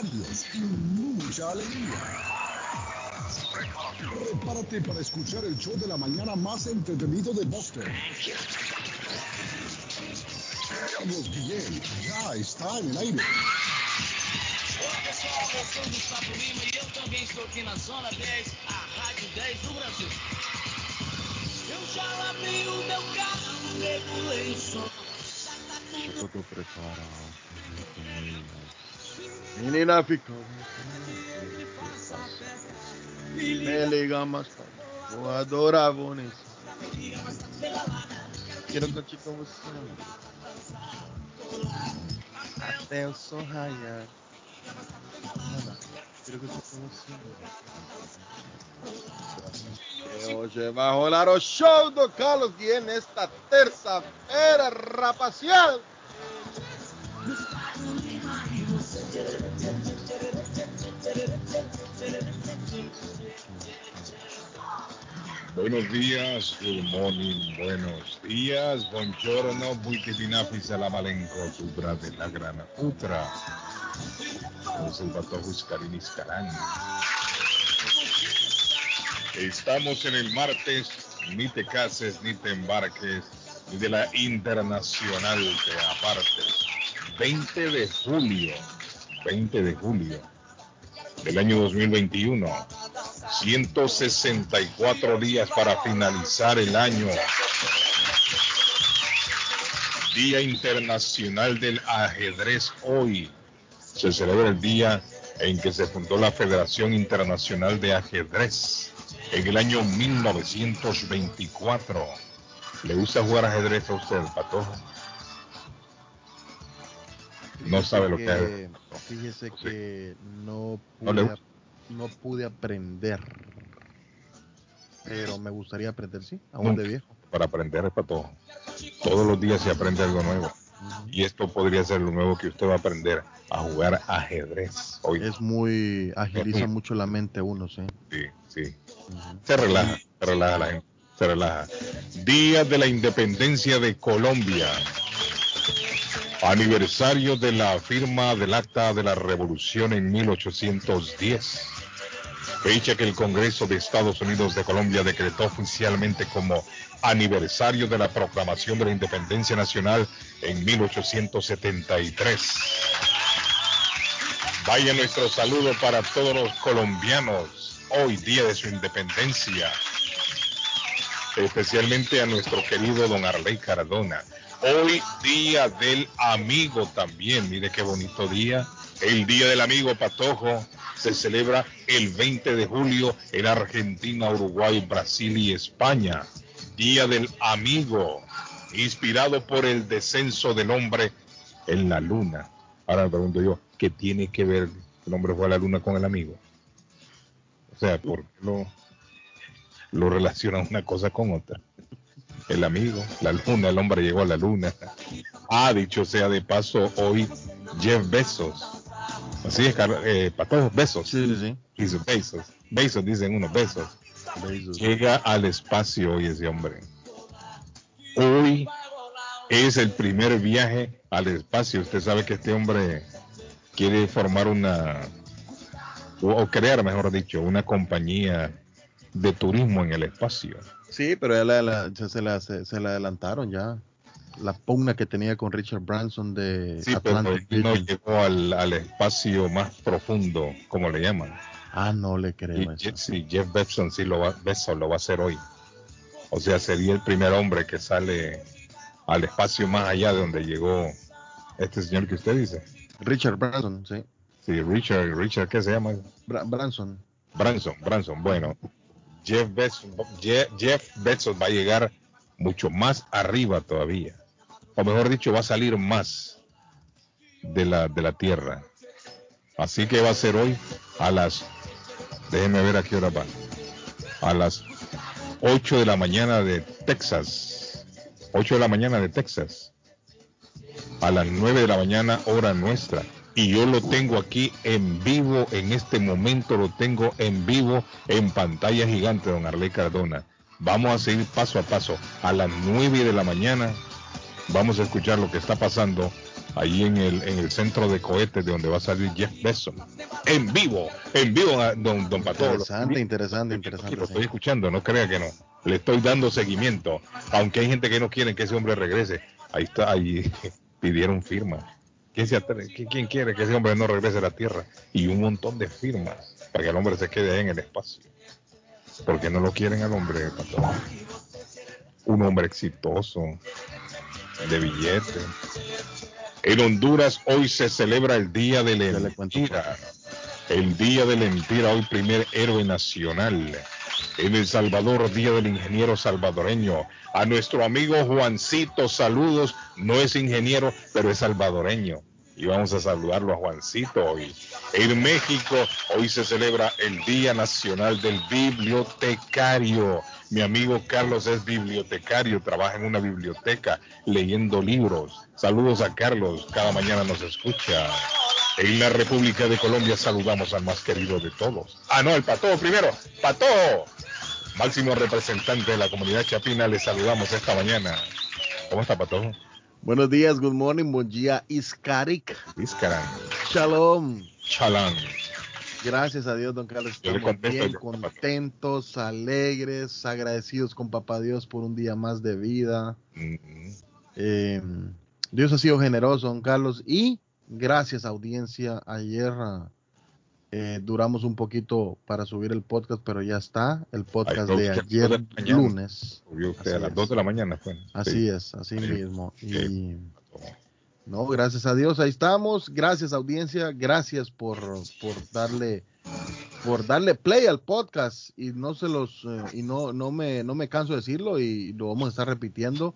comentarios y mucha alegría. Prepárate para escuchar el show de la mañana más entretenido de Boston. Ya está en el eu sou o Gustavo Lima eu também estou aqui na Zona 10, a Rádio 10 do Brasil. Eu já o meu. Menina ficou. Me liga mais tarde. Vou adorar Vanessa. Quero curtir com você. Até o som raiar. Quero curtir com você. E hoje vai rolar o show do Carlos Guilherme nesta terça-feira, rapaziada. Buenos días, good morning, buenos días, buongiorno, buikedinafi salamalenko, subra de la grana utra. Batojus Karinis Karán. Estamos en el martes, ni te cases, ni te embarques, ni de la internacional te apartes. 20 de julio, 20 de julio del año 2021. 164 días para finalizar el año. Día Internacional del Ajedrez hoy. Se celebra el día en que se fundó la Federación Internacional de Ajedrez en el año 1924. ¿Le gusta jugar ajedrez a usted, Patojo? No sabe lo que es. Fíjese que no pude, no pude aprender. Pero me gustaría aprender, sí, aún de viejo. Para aprender es Patojo. Todos los días se aprende algo nuevo. Y esto podría ser lo nuevo que usted va a aprender a jugar ajedrez. Hoy Es muy, agiliza mucho la mente uno, sí. sí, sí. Se relaja, se relaja la gente, se relaja. Día de la Independencia de Colombia. Aniversario de la firma del Acta de la Revolución en 1810. Fecha que el Congreso de Estados Unidos de Colombia decretó oficialmente como aniversario de la proclamación de la independencia nacional en 1873. Vaya nuestro saludo para todos los colombianos, hoy día de su independencia. Especialmente a nuestro querido don Arley Cardona. Hoy día del amigo también, mire qué bonito día. El día del amigo Patojo se celebra el 20 de julio en Argentina, Uruguay, Brasil y España. Día del amigo, inspirado por el descenso del hombre en la luna. Ahora me pregunto yo, ¿qué tiene que ver el hombre fue a la luna con el amigo? O sea, ¿por qué lo, lo relaciona una cosa con otra? El amigo, la luna, el hombre llegó a la luna. Ah, dicho sea de paso, hoy Jeff Bezos. Así es, Car- eh, Patojo, besos. Sí, sí, sí. Dice besos. Besos, dicen unos besos. Besos. Llega al espacio hoy ese hombre. Hoy es el primer viaje al espacio. Usted sabe que este hombre quiere formar una, o, o crear, mejor dicho, una compañía de turismo en el espacio. Sí, pero ya la- la- ya se, la, se, se la adelantaron ya. La pugna que tenía con Richard Branson de Sí, pero él no llegó al, al espacio más profundo, como le llaman. Ah, no le Y creo eso. Je- sí, Jeff Bezos sí lo va, Bezos lo va a hacer hoy. O sea, sería el primer hombre que sale al espacio más allá de donde llegó este señor que usted dice. Richard Branson, sí. Sí, Richard, Richard, ¿qué se llama? Bra- Branson. Branson, Branson. Bueno, Jeff Bezos, Je- Jeff Bezos va a llegar mucho más arriba todavía. O mejor dicho, va a salir más de la, de la Tierra. Así que va a ser hoy a las, déjenme ver a qué hora va, a las 8 de la mañana de Texas. 8 de la mañana de Texas. A las 9 de la mañana hora nuestra. Y yo lo tengo aquí en vivo, en este momento lo tengo en vivo en pantalla gigante, don Arley Cardona. Vamos a seguir paso a paso. A las 9 de la mañana vamos a escuchar lo que está pasando ahí en el, en el centro de cohetes de donde va a salir Jeff Bezos. En vivo, en vivo, ah, don, don Pato. Interesante, interesante, interesante. Lo estoy escuchando, no crea que no. Le estoy dando seguimiento. Aunque hay gente que no quiere que ese hombre regrese. Ahí está, ahí pidieron firmas. ¿Quién, se ¿Quién quiere que ese hombre no regrese a la Tierra? Y un montón de firmas para que el hombre se quede ahí en el espacio. Porque no lo quieren al hombre, Pato. Un hombre exitoso, de billete. En Honduras hoy se celebra el Día de la Mentira. El Día de la Mentira, hoy primer héroe nacional. En El Salvador, Día del Ingeniero Salvadoreño. A nuestro amigo Juancito, saludos. No es ingeniero, pero es salvadoreño. Y vamos a saludarlo a Juancito hoy. En México, hoy se celebra el Día Nacional del Bibliotecario. Mi amigo Carlos es bibliotecario, trabaja en una biblioteca leyendo libros. Saludos a Carlos, cada mañana nos escucha. En la República de Colombia saludamos al más querido de todos. Ah, no, el Patojo primero. Patojo, máximo representante de la comunidad chapina, le saludamos esta mañana. ¿Cómo está Patojo? Buenos días, good morning, buen día, Iskarik. Iskaran. Shalom. Shalom. Gracias a Dios, don Carlos. Estamos bien contentos, alegres, agradecidos con Papá Dios por un día más de vida. Eh, Dios ha sido generoso, don Carlos. Y gracias, audiencia. Ayer eh, duramos un poquito para subir el podcast, pero ya está. El podcast de ayer, lunes. Usted a las 2 de la mañana fue. Así es, así mismo. Y. No, gracias a Dios, ahí estamos. Gracias audiencia, gracias por, por darle por darle play al podcast y no se los eh, y no no me no me canso de decirlo y lo vamos a estar repitiendo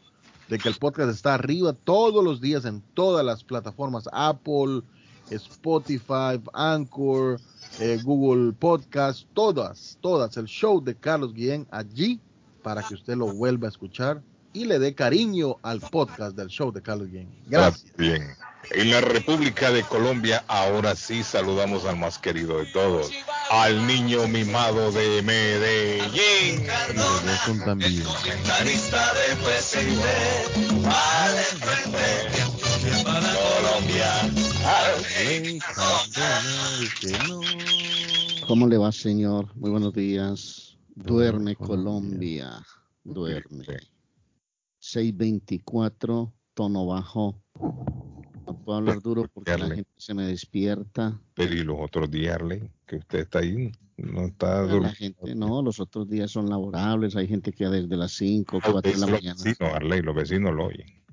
de que el podcast está arriba todos los días en todas las plataformas Apple, Spotify, Anchor, eh, Google Podcast, todas, todas. El show de Carlos Guillén allí para que usted lo vuelva a escuchar y le dé cariño al podcast del show de Carlos Guillén. Gracias. Bien. En la República de Colombia, ahora sí saludamos al más querido de todos, al niño mimado de Medellín. también. ¿Cómo le va, señor? Muy buenos días. Duerme Colombia. Duerme. 624, tono bajo. No puedo hablar duro porque la gente se me despierta. Pero y los otros días, Arley, que usted está ahí, no está La gente, no, los otros días son laborables. Hay gente que desde las 5, 4 de la mañana. Vecinos, Arley, los vecinos lo oyen.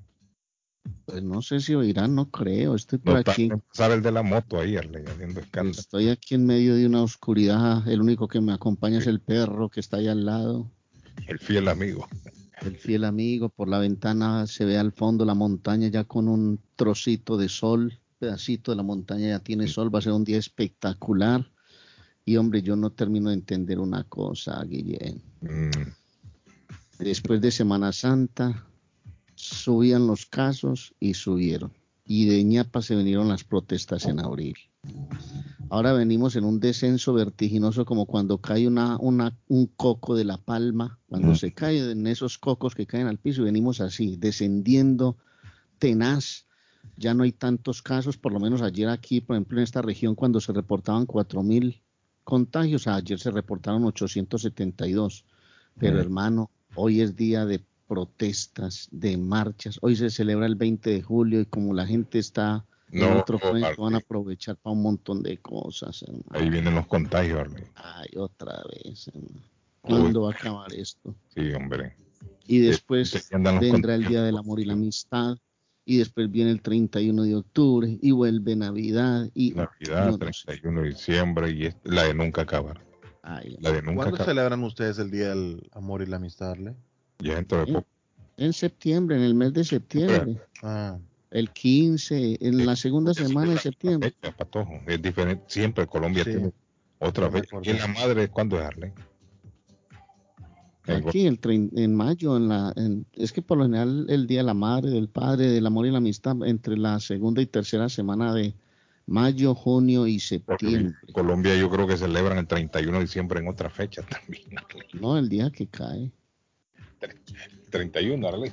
Pues no sé si oirán, no creo. Estoy por aquí. Sabe el de la moto ahí, Arley, haciendo escándalo. Estoy aquí en medio de una oscuridad. El único que me acompaña es el perro que está ahí al lado. El fiel amigo el fiel amigo, por la ventana se ve al fondo la montaña ya con un trocito de sol, pedacito de la montaña ya tiene sol, va a ser un día espectacular. Y hombre, yo no termino de entender una cosa, Guillén. Mm. Después de Semana Santa, subían los casos y subieron. Y de ñapa se vinieron las protestas en abril. Ahora venimos en un descenso vertiginoso como cuando cae una, una, un coco de la palma, cuando se cae en esos cocos que caen al piso y venimos así, descendiendo tenaz. Ya no hay tantos casos, por lo menos ayer aquí, por ejemplo, en esta región, cuando se reportaban 4.000 contagios, ayer se reportaron 872. Pero hermano, hoy es día de protestas, de marchas. Hoy se celebra el 20 de julio y como la gente está no, otro van a aprovechar para un montón de cosas. Ahí vienen los contagios, Ay, otra vez. ¿Cuándo va a acabar esto? Sí, hombre. Y después vendrá el Día del Amor y la Amistad. Y después viene el 31 de octubre y vuelve Navidad. Y, Navidad, 31 de diciembre y la de nunca acabar. la de nunca ¿Cuándo celebran ustedes el Día del Amor y la Amistad? Ya dentro de poco. En septiembre, en el mes de septiembre. Ah el 15, en la segunda semana de septiembre. es diferente, siempre Colombia tiene otra vez. ¿Y la madre cuándo es Arley? Aquí, el en mayo, en la, es que por lo general el Día de la Madre, del Padre, del Amor y la Amistad, entre la segunda y tercera semana de mayo, junio y septiembre. Colombia yo creo que celebran el 31 de diciembre en otra fecha también. No, el día que cae. 31, Arley.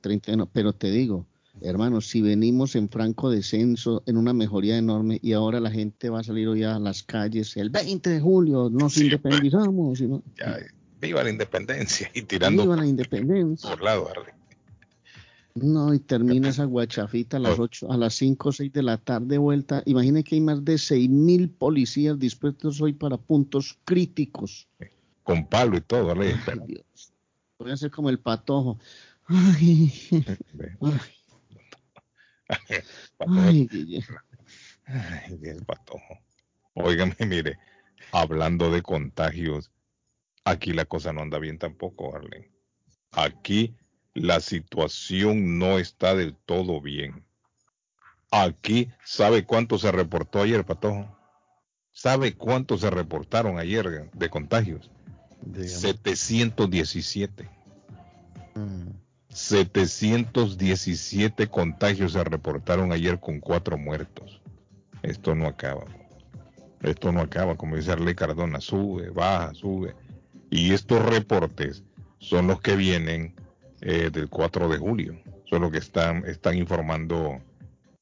31, pero te digo, Hermanos, si venimos en franco descenso, en una mejoría enorme, y ahora la gente va a salir hoy a las calles el 20 de julio, nos independizamos. y no- Ya, viva la independencia y tirando Viva la independencia. por lado, Harley. No, y termina esa guachafita a las Oh. ocho, a las 5 o 6 de la tarde vuelta. Imagine que hay más de seis mil policías dispuestos hoy para puntos críticos. con palo y todo, Harley. Ay, Dios. Voy a ser como el patojo. Ay, ay. Ay, el patojo. Óigame, mire, hablando de contagios, aquí la cosa no anda bien tampoco, Arlen. Aquí la situación no está del todo bien. Aquí, ¿sabe cuánto se reportó ayer, patojo? ¿Sabe cuánto se reportaron ayer de contagios? Dígame. 717. Mm. 717 contagios se reportaron ayer con cuatro muertos. Esto no acaba. Esto no acaba, como dice Arley Cardona, sube, baja, sube. Y estos reportes son los que vienen eh, del 4 de julio. Son los que están, están informando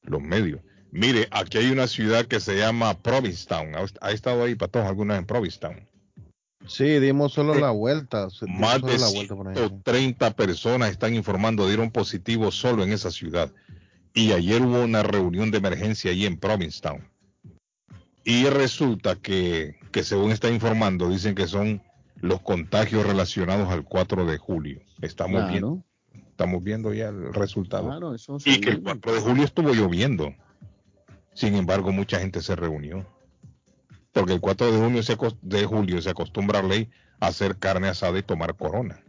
los medios. Mire, aquí hay una ciudad que se llama Provincetown. ¿Ha, ha estado ahí, Patojo, alguna vez en Provincetown? Sí, dimos solo la vuelta. Más de la vuelta por ahí. 130 personas están informando dieron positivo solo en esa ciudad. Y ayer hubo una reunión de emergencia allí en Provincetown. Y resulta que, que según está informando, dicen que son los contagios relacionados al 4 de julio. Estamos, viendo, estamos viendo ya el resultado. claro, eso se Y que el viene. 4 de julio estuvo lloviendo. Sin embargo, mucha gente se reunió. Porque el 4 de, junio se de julio se acostumbra a ley a hacer carne asada y tomar corona.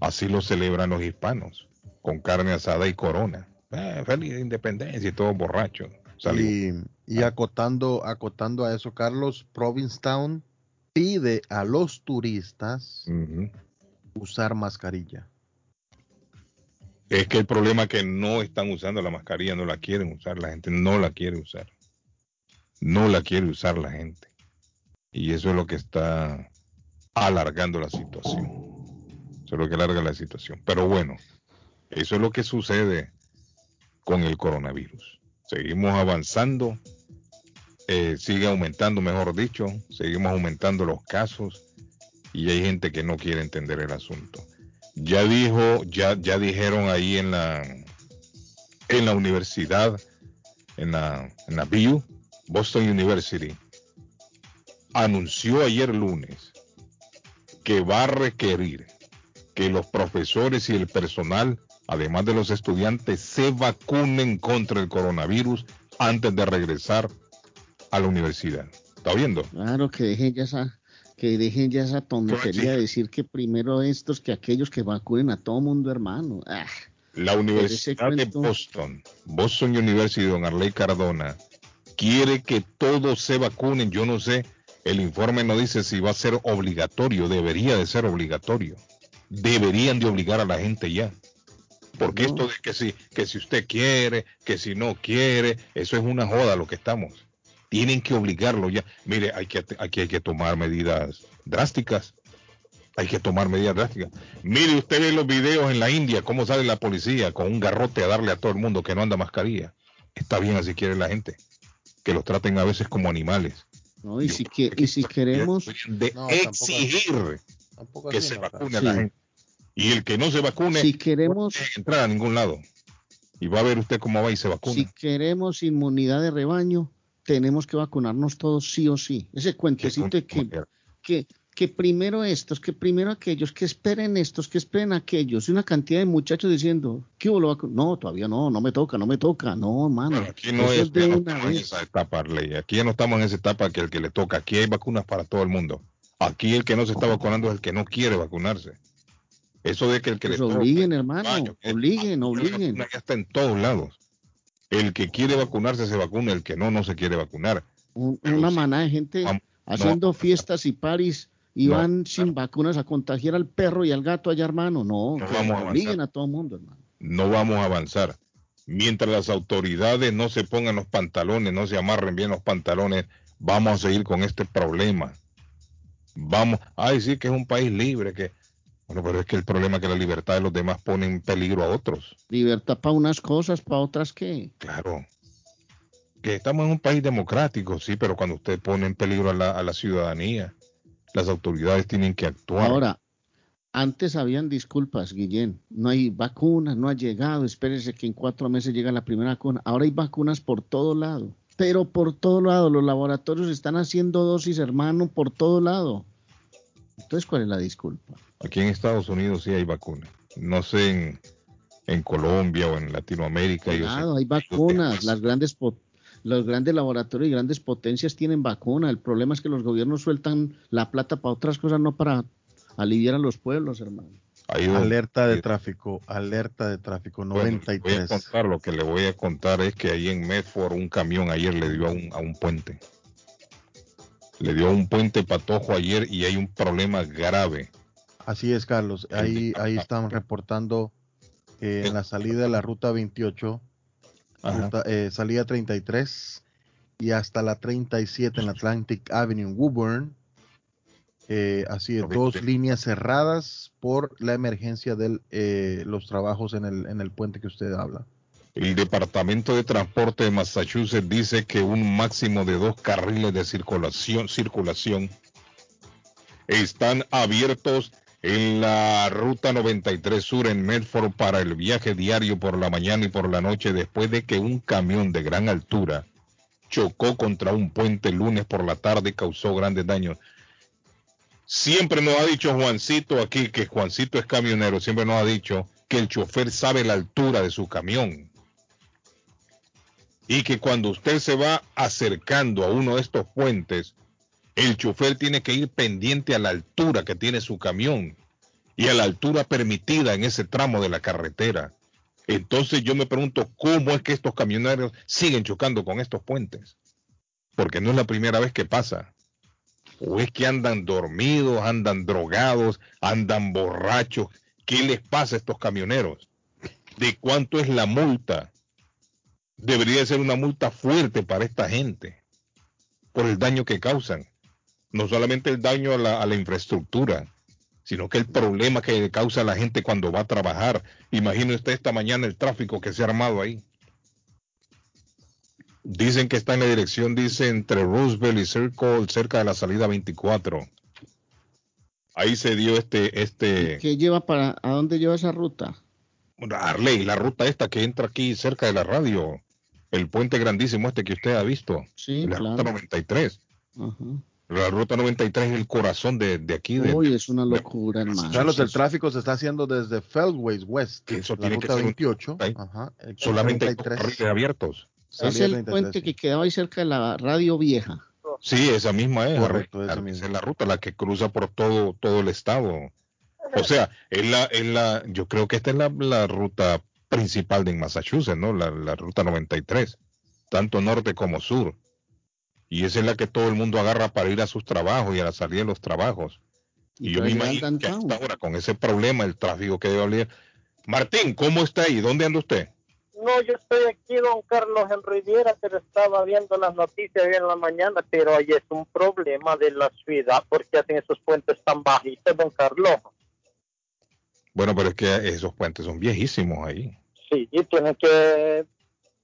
Así lo celebran los hispanos, con carne asada y corona. Eh, feliz independencia y todo borracho. Y, y acotando, acotando a eso, Carlos, Provincetown pide a los turistas usar mascarilla. Es que el problema es que no están usando la mascarilla, no la quieren usar, la gente no la quiere usar. No la quiere usar la gente. Y eso es lo que está alargando la situación. Eso es lo que alarga la situación. Pero bueno, eso es lo que sucede con el coronavirus. Seguimos avanzando, eh, sigue aumentando, mejor dicho, seguimos aumentando los casos y hay gente que no quiere entender el asunto. Ya dijo, ya, ya dijeron ahí en la en la universidad, en la, en la BU, Boston University, anunció ayer lunes que va a requerir que los profesores y el personal, además de los estudiantes, se vacunen contra el coronavirus antes de regresar a la universidad. ¿Está viendo? Claro, que dejen ya esa, que dejen ya esa tontería de decir que primero estos que aquellos que vacunen a todo mundo, hermano. Ah, La Universidad de Boston, Boston University, don Arley Cardona, quiere que todos se vacunen. Yo no sé, el informe no dice si va a ser obligatorio, debería de ser obligatorio. Deberían de obligar a la gente ya. Porque No. esto de que si, que si usted quiere, que si no quiere, eso es una joda lo que estamos. Tienen que obligarlo ya. Mire, hay que, aquí hay que tomar medidas drásticas. Hay que tomar medidas drásticas. Mire, usted ve los videos en la India, cómo sale la policía con un garrote a darle a todo el mundo que no anda mascarilla. Está bien así quiere la gente. Que los traten a veces como animales. no, y Yo si, que, y queremos, De No, exigir Tampoco que así, se no, vacune a Sí. la gente. Y el que no se vacune, si no queremos, puede entrar a ningún lado. Y va a ver usted cómo va y se vacuna. si queremos inmunidad de rebaño, tenemos que vacunarnos todos sí o sí. Ese cuentecito que, que, que primero estos, que primero aquellos, que esperen estos, que esperen aquellos. Y una cantidad de muchachos diciendo, ¿qué hubo? lo vacu-?" No, todavía no, no me toca, no me toca. No, mano. Aquí no es, de no una vez. esa etapa, Arley. Aquí ya no estamos en esa etapa que el que le toca. Aquí hay vacunas para todo el mundo. Aquí el que no se está vacunando es el que no quiere vacunarse. Eso de que el que Pues le toca, obliguen, hermano, baño, obliguen, obliguen. ya está en todos lados. El que quiere vacunarse se vacuna, el que no, no se quiere vacunar. Un- Pero una sí, manada de gente vamos- haciendo fiestas y paris y No, van sin vacunas a contagiar al perro y al gato allá, hermano. No, No que vamos a obliguen a todo el mundo, hermano. No vamos a avanzar. Mientras las autoridades no se pongan los pantalones, no se amarren bien los pantalones, vamos a seguir con este problema. Vamos, ay, sí que es un país libre, que Bueno, pero es que el problema es que la libertad de los demás pone en peligro a otros. Libertad para unas cosas, para otras qué. Claro. Que estamos en un país democrático, sí, pero cuando usted pone en peligro a la, a la ciudadanía, las autoridades tienen que actuar. Ahora, antes habían disculpas, Guillén. No hay vacunas, no ha llegado. Espérese que en cuatro meses llega la primera vacuna. Ahora hay vacunas por todo lado. Pero por todo lado. Los laboratorios están haciendo dosis, hermano, por todo lado. Entonces, ¿cuál es la disculpa? Aquí en Estados Unidos sí hay vacunas. No sé en, en Colombia o en Latinoamérica. Claro, hay vacunas. Las grandes, los grandes laboratorios y grandes potencias tienen vacuna. El problema es que los gobiernos sueltan la plata para otras cosas, no para aliviar a los pueblos, hermano. Alerta de tráfico, alerta de tráfico, Bueno, le voy a 93. contar, lo que le voy a contar es que ahí en Medford un camión ayer le dio a un, a un puente. Le dio a un puente patojo ayer y hay un problema grave. Así es, Carlos. Ahí, ahí están reportando eh, en la salida de la ruta 28, Ajá. Ruta, eh, salida 33 y hasta la 37 en la Atlantic Avenue en Woburn. Eh, así es, dos líneas cerradas por la emergencia de los trabajos en el, en el puente que usted habla. El Departamento de Transporte de Massachusetts dice que un máximo de dos carriles de circulación, circulación están abiertos en la ruta 93 Sur en Medford para el viaje diario por la mañana y por la noche después de que un camión de gran altura chocó contra un puente el lunes por la tarde y causó grandes daños. Siempre nos ha dicho Juancito aquí, que Juancito es camionero, siempre nos ha dicho que el chofer sabe la altura de su camión. Y que cuando usted se va acercando a uno de estos puentes, el chofer tiene que ir pendiente a la altura que tiene su camión y a la altura permitida en ese tramo de la carretera. Entonces yo me pregunto cómo es que estos camioneros siguen chocando con estos puentes. Porque no es la primera vez que pasa. O es que andan dormidos, andan drogados, andan borrachos. ¿Qué les pasa a estos camioneros? ¿De cuánto es la multa? Debería ser una multa fuerte para esta gente por el daño que causan. No solamente el daño a la, a la infraestructura, sino que el problema que causa la gente cuando va a trabajar. Imagine usted esta mañana el tráfico que se ha armado ahí. Dicen que está en la dirección, dice, entre Roosevelt y Circle, cerca de la salida 24. Ahí se dio este, este, ¿Qué lleva para, a dónde lleva esa ruta? Arley, la ruta esta que entra aquí cerca de la radio, el puente grandísimo este que usted ha visto, Sí, la claro. ruta 93. Ajá. La ruta 93 es el corazón de, de aquí. De, Uy, es una locura, hermano. Carlos, el tráfico se está haciendo desde Feldways West, Que eso la tiene que ruta ser un- 28. Ahí. Ajá, solamente hay dos 33, carriles abiertos. Es el 33, puente sí. que quedaba ahí cerca de la radio vieja. Sí, esa misma es. Correcto, Esa misma. es la ruta, la que cruza por todo, todo el estado. O sea, es la, es la, yo creo que esta es la, la ruta principal de Massachusetts, ¿no? La, la ruta 93, tanto norte como sur. Y esa es la que todo el mundo agarra para ir a sus trabajos y a la salida de los trabajos. Y, yo me imagino que hasta ahora, con ese problema, el tráfico que debe haber. Martín, ¿cómo está ahí? ¿Dónde anda usted? No, yo estoy aquí, don Carlos, en Riviera, pero estaba viendo las noticias hoy en la mañana, pero ahí es un problema de la ciudad porque hacen esos puentes tan bajitos, don Carlos. Bueno, pero es que esos puentes son viejísimos ahí. Sí, y tienen que...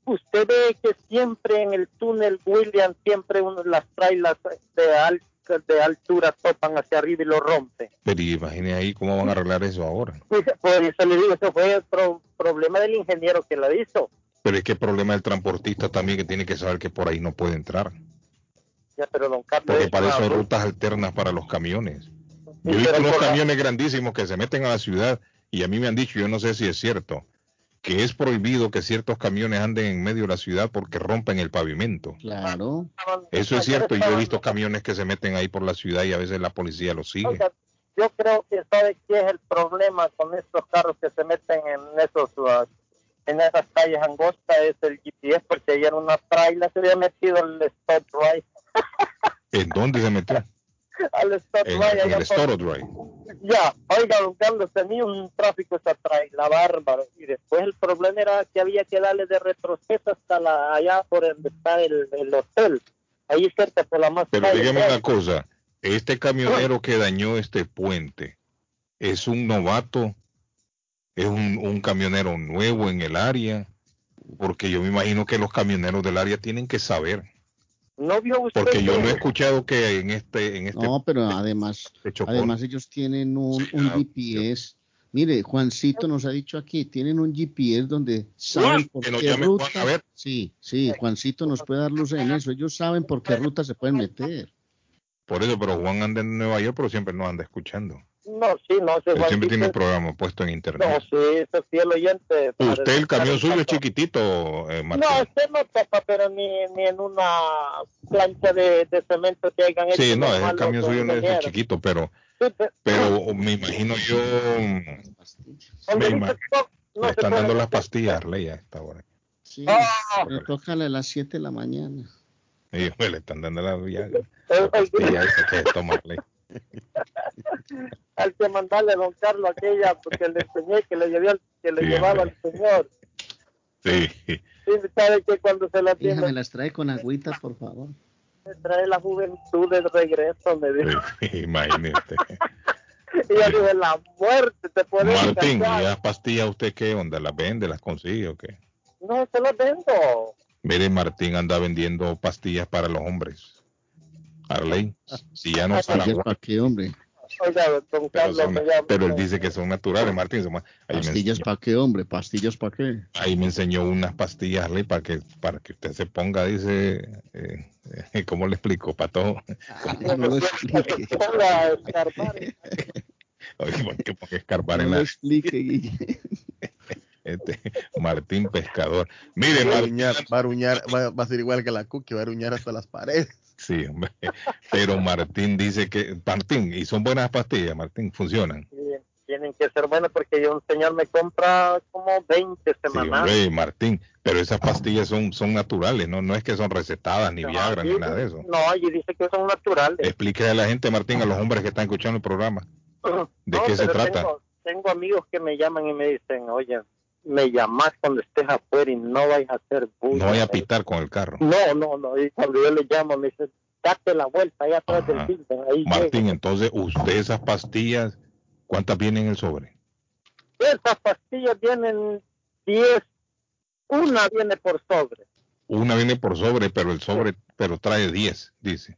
Usted ve que siempre en el túnel William, siempre uno, las trailas de, al- de altura topan hacia arriba y lo rompen. Pero imagine ahí cómo van a arreglar eso ahora. Pues, Por eso le digo, ese fue el pro- problema del ingeniero que la hizo. Pero es que el problema del transportista también que tiene que saber que por ahí no puede entrar. Ya, pero don Carlos... Porque para eso hay rutas alternas para los camiones. Yo he visto unos por camiones grandísimos que se meten a la ciudad y a mí me han dicho, yo no sé si es cierto, que es prohibido que ciertos camiones anden en medio de la ciudad porque rompen el pavimento. Claro. Eso es cierto, yo he visto camiones que se meten ahí por la ciudad y a veces la policía los sigue. Oiga, yo creo que sabe qué es el problema con estos carros que se meten en esos uh, en esas calles angostas es el GPS porque ayer una trailer se había metido al stop right ¿En dónde se metió? al stop En, el Drive. ya oiga don Carlos tenía un tráfico esa trailer bárbaro y después el problema era que había que darle de retroceso hasta la allá por donde está el, el hotel ahí cerca por la más Pero ¿sabe? una cosa, este camionero que dañó este puente, es un novato, es un, un camionero nuevo en el área, porque yo me imagino que los camioneros del área tienen que saber. ¿No vio usted Porque yo no he escuchado que en este, en este No, pero además, además ellos tienen un, Sí, un ah, GPS. Mire, Juancito nos ha dicho aquí, tienen un GPS donde saben por que qué ruta. Juan, a ver. Sí, sí, Juancito nos puede dar luz en eso. Ellos saben por qué ruta se pueden meter. por eso, pero Juan anda en Nueva York, pero siempre nos anda escuchando. No, sí, no, ese Él siempre tiene el es- programa puesto en No, internet. sí, ese es fiel oyente. Usted, el camión suyo es chiquito. chiquitito, eh, Martín. No, este no topa, pero ni, ni en una plancha de, de cemento que hayan hecho. Sí, no, el camión suyo no es chiquito, pero, Sí, pe- pero me imagino yo, me no le están dando las pastillas, Ley, a esta hora. Sí, Ah, pero tócale a las 7 de la mañana. Y pues, le están dando la, ya- la el- el- pastilla esa que tomarle. Hay que mandarle a don Carlos aquella porque le enseñé que le, llevé al- que le Sí, llevaba hombre. al señor. Sí, Sí, sabe que cuando se la Hija, tiene, me las trae con agüita, por favor. me trae la juventud de regreso, me dijo. sí, imagínate. Y yo dije, la muerte te puede Martín, ¿y las pastillas usted qué onda? ¿Las vende, las consigue o qué? No, se las vendo. Mire, Martín anda vendiendo pastillas para los hombres. Arley, si ya no para ¿Pastillas para qué, hombre? Oiga, don pero, son- él dice que son naturales, Martín. son- Ahí me, ¿Pastillas para qué, hombre? ¿Pastillas para qué? ahí me enseñó unas pastillas, Arley, para que, para que usted se ponga, dice, eh, eh, ¿cómo le explico? Para todo. No lo explique. Escarbar. Oye, ¿por qué escarbar No en la, explique, este, Martín Pescador. Mire, Va a Martín, aruñar, va a aruñar, va, va a ser igual que la cookie, va a aruñar hasta las paredes. Sí, hombre. Pero Martín dice que, Martín, y son buenas pastillas, Martín, funcionan. Sí, Tienen que ser buenos porque yo, un señor me compra como 20 Sí, semanales. hombre, Martín, pero esas pastillas son, son naturales, ¿no? No es que son recetadas, ni No, Viagra, sí, ni nada de eso. No, y dice que son naturales. Explíquele a la gente, Martín, a los hombres que están escuchando el programa. ¿de No, qué se trata? Tengo, tengo amigos que me llaman y me dicen, oye, me llamas cuando estés afuera y no vayas a hacer bulla. No vaya a pitar con el carro. No, no, no. Y cuando yo le llamo, me dice, date la vuelta allá atrás Ajá. del. Ahí Martín, entonces, usted esas pastillas, ¿cuántas vienen en el sobre? Esas pastillas vienen 10, una viene por sobre. Una viene por sobre, pero el sobre, pero trae 10, dice.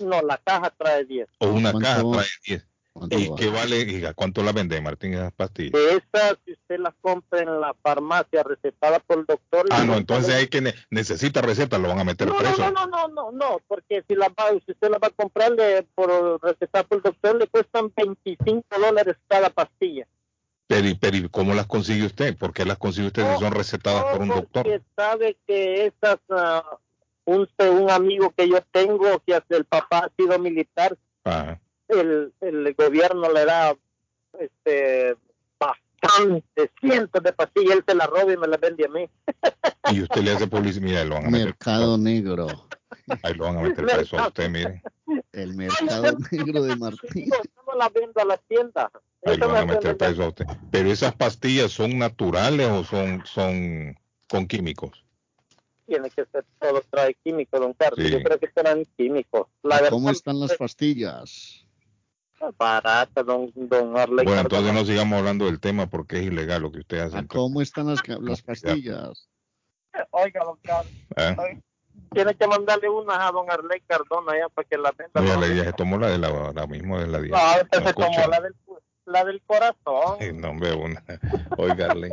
No, la caja trae 10. O una caja trae 10. ¿Cuánto ¿Y qué vale? ¿Y a cuánto la vende, Martín, esas pastillas? De esas, si usted las compra en la farmacia recetada por el doctor. Ah, no, entonces hay que ne- necesita receta, lo van a meter No, no, preso. no, no, no, no, no, porque si, la va, si usted la va a comprar le- por recetada por el doctor, le cuestan 25 dólares cada pastilla. Pero, y- pero ¿y ¿cómo las consigue usted? ¿Por qué las consigue usted si son recetadas por un No, doctor? Porque sabe que esas, ah, un, un amigo que yo tengo, que el papá ha sido militar, Ajá. El, el gobierno le da este bastante, cientos de pastillas, él se las roba y me las vende a mí. Y usted le hace publicidad, mira, ahí lo van a meter Mercado negro. Ahí lo van a meter preso a usted, mire. El mercado negro de Martín. Yo no las vendo a la tienda. Ahí Eso lo van a me meter preso a usted. Pero esas pastillas son naturales o son, son con químicos. tiene que ser todo trae químico, don Carlos. Sí. Yo creo que serán químicos. La verdad, ¿Cómo están las pastillas? Barata, don, don Arley. Bueno, Cardona. entonces no sigamos hablando del tema porque es ilegal lo que usted hace. ¿A entonces. ¿Cómo están las, las pastillas? Oiga, don Carlos, ¿Eh? tiene que mandarle unas a don Arley Cardona ya para que la venda. No, ya ¿no? le dije, se tomó la de la, la misma de la No, dieta. esta No se tomó escucha. la del, la del corazón. No, hombre, una. Oigarle.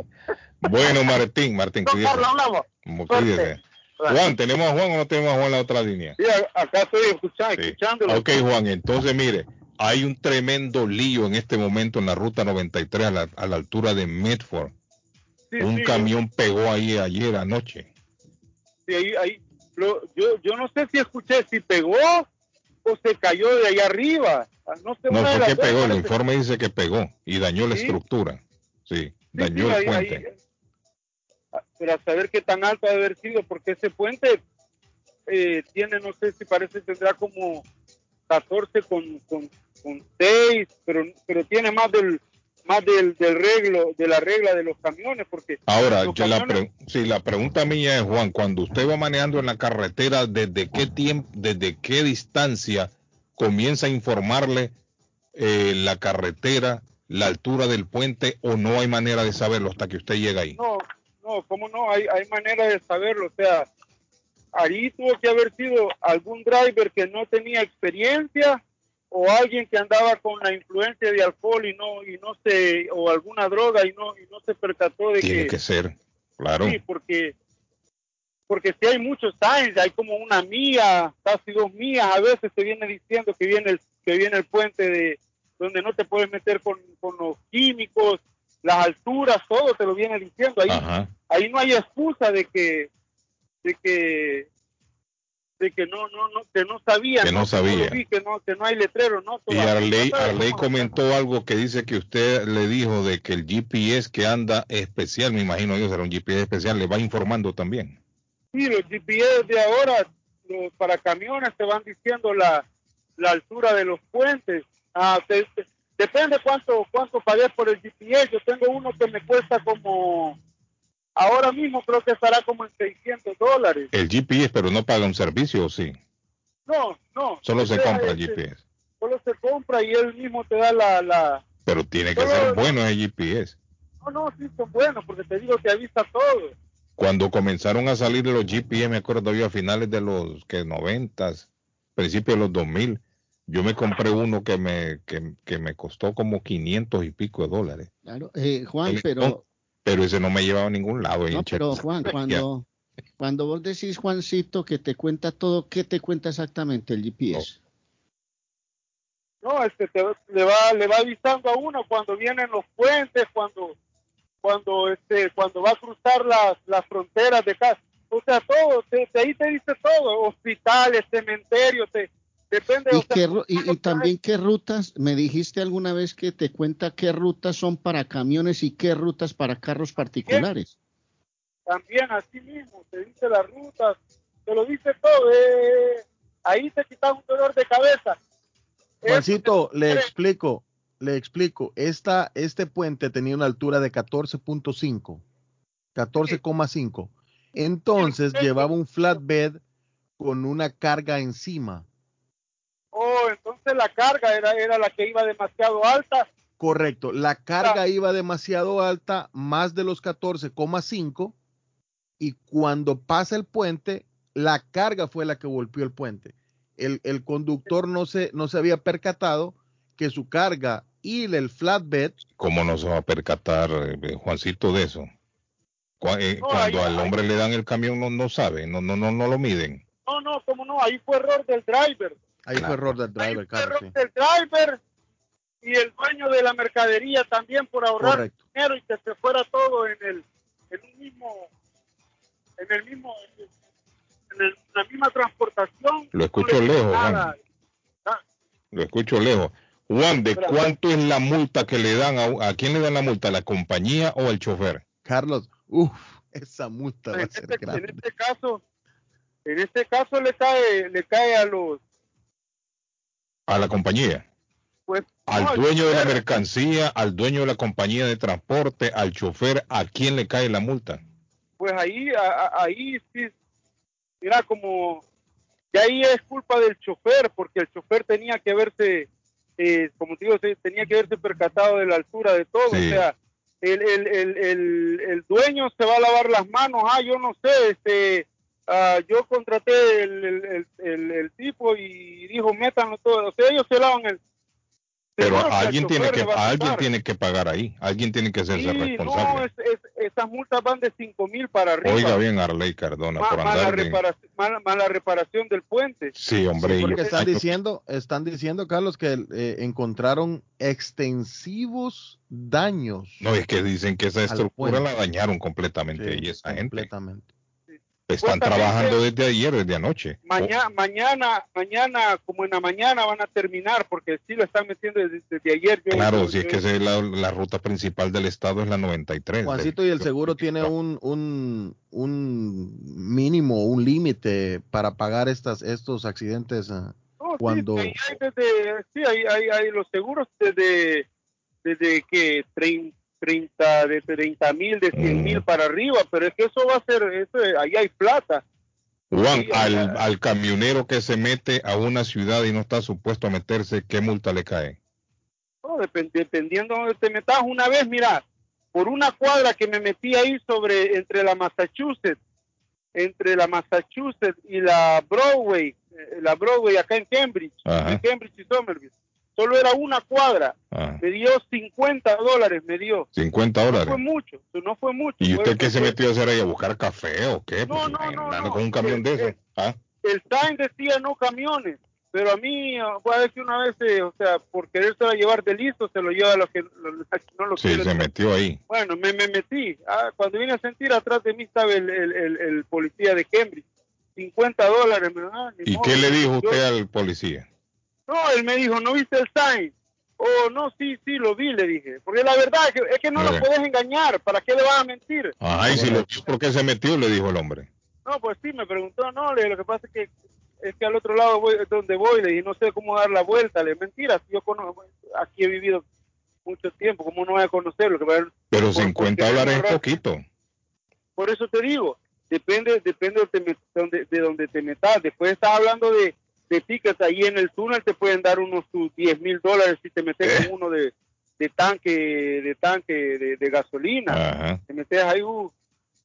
Bueno, Martín, Martín, Don cuídese. Carlos, hablamos. Cuídese. Juan, ¿tenemos a Juan o no tenemos a Juan en la otra línea? Sí, acá estoy escuchando, Sí. escuchándolo. Ok, Juan, entonces mire, hay un tremendo lío en este momento en la ruta 93 a la, a la altura de Medford. Sí, un sí, camión pegó ahí ayer anoche. sí, ahí, ahí, lo- yo, yo no sé si escuché si pegó o se cayó de ahí arriba. Ah, No sé, No fue que pegó, el informe dice que pegó y dañó la estructura. Sí, dañó el ahí- puente. ahí, ah, pero a saber qué tan alto ha de haber sido, porque ese puente eh, tiene, no sé si parece, tendrá como 14 con, con, con 6, pero, pero tiene más del más del, del reglo, de la regla de los camiones, porque Ahora, yo la, pre- sí, la pregunta mía es, Juan, cuando usted va manejando en la carretera, ¿desde qué tiempo, desde qué distancia comienza a informarle eh, la carretera la altura del puente o no hay manera de saberlo hasta que usted llega ahí? No, no, ¿cómo no? Hay, hay manera de saberlo. O sea, ahí tuvo que haber sido algún driver que no tenía experiencia o alguien que andaba con la influencia de alcohol y no y no se o alguna droga y no y no se percató de Tiene que, que ser, claro. sí porque porque si hay muchos signs hay como una mía casi dos mías a veces te viene diciendo que viene el que viene el puente de donde no te puedes meter con, con los químicos las alturas todo te lo viene diciendo ahí Ajá. ahí no hay excusa de que de que de que no no no que no sabía Que no sabía. vi, que no que no hay letrero no Y Todavía Arley, sabe Arley cómo- comentó algo que dice que usted le dijo de que el GPS que anda especial, me imagino yo será un GPS especial, le va informando también. sí los GPS de ahora los, para camiones te van diciendo la, la altura de los puentes. Ah, te- te- depende cuánto cuánto por el GPS yo tengo uno que me cuesta como ahora mismo creo que estará como en 600 dólares El GPS, pero no paga un servicio, ¿o sí? no no Solo se compra el GPS. solo se compra y él mismo te da la, la Pero tiene que Solo- ser bueno el GPS. no no sí son buenos porque te digo que avisa todo Cuando comenzaron a salir los GPS, me acuerdo yo a finales de los que 90, principios de los 2000, yo me compré uno que me, que, que me costó como 500 y pico de dólares. Claro, eh, Juan, El- pero, Pero ese no me llevaba a ningún lado. ahí no, pero. Juan, cuando, cuando vos decís Juancito que te cuenta todo, ¿qué te cuenta exactamente el GPS? no este te, le va le va avisando a uno cuando vienen los puentes cuando cuando este cuando va a cruzar las las fronteras de casa o sea todo te, te- ahí te dice todo hospitales cementerios te depende ¿Y, o sea, qué y, y también qué rutas, me dijiste alguna vez que te cuenta qué rutas son para camiones y qué rutas para carros particulares. también así mismo te dice las rutas te lo dice todo eh, ahí te quitas un dolor de cabeza Juancito, le explico, le explico. Esta, este puente tenía una altura de 14.5, 14,5. Entonces Sí. llevaba un flatbed con una carga encima. Entonces la carga era era la que iba demasiado alta Correcto, la carga iba demasiado alta, más de los 14,5, y cuando pasa el puente, la carga fue la que golpeó el puente. El, el conductor no se, no se había percatado que su carga y el flatbed, ¿Cómo no se va a percatar, eh, Juancito, de eso? Eh, No, Cuando ahí- al hombre le dan el camión no, no sabe, no, no, no, no lo miden. no no cómo no ahí fue error del driver ahí Claro. fue error del Ahí driver, fue claro, error sí. del driver y el dueño de la mercadería también por ahorrar Correcto. dinero y que se fuera todo en el en un mismo en el mismo en el- la misma transportación Lo escucho No le lejos, nada. Ah, Lo escucho lejos. Juan, ¿de cuánto es la multa que le dan a, a quién le dan la multa? ¿A la compañía o al chofer? Carlos, uff, esa multa va a en, ser este, en grande. este caso en este caso le cae le cae a los A la compañía. pues Al no, dueño de la mercancía, al dueño de la compañía de transporte, al chofer, ¿a quién le cae la multa? pues ahí a- ahí sí mira como y ahí es culpa del chofer porque el chofer tenía que verse eh, como te digo tenía que verse percatado de la altura de todo Sí. o sea el, el, el, el, el dueño se va a lavar las manos ah yo no sé este ah, yo contraté el, el, el, el- el tipo y dijo métanlo todo o sea ellos se lavan el Pero alguien tiene que alguien tiene que pagar ahí, alguien tiene que hacerse Sí, responsable. no, es- es- esas multas van de cinco mil para arriba. Oiga bien, Arley Cardona, Ma- por mala, andar de- reparación, mala, mala reparación del puente. Sí, hombre. Sí, porque están diciendo, están diciendo, Carlos, que eh, encontraron extensivos daños. No, es que dicen que esa estructura la dañaron completamente Sí, y esa gente completamente. Están trabajando desde ayer, desde anoche. Mañana, mañana, mañana, como en la mañana van a terminar, porque sí lo están metiendo desde, desde ayer. Yo- Claro, yo- si es yo- que esa es la, la ruta principal del estado es la 93. Juancito, de- y el seguro tiene un, un, un mínimo, un límite para pagar estas, estos accidentes. ah. No, sí, cuando- ahí hay desde- sí, hay, hay, hay los seguros desde, desde que 30, 30 de 30 mil, de 100 mil Mm. para arriba, pero es que eso va a ser, eso, ahí hay plata. Juan, Sí, al, al camionero que se mete a una ciudad y no está supuesto a meterse, ¿qué multa le cae? No, No, depend- dependiendo de donde te metas. Una vez, mira, por una cuadra que me metí ahí sobre, entre la Massachusetts, entre la Massachusetts y la Broadway, eh, la Broadway acá en Cambridge, en Cambridge y Somerville. Solo era una cuadra. Ah, Me dio 50 dólares, me dio. 50 No dólares. fue mucho, no fue mucho. ¿Y usted qué se metió a hacer ahí? ¿A buscar café o qué? No, Pues, no, no, no. con un camión de Eh, esos. eh. ¿Ah? el sign decía no camiones, pero a mí, voy a decir una vez, eh, o sea, por querérselo llevar de listo, se lo lleva a los que, los no lo Sí, se metió ahí. Bueno, me, me metí. Ah, cuando vine a sentir atrás de mí estaba el, el, el, el policía de Cambridge. 50 dólares. me- ah, ¿Y modo. qué le dijo Yo- usted al policía? No, él me dijo, ¿no viste el sign? Oh, no, sí, sí, lo vi, le dije. Porque la verdad es que, es que no lo puedes engañar. ¿Para qué le vas a mentir? Ajá, y si lo ¿por qué se metió? Le dijo el hombre. No, pues sí, me preguntó, no, le lo que pasa es que es que al otro lado voy, es donde voy, le dije, no sé cómo dar la vuelta, le mentira, si yo conozco, aquí he vivido mucho tiempo, ¿cómo no voy a conocerlo? Que va a- Pero por- 50 porque dólares es poquito. Por eso te digo, depende depende de, donde, de donde te metas. Después estás hablando de, de tickets, ahí en el túnel te pueden dar unos tus 10 mil dólares si te metes Eh. con uno de, de tanque de tanque de, de gasolina. Ajá. te metes ahí, uh,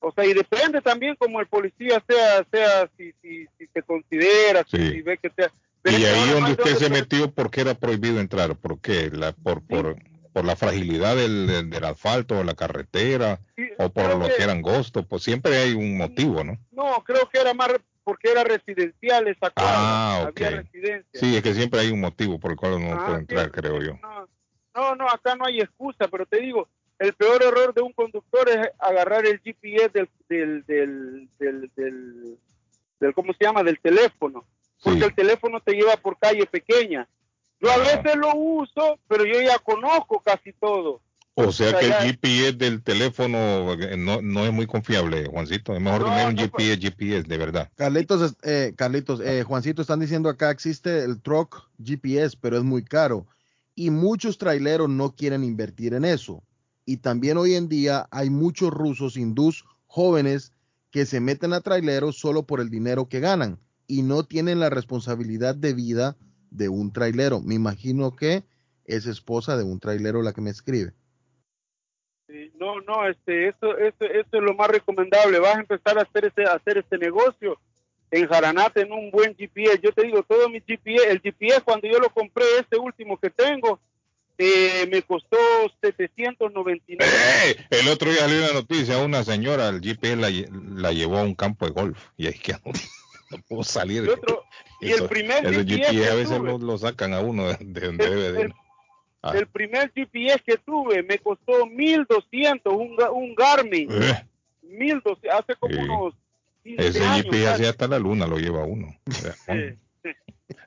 o sea, y depende también como el policía sea, sea si, si, si te considera, si, Sí. si ve que sea. Pero Y que ahí donde usted se metió, ¿por qué era prohibido entrar? ¿Por qué? La, por, por, por la fragilidad del, del, asfalto o la carretera sí, o por lo que era angosto. Pues siempre hay un motivo, ¿no? No, creo que era más porque era residencial esa cuadra. Ah, ok. Había residencia. Sí, es que siempre hay un motivo por el cual uno no Ah, puede sí, entrar, creo yo. No, no, no, acá no hay excusa, pero te digo, el peor error de un conductor es agarrar el GPS del, del, del, del, del, del- ¿cómo se llama? Del teléfono, porque Sí. el teléfono te lleva por calle pequeña. Yo a Ah. veces lo uso, pero yo ya conozco casi todo. O sea O sea, que el GPS del teléfono eh, no, no es muy confiable, Juancito. Es mejor No, tener un no, GPS, GPS, de verdad. Carlitos, eh, Carlitos, eh, Juancito, están diciendo acá existe el truck GPS, pero es muy caro. Y muchos traileros no quieren invertir en eso. Y también hoy en día hay muchos rusos hindús jóvenes que se meten a traileros solo por el dinero que ganan y no tienen la responsabilidad de vida de un trailero. Me imagino que es esposa de un trailero la que me escribe. No, no, este, eso, eso, eso es lo más recomendable. Vas a empezar a hacer ese, a hacer este negocio en Jaranate en un buen GPS. Yo te digo, todo mi GPS, el GPS cuando yo lo compré, este último que tengo, eh, me costó 799. ¡Eh! El otro día salió una noticia, una señora, el GPS la, la llevó a un campo de golf y ahí que no, no pudo salir. Y, otro, y Eso- el primer GPS, GPS a veces lo, lo sacan a uno de, de donde El- debe de. el- Ah. el primer GPS que tuve me costó 1200, un, un Garmin, Eh, 1200, hace como unos 15 ese años. GPS casi. hasta la luna lo lleva uno. Eh,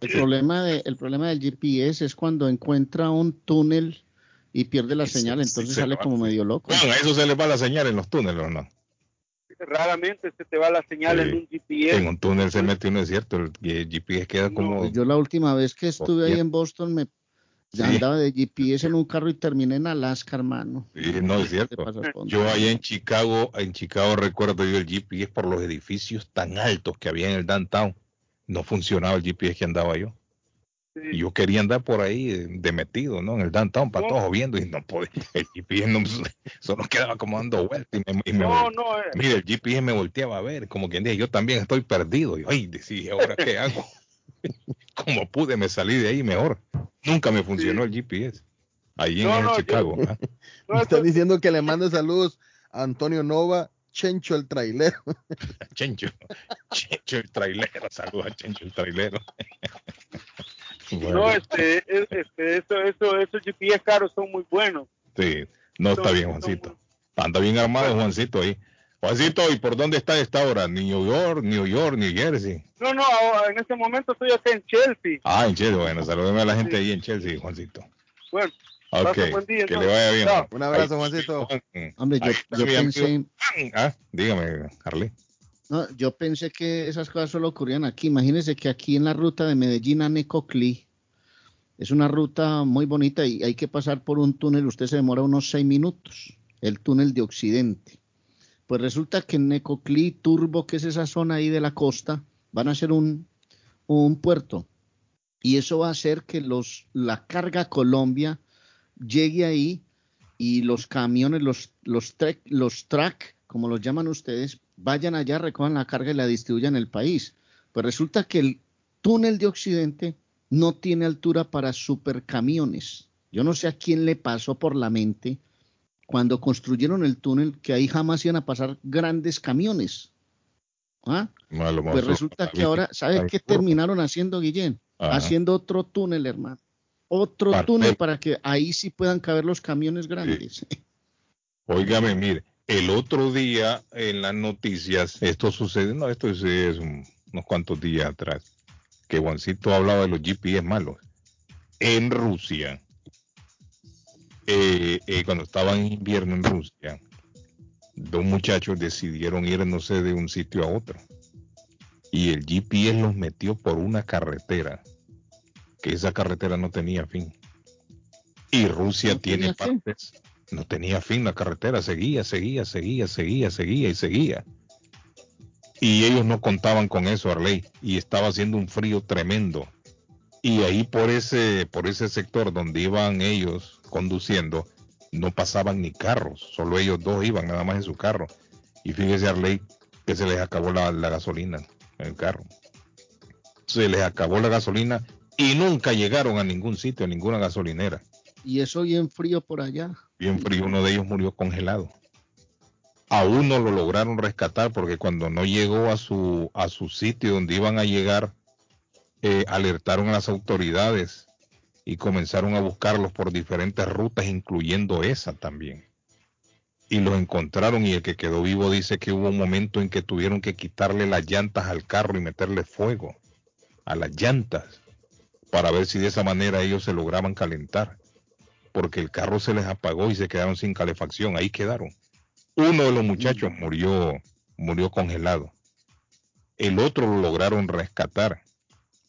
El problema, de, el problema del GPS es cuando encuentra un túnel y pierde la Sí, señal, sí, entonces se sale como medio loco. Bueno, a eso se le va la señal en los túneles, ¿o no? raramente se te va la señal Sí. en un GPS. En un túnel se mete uno, es cierto, el, GPS queda No, como... Yo la última vez que estuve ahí en Boston me Sí. andaba de GPS en un carro y terminé en Alaska, hermano. Sí, no es cierto. Yo allá en Chicago, en Chicago recuerdo yo el GPS por los edificios tan altos que había en el downtown. No funcionaba el GPS que andaba yo. Sí. Y yo quería andar por ahí eh, de metido, ¿no? En el downtown, para No. todos viendo y no podía. El GPS no, solo quedaba como dando vueltas y me, y me No, no, eh, Mira, el GPS me volteaba a ver, como quien dice, yo también estoy perdido. Y ay, decía, ¿ahora qué hago? como pude, me salí de ahí mejor. Nunca me funcionó el GPS. Ahí en, No, en no, yo- Chicago. ¿ah? no, Me están eso- diciendo que le mande saludos a Antonio Nova, Chencho el trailero. Chencho, Chencho el trailero, saludos a Chencho el trailero. Bueno, no, este, es- este, eso, eso, esos GPS caros son muy buenos. sí, no está bien, Juancito. muy- Anda bien armado, Juancito, ahí. Juancito, ¿y por dónde está esta hora? ¿New York, New York, New Jersey? No, no, en este momento estoy acá en Chelsea. Ah, en Chelsea, bueno, saludeme a la gente Sí. ahí en Chelsea, Juancito. Bueno, Ok, Pasa buen día, que ¿no? le vaya bien. Chao. Un abrazo, Juancito. Hombre, yo, pensé. Ah, dígame, Carly. no, yo pensé que esas cosas solo ocurrían aquí. Imagínense que aquí en la ruta de Medellín a Necoclí es una ruta muy bonita y hay que pasar por un túnel. Usted se demora unos seis minutos, el túnel de Occidente. Pues resulta que en Necoclí, Turbo, que es esa zona ahí de la costa, van a hacer un, un puerto. Y eso va a hacer que los, la carga Colombia llegue ahí y los camiones, los, los, los track, como los llaman ustedes, vayan allá, recojan la carga y la distribuyan en el país. Pues resulta que el túnel de Occidente no tiene altura para supercamiones. Yo no sé a quién le pasó por la mente cuando construyeron el túnel que ahí jamás iban a pasar grandes camiones. ¿Ah? No, a lo Pues resulta que ahora, ¿sabes qué terminaron haciendo, Guillén? Ajá. Haciendo otro túnel, hermano. Otro túnel para que ahí sí puedan caber los camiones grandes. Óigame, mire, el otro día en las noticias, esto sucede, no, esto sí es un- unos cuantos días atrás, que Juancito hablaba de los GPS malos. En Rusia, eh, eh, cuando estaba en invierno en Rusia, dos muchachos decidieron ir, no sé, de un sitio a otro. Y el GPS los metió por una carretera, que esa carretera no tenía fin. Y Rusia ¿No tiene fin? partes, no tenía fin la carretera, seguía, seguía, seguía, seguía, seguía y seguía. Y ellos no contaban con eso, Arley, y estaba haciendo un frío tremendo. Y ahí por ese, por ese sector donde iban ellos conduciendo, no pasaban ni carros, solo ellos dos iban nada más en su carro. Y fíjese, Arley, que se les acabó la, la gasolina en el carro. Se les acabó la gasolina y nunca llegaron a ningún sitio, a ninguna gasolinera. Y eso bien frío por allá. Bien frío, uno de ellos murió congelado. A uno lo lograron rescatar porque cuando no llegó a su, a su sitio donde iban a llegar, eh, alertaron a las autoridades y comenzaron a buscarlos por diferentes rutas, incluyendo esa también. Y los encontraron y el que quedó vivo dice que hubo un momento en que tuvieron que quitarle las llantas al carro y meterle fuego a las llantas para ver si de esa manera ellos se lograban calentar porque el carro se les apagó y se quedaron sin calefacción, ahí quedaron. Uno de los muchachos murió, murió congelado. El otro lo lograron rescatar.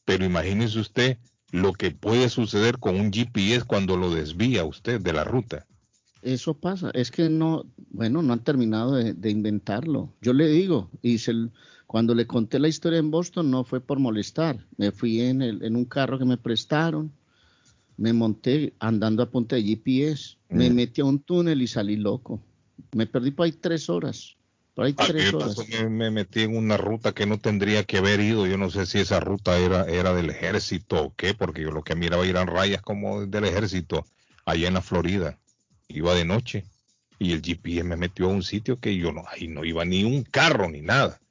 Pero imagínese usted lo que puede suceder con un GPS cuando lo desvía usted de la ruta. Eso pasa. Es que no, bueno, no han terminado de, de inventarlo. Yo le digo, y se cuando le conté la historia en Boston no fue por molestar. Me fui en, el- en un carro que me prestaron, me monté andando a punta de GPS, me Mm. metí a un túnel y salí loco. Me perdí por ahí tres horas. Por ahí tres me horas. me metí en una ruta que no tendría que haber ido. Yo no sé si esa ruta era, era del ejército o qué, porque yo lo que miraba eran rayas como del ejército allá en la Florida. Iba de noche y el GPS me metió a un sitio que yo no, ahí no iba ni un carro ni nada,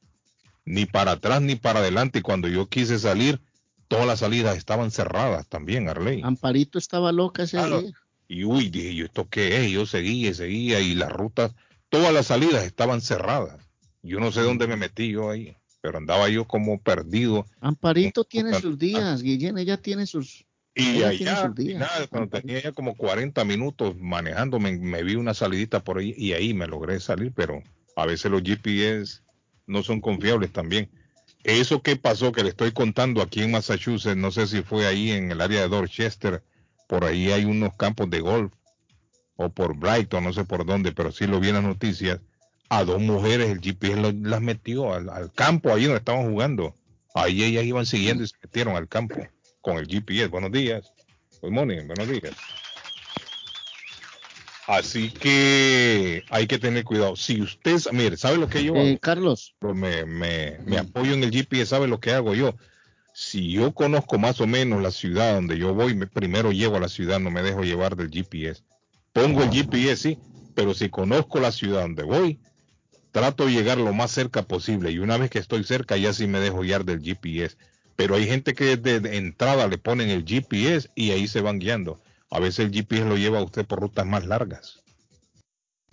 ni para atrás ni para adelante. Y cuando yo quise salir, todas las salidas estaban cerradas también, Arley. Amparito estaba loca ese Claro. día. Y uy, dije yo, ¿esto qué es? Yo seguía y seguía y las rutas, todas las salidas estaban cerradas. Yo no sé dónde me metí yo ahí, pero andaba yo como perdido. Amparito tiene sus días, Guillén, ella tiene sus... Y allá, cuando tenía ya como 40 minutos manejando, me, me vi una salidita por ahí y ahí me logré salir, pero a veces los GPS no son confiables también. Eso que pasó, que le estoy contando aquí en Massachusetts, no sé si fue ahí en el área de Dorchester, por ahí hay unos campos de golf, o por Brighton, no sé por dónde, pero sí lo vi en las noticias. A dos mujeres el GPS lo- las metió al, al campo, ahí donde estaban jugando. Ahí ellas iban siguiendo y se metieron al campo con el GPS. Buenos días. Good morning, buenos días. Así que hay que tener cuidado. Si usted, mire, ¿sabe lo que yo Eh, hago? Carlos, me, me, me apoyo en el GPS, ¿sabe lo que hago yo? Si yo conozco más o menos la ciudad donde yo voy, me- primero llego a la ciudad, no me dejo llevar del GPS. Pongo el GPS, sí, pero si conozco la ciudad donde voy, trato de llegar lo más cerca posible. Y una vez que estoy cerca, ya sí me dejo guiar del GPS. Pero hay gente que de, entrada le ponen el GPS y ahí se van guiando. A veces el GPS lo lleva a usted por rutas más largas.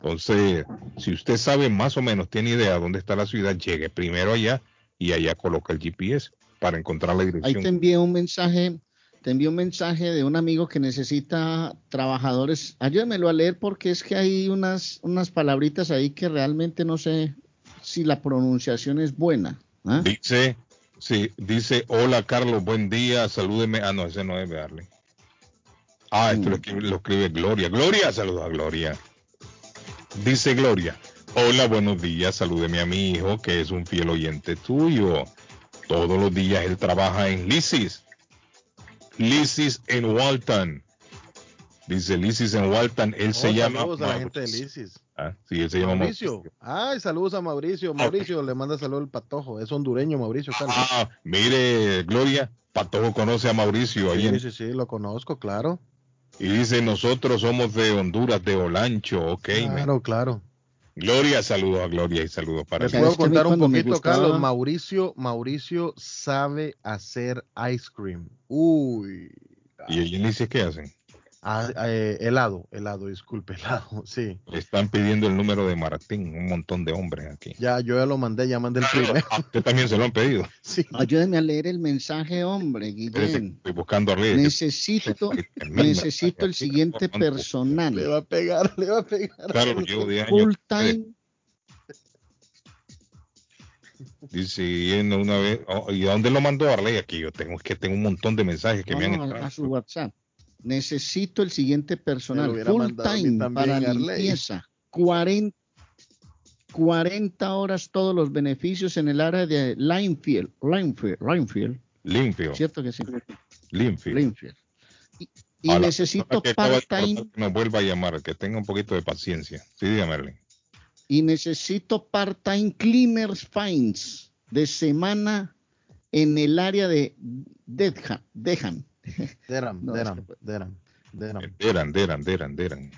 Entonces, si usted sabe más o menos, tiene idea de dónde está la ciudad, llegue primero allá y allá coloca el GPS para encontrar la ahí dirección. te envié un mensaje, te envié un mensaje de un amigo que necesita trabajadores. Ayúdamelo a leer porque es que hay unas, unas palabritas ahí que realmente no sé si la pronunciación es buena. ¿ah? Dice, sí, dice, hola Carlos, buen día, salúdeme. Ah, no, ese no es Darle. Ah, esto lo escribe, lo escribe Gloria. Gloria, saludos a Gloria. Dice Gloria, hola, buenos días, salúdeme a mi hijo, que es un fiel oyente tuyo. Todos los días él trabaja en Lisis. Lisis en Walton. Dice Lisis en Walton, él se Oh, llama saludos a la gente de Mauricio. Lisis. Ah, sí, él se llama Mauricio. Mauricio. Ay, saludos a Mauricio. Mauricio le manda saludos al patojo. Es hondureño, Mauricio. Carlos. Ah, mire, Gloria, Patojo conoce a Mauricio ahí en- sí, sí, sí, lo conozco, claro. y dice, nosotros somos de Honduras, de Olancho, ok. man. Claro, claro. Gloria, saludos a Gloria y saludos para Les ti. ¿Sabes puedo contar un poquito, gustaba- Carlos. Mauricio, Mauricio sabe hacer ice cream. Uy. ¿Y ella dice qué hacen? Ah, eh, helado, helado, disculpe, helado, sí. Le están pidiendo el número de Martín, un montón de hombres aquí. Ya, yo ya lo mandé, ya mandé el primero. Ah, Usted también se lo han pedido. Sí. Ayúdeme a leer el mensaje, hombre, Guillén. Estoy buscando a Reyes. Necesito, necesito el siguiente Le personal. va a pegar, le va a pegar. Claro, yo de años. Full time Dice yendo una vez. oh, ¿Y a dónde lo mandó Arley? Aquí yo tengo es que tengo un montón de mensajes que No, me han entrado. a su WhatsApp. Necesito el siguiente personal, full time para limpieza. 40, 40 horas todos los beneficios en el área de Linefield. Linefield, Linefield, Limpio, ¿cierto que sí? limpio. Linefield. Y, necesito part-time que me vuelva a llamar, que tenga un poquito de paciencia. Sí, dígame, y necesito part-time cleaners fines de semana en el área de Dedham. Dedham. Deram, No, Deram, es que- Deram, Deram. Deran, Deran, Deran, Deran.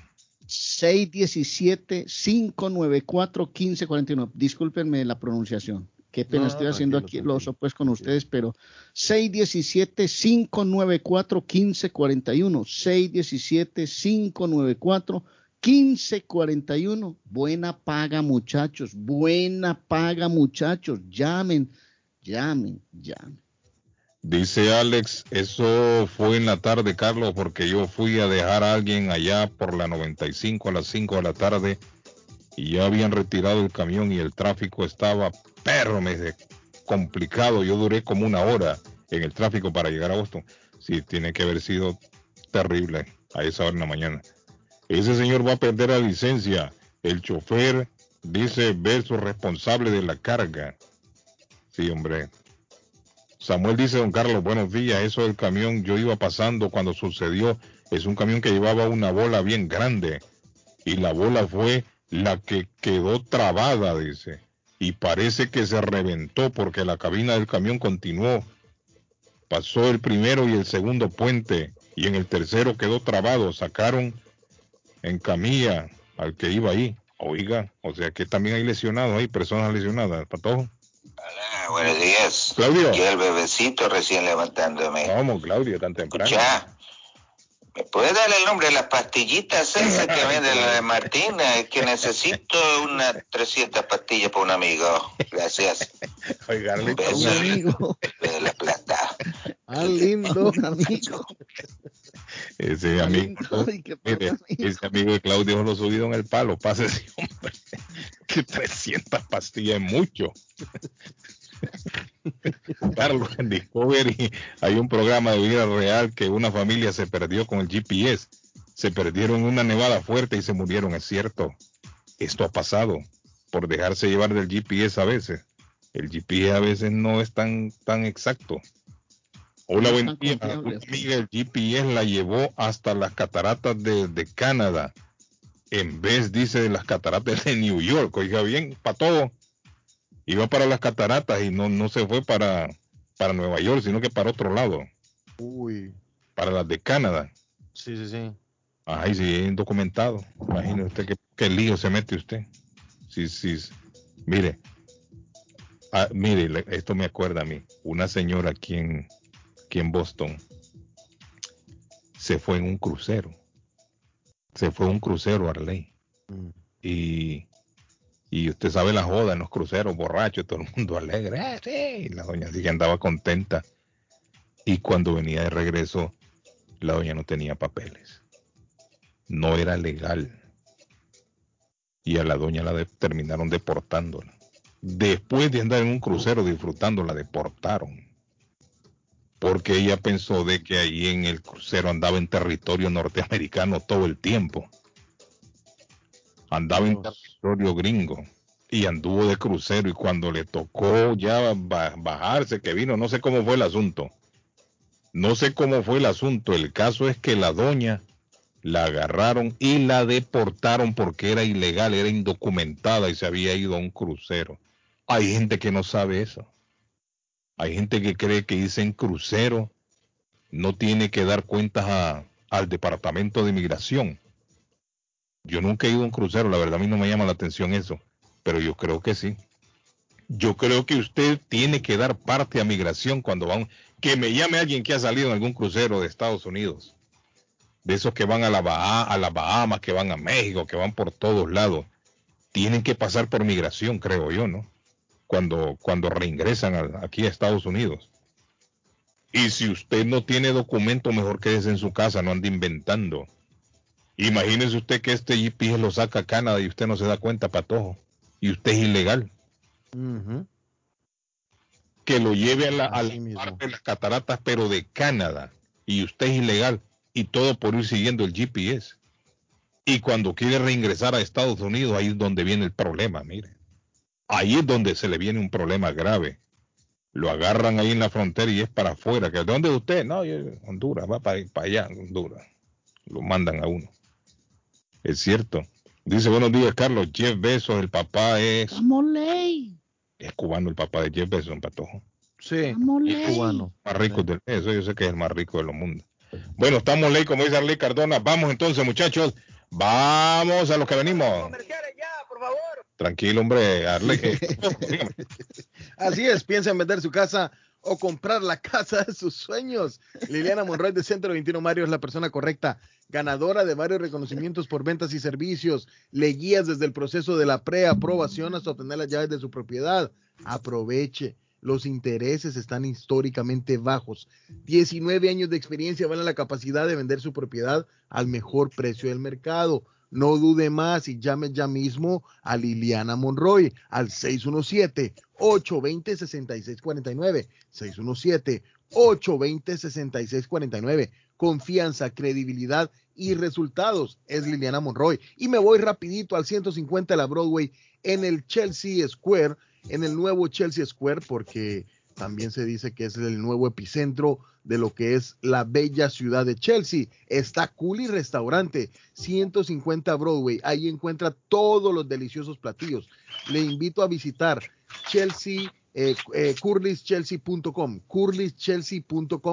617-594-1549. Discúlpenme la pronunciación. Qué pena No, estoy haciendo aquí el oso tranquilo, pues con ustedes, pero 617-594-1541. 617-594-1541. Buena paga, muchachos. Buena paga, muchachos. Llamen, llamen, llamen. Dice Alex, eso fue en la tarde, Carlos, porque yo fui a dejar a alguien allá por la 95 a las 5 de la tarde y ya habían retirado el camión y el tráfico estaba perro, me dice, complicado. Yo duré como una hora en el tráfico para llegar a Boston. Sí, tiene que haber sido terrible a esa hora en la mañana. Ese señor va a perder la licencia. El chofer dice ver su responsable de la carga. Sí, hombre. Samuel dice, don Carlos, buenos días. Eso del camión, yo iba pasando cuando sucedió. Es un camión que llevaba una bola bien grande. Y la bola fue la que quedó trabada, dice. Y parece que se reventó porque la cabina del camión continuó. Pasó el primero y el segundo puente. Y en el tercero quedó trabado. Sacaron en camilla al que iba ahí. Oiga, o sea que también hay lesionados, hay personas lesionadas. ¿Patojo? Hola, buenos días. Claudio. Aquí el bebecito recién levantándome. Vamos, Claudia, tan temprano. Ya. ¿Me puede dar el nombre de las pastillitas esas que vende la de Martina? Es que necesito unas 300 pastillas para un amigo. Gracias. Oiga, Un Un beso amigo, de la plata. Ah, lindo. amigo. Ese amigo, mire, ese amigo de Claudio lo subido en el palo, pásese, hombre. Que 300 pastillas es mucho. Carlos, en Discovery hay un programa de vida real que una familia se perdió con el GPS. Se perdieron una nevada fuerte y se murieron, es cierto. Esto ha pasado por dejarse llevar del GPS a veces. El GPS a veces no es tan, tan exacto. Hola, buen día. Una amiga del GPS la llevó hasta las cataratas de, de Canadá. En vez, dice, de las cataratas de New York. Oiga bien, para todo. Iba para las cataratas y no, no se fue para, para Nueva York, sino que para otro lado. Uy, Para las de Canadá. sí, sí, sí. Ay, sí, documentado. Imagine usted qué, qué lío se mete usted. Sí, sí. Mire, ah, mire, esto me acuerda a mí. Una señora aquí en, aquí en Boston se fue en un crucero. Se fue en un crucero, Arley. Mm. Y, y usted sabe la joda en los cruceros, borracho, todo el mundo alegre. "Ah, sí". La doña sí que andaba contenta. Y cuando venía de regreso, la doña no tenía papeles. No era legal. Y a la doña la de- terminaron deportándola. Después de andar en un crucero disfrutando, la deportaron. Porque ella pensó de que ahí en el crucero andaba en territorio norteamericano todo el tiempo. Andaba en territorio gringo y anduvo de crucero y cuando le tocó ya ba- bajarse que vino, no sé cómo fue el asunto. No sé cómo fue el asunto. El caso es que la doña La agarraron y la deportaron porque era ilegal, era indocumentada y se había ido a un crucero. Hay gente que no sabe eso. Hay gente que cree que dicen crucero no tiene que dar cuentas a, al Departamento de Inmigración. Yo nunca he ido a un crucero, la verdad a mí no me llama la atención eso, pero yo creo que sí. Yo creo que usted tiene que dar parte a migración cuando van, que me llame alguien que ha salido en algún crucero de Estados Unidos, de esos que van a, la a las Bahamas, que van a México, que van por todos lados. Tienen que pasar por migración, creo yo, ¿no? Cuando, cuando reingresan aquí a Estados Unidos. Y si usted no tiene documento, mejor quédese en su casa, no ande inventando. Imagínese usted que este GPS lo saca a Canadá y usted no se da cuenta, patojo. Y usted es ilegal. Que lo lleve a la, parte de las cataratas, pero de Canadá. Y usted es ilegal. Y todo por ir siguiendo el GPS. Y cuando quiere reingresar a Estados Unidos, ahí es donde viene el problema, mire. Ahí es donde se le viene un problema grave lo agarran ahí en la frontera y es para afuera. ¿De dónde es usted? No, Honduras, va para, para allá, Honduras. Lo mandan a uno. Es cierto. Dice, buenos días, Carlos. Jeff Bezos, el papá es... ley. Es cubano el papá de Jeff Bezos, un patojo. Sí, es cubano. Más rico del... Eso yo sé que es el más rico de los mundos. Bueno, estamos ley, como dice Arley Cardona. Vamos entonces, muchachos. Vamos a lo que venimos. Tranquilo, hombre, Arley. Así es, piensa en vender su casa o comprar la casa de sus sueños. Liliana Monroy de Centro 21 Mario es la persona correcta, ganadora de varios reconocimientos por ventas y servicios. Le guías desde el proceso de la preaprobación hasta obtener las llaves de su propiedad. Aproveche. Los intereses están históricamente bajos. 19 años de experiencia valen la capacidad de vender su propiedad al mejor precio del mercado. No dude más y llame ya mismo a Liliana Monroy al 617-820-6649. 617-820-6649. Confianza, credibilidad y resultados. Es Liliana Monroy. Y me voy rapidito al 150 de la Broadway en el Chelsea Square, en el nuevo Chelsea Square, porque también se dice que es el nuevo epicentro de lo que es la bella ciudad de Chelsea. Está Culi Restaurante, 150 Broadway. Ahí encuentra todos los deliciosos platillos. Le invito a visitar Chelsea eh, eh, curlischelsea.com,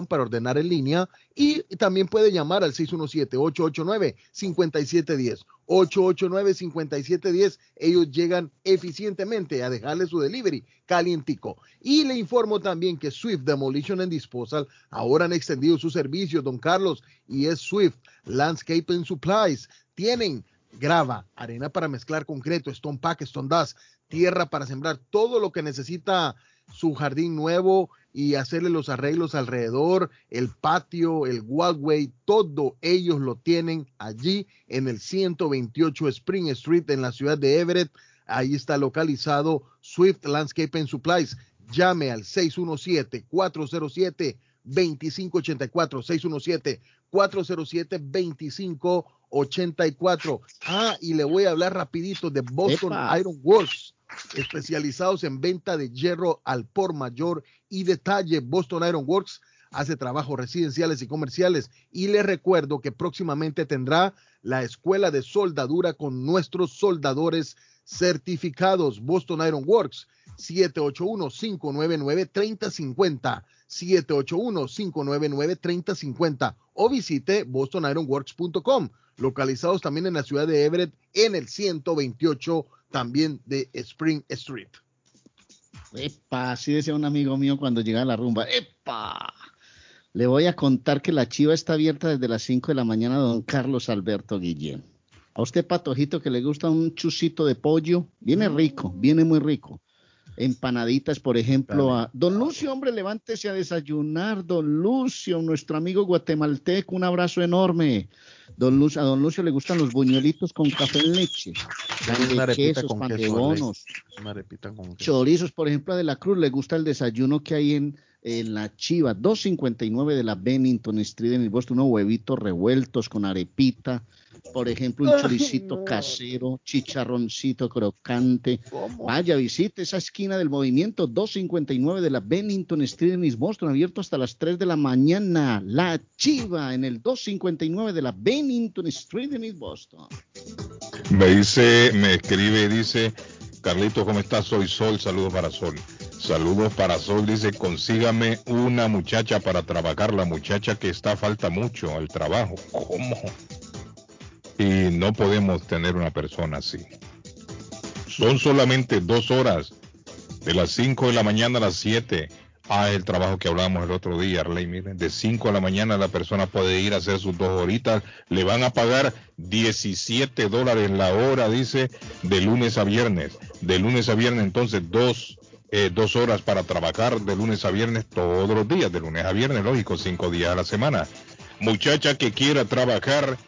para ordenar en línea y también puede llamar al 617-889-5710. 889-5710, ellos llegan eficientemente a dejarle su delivery calientico. Y le informo también que Swift Demolition and Disposal ahora han extendido sus servicios, don Carlos, y es Swift Landscaping Supplies. Tienen grava, arena para mezclar concreto, stone pack, stone dust, tierra para sembrar, todo lo que necesita su jardín nuevo y hacerle los arreglos alrededor, el patio, el walkway, todo ellos lo tienen allí en el 128 Spring Street en la ciudad de Everett. Ahí está localizado Swift Landscape and Supplies. Llame al 617-407-2584, 617-407-2584. Ah, y le voy a hablar rapidito de Boston Iron Works especializados en venta de hierro al por mayor y detalle. Boston Iron Works hace trabajos residenciales y comerciales y les recuerdo que próximamente tendrá la escuela de soldadura con nuestros soldadores certificados. Boston Iron Works 781-599-3050. 781-599-3050 o visite bostonironworks.com, localizados también en la ciudad de Everett en el 128 también de Spring Street. Epa, así decía un amigo mío cuando llegaba a la rumba. Epa, le voy a contar que la chiva está abierta desde las 5 de la mañana, don Carlos Alberto Guillén. A usted, patojito, que le gusta un chusito de pollo, viene rico, viene muy rico empanaditas, por ejemplo, a Don Lucio, hombre, levántese a desayunar, Don Lucio, nuestro amigo guatemalteco, un abrazo enorme. Don Lucio, a Don Lucio le gustan los buñuelitos con café en leche, de quesos, pan de bonos, chorizos, por ejemplo, a De la Cruz le gusta el desayuno que hay en, en la Chiva, 259 de la Bennington Street en el Boston, unos huevitos revueltos con arepita, Por ejemplo, un choricito casero, chicharroncito crocante. Vaya, visite esa esquina del movimiento 259 de la Bennington Street en East Boston, abierto hasta las 3 de la mañana. La Chiva en el 259 de la Bennington Street en East Boston. Me dice, me escribe, dice, Carlito, ¿cómo estás? Soy Sol, saludos para Sol. Saludos para Sol, dice, consígame una muchacha para trabajar, la muchacha que está falta mucho al trabajo. ¿Cómo? Y no podemos tener una persona así. Son solamente dos horas, de las 5 de la mañana a las 7. Ah, el trabajo que hablábamos el otro día, Arley, miren, de 5 de la mañana la persona puede ir a hacer sus dos horitas, le van a pagar 17 dólares la hora, dice, de lunes a viernes. De lunes a viernes, entonces, dos, eh, dos horas para trabajar de lunes a viernes todos los días, de lunes a viernes, lógico, cinco días a la semana. Muchacha que quiera trabajar,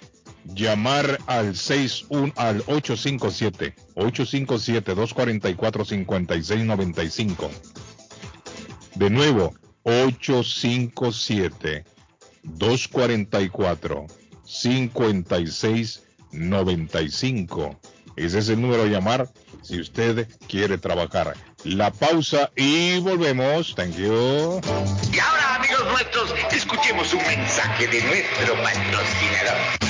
llamar al 61 al 857 857 244 5695 de nuevo, 857-244-5695. Ese es el número a llamar si usted quiere trabajar. La pausa y volvemos. Thank you. Y ahora, amigos nuestros, escuchemos un mensaje de nuestro patrocinador.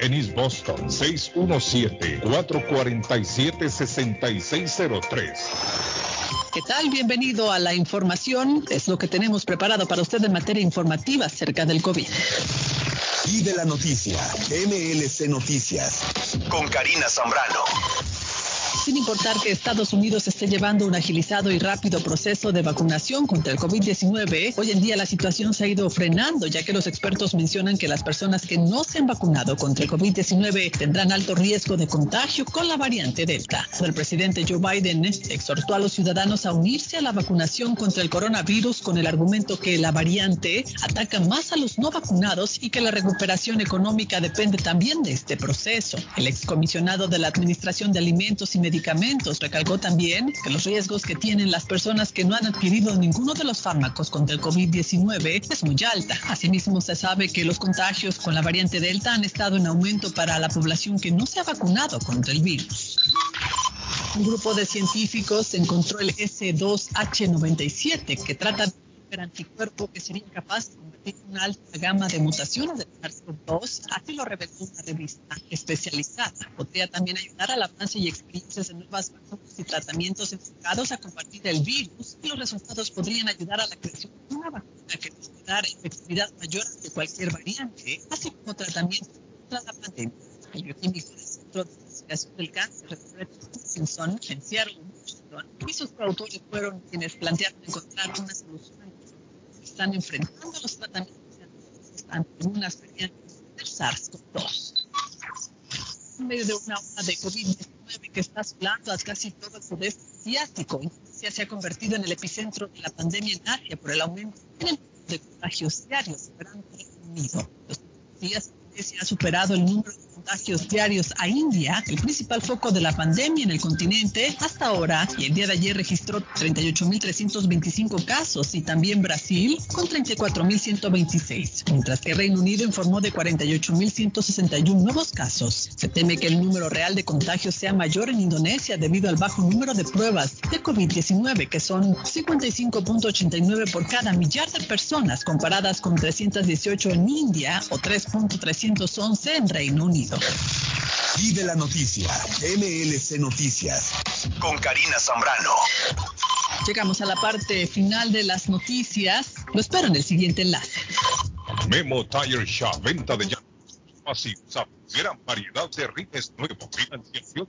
en East Boston, 617-447-6603. ¿Qué tal? Bienvenido a la información. Es lo que tenemos preparado para usted en materia informativa acerca del COVID. Y de la noticia, MLC Noticias, con Karina Zambrano. Sin importar que Estados Unidos esté llevando un agilizado y rápido proceso de vacunación contra el COVID-19, hoy en día la situación se ha ido frenando, ya que los expertos mencionan que las personas que no se han vacunado contra el COVID-19 tendrán alto riesgo de contagio con la variante Delta. El presidente Joe Biden exhortó a los ciudadanos a unirse a la vacunación contra el coronavirus con el argumento que la variante ataca más a los no vacunados y que la recuperación económica depende también de este proceso. El excomisionado de la Administración de Alimentos y medicamentos. Recalcó también que los riesgos que tienen las personas que no han adquirido ninguno de los fármacos contra el COVID-19 es muy alta. Asimismo, se sabe que los contagios con la variante Delta han estado en aumento para la población que no se ha vacunado contra el virus. Un grupo de científicos encontró el S2H97 que trata de un anticuerpo que sería capaz de combatir una alta gama de mutaciones del SARS-CoV-2, así lo reveló una revista especializada. Podría también ayudar al avance y experiencias de nuevas vacunas y tratamientos enfocados a combatir el virus y los resultados podrían ayudar a la creación de una vacuna que puede dar efectividad mayor que cualquier variante, así como tratamiento contra la pandemia. El del Centro de Investigación del Cáncer, Fred Hutchinson, en Seattle, Washington, y sus coautores fueron quienes plantearon encontrar una solución están enfrentando los tratamientos ante unas variantes del SARS-CoV-2. En medio de una ola de COVID-19 que está asolando a casi todo el sudeste asiático, Indonesia se ha convertido en el epicentro de la pandemia en Asia por el aumento de contagios diarios superando el Reino Unido. Los días Indonesia ha superado el número de contagios diarios a India, el principal foco de la pandemia en el continente hasta ahora, y el día de ayer registró 38.325 casos y también Brasil con 34.126, mientras que Reino Unido informó de 48.161 nuevos casos. Se teme que el número real de contagios sea mayor en Indonesia debido al bajo número de pruebas de COVID-19, que son 55.89 por cada millar de personas comparadas con 318 en India o 3.311 en Reino Unido. Y de la noticia, MLC Noticias, con Karina Zambrano. Llegamos a la parte final de las noticias. Lo espero en el siguiente enlace. Memo Tire Shop, venta de llantas gran variedad de rines nuevos, financiación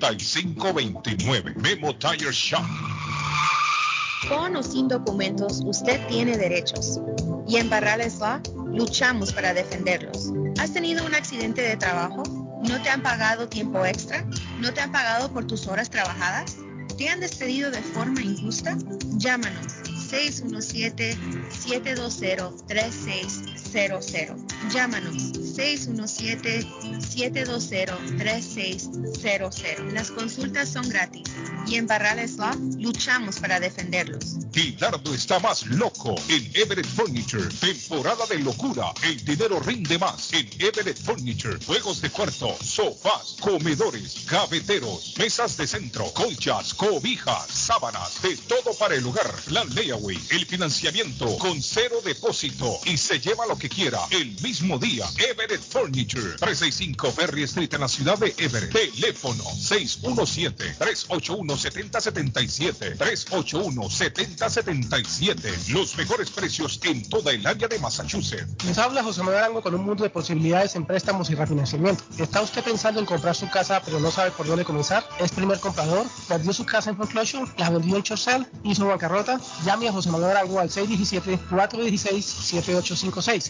959-3529. Memo Tire Shop. Con o sin documentos, usted tiene derechos. Y en Barrales Law luchamos para defenderlos. ¿Has tenido un accidente de trabajo? ¿No te han pagado tiempo extra? ¿No te han pagado por tus horas trabajadas? ¿Te han despedido de forma injusta? Llámanos 617-720-3600. Llámanos 617-720-3600. Las consultas son gratis y en Barrales Law luchamos para defenderlos. Gilardo está más loco en Everett Furniture. Temporada de locura. El dinero rinde más en Everett Furniture. Juegos de cuarto, sofás, comedores, gaveteros, mesas de centro, colchas, cobijas, sábanas, de todo para el hogar. Plan layaway, el financiamiento con cero depósito y se lleva lo que quiera el mismo día. Everett Furniture. 365 Ferry Street en la ciudad de Everett. Teléfono 617-381-7077. 381-7077. Los mejores precios en toda el área de Massachusetts. Les habla José Manuel Arango con un mundo de posibilidades en préstamos y refinanciamiento. ¿Está usted pensando en comprar su casa pero no sabe por dónde comenzar? ¿Es primer comprador? ¿Perdió su casa en foreclosure? ¿La vendió en Chorcel? ¿Hizo bancarrota? Llame a José Manuel Arango al 617-416-7856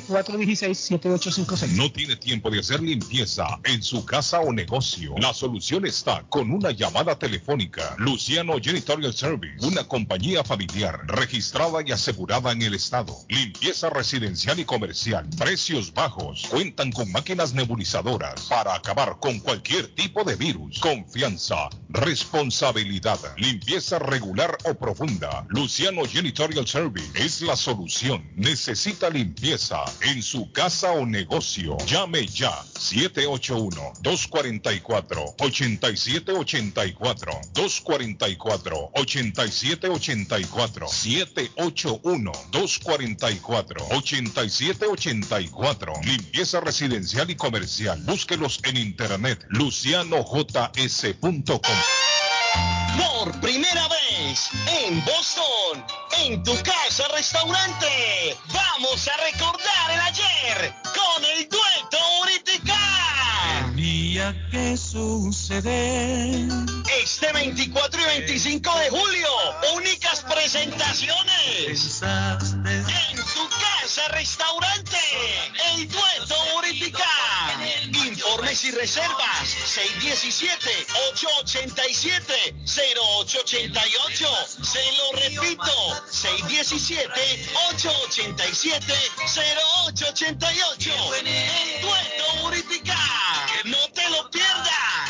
617-416-7856. No tiene tiempo de hacer limpieza en su casa o negocio. La solución está con una llamada telefónica. Luciano Janitorial Service, una compañía familiar registrada y asegurada en el estado. Limpieza residencial y comercial. Precios bajos. Cuentan con máquinas nebulizadoras para acabar con cualquier tipo de virus. Confianza, responsabilidad, limpieza regular o profunda. Luciano Janitorial Service es la solución. Necesita limpieza en su casa o negocio. Llame ya 781-244-8784. 244-8784. 781-244-8784. Limpieza residencial y comercial. Búsquelos en internet. lucianojs.com. Por primera vez en Boston, en tu casa restaurante, vamos a recordar el ayer con el dueto Uritica. Tenía que suceder. Este 24 y 25 de julio, únicas presentaciones. En tu casa restaurante, el dueto Uritica. Y reservas 617-887-0888. Se lo repito, 617-887-0888. El dueto Uritica. No te lo pierdas.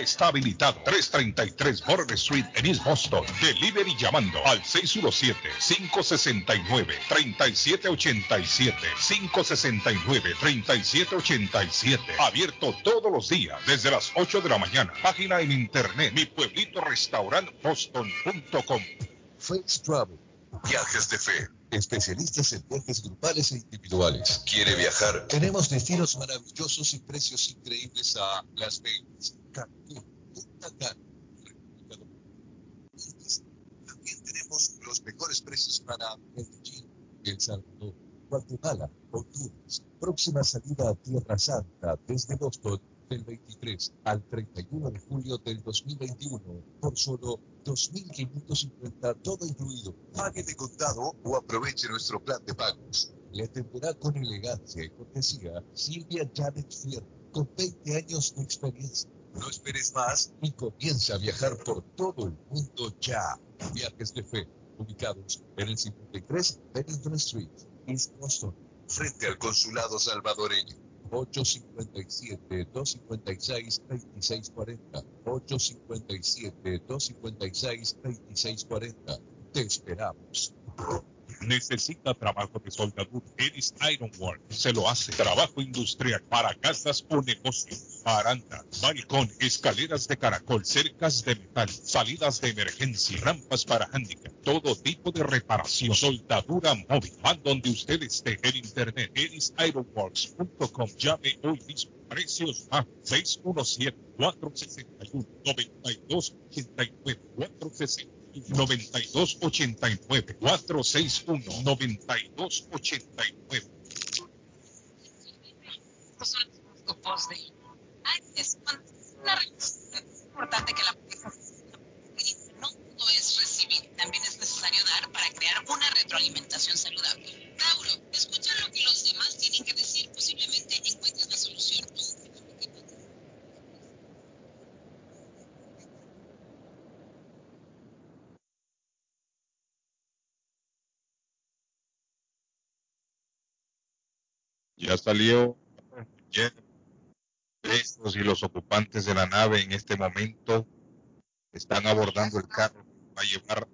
está habilitado 333 Border Street en East Boston. Delivery llamando al 617-569-3787. 569-3787. Abierto todos los días desde las 8 de la mañana. Página en internet mi pueblito restaurant boston.com. Face Travel. Viajes de fe. Especialistas en viajes grupales e individuales. ¿Quiere viajar? Tenemos destinos maravillosos y precios increíbles a Las Vegas, también tenemos los mejores precios para Medellín, El Salvador, Guatemala, Honduras. Próxima salida a Tierra Santa desde Boston del 23 al 31 de julio del 2021 por solo 2.550 todo incluido. Pague de contado o aproveche nuestro plan de pagos. Le atenderá con elegancia y cortesía Silvia Janet Fierro, con 20 años de experiencia no esperes más y comienza a viajar por todo el mundo ya. Viajes de fe, ubicados en el 53 Bennington Street, East Boston, frente al consulado salvadoreño. 857-256-2640. 857-256-2640. Te esperamos. Necesita trabajo de soldadura. Eris Iron Work se lo hace. Trabajo industrial para casas o negocios. Baranda, balcón, escaleras de caracol, cercas de metal, salidas de emergencia, rampas para handicap, todo tipo de reparación, soldadura móvil. Van donde usted esté en internet. ErisIronWorks.com. Llame hoy mismo. Precios a 617-461-9289. 460. 9289 461 9289 Estos son los horóscopos de Aries. Cuando es una relación es importante que la. No todo es recibir, también es necesario dar para crear una retroalimentación saludable. Tauro, escucha lo que los demás tienen que decir, posiblemente encuentres la solución Ya salió ya, estos y los ocupantes de la nave en este momento están abordando el carro que va a llevar.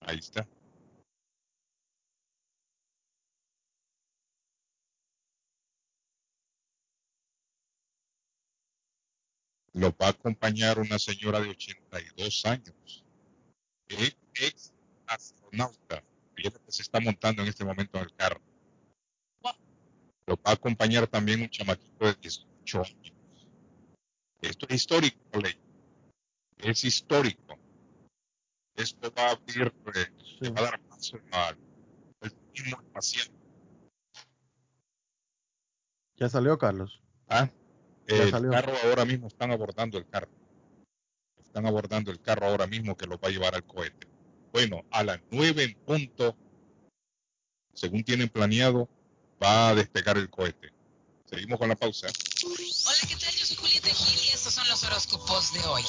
Ahí está. Lo va a acompañar una señora de 82 años, ex astronauta, que se está montando en este momento en el carro. Lo va a acompañar también un chamaquito de 18 años. Esto es histórico, ley. Es histórico. Esto va a abrir, eh, le va a dar paso al al turismo espacial. Ya salió, Carlos. Ah, Ya el salió. carro ahora mismo están abordando el carro. Están abordando el carro ahora mismo que lo va a llevar al cohete. Bueno, a las 9 en punto, según tienen planeado, va a despegar el cohete. Seguimos con la pausa. Hola, ¿qué tal? Yo soy Julieta Gil y estos son los horóscopos de hoy.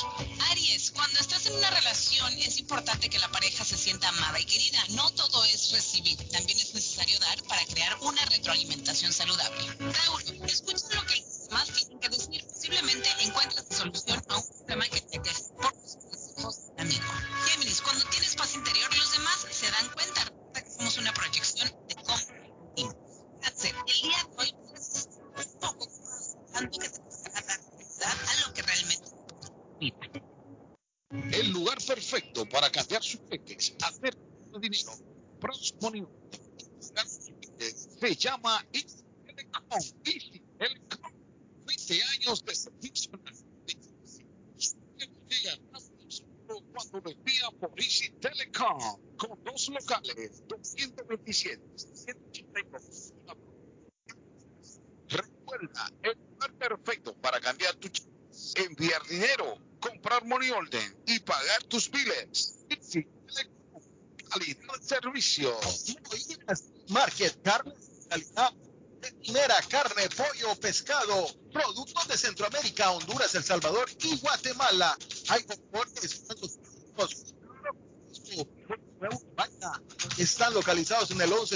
Aries, cuando estás en una relación es importante que la pareja se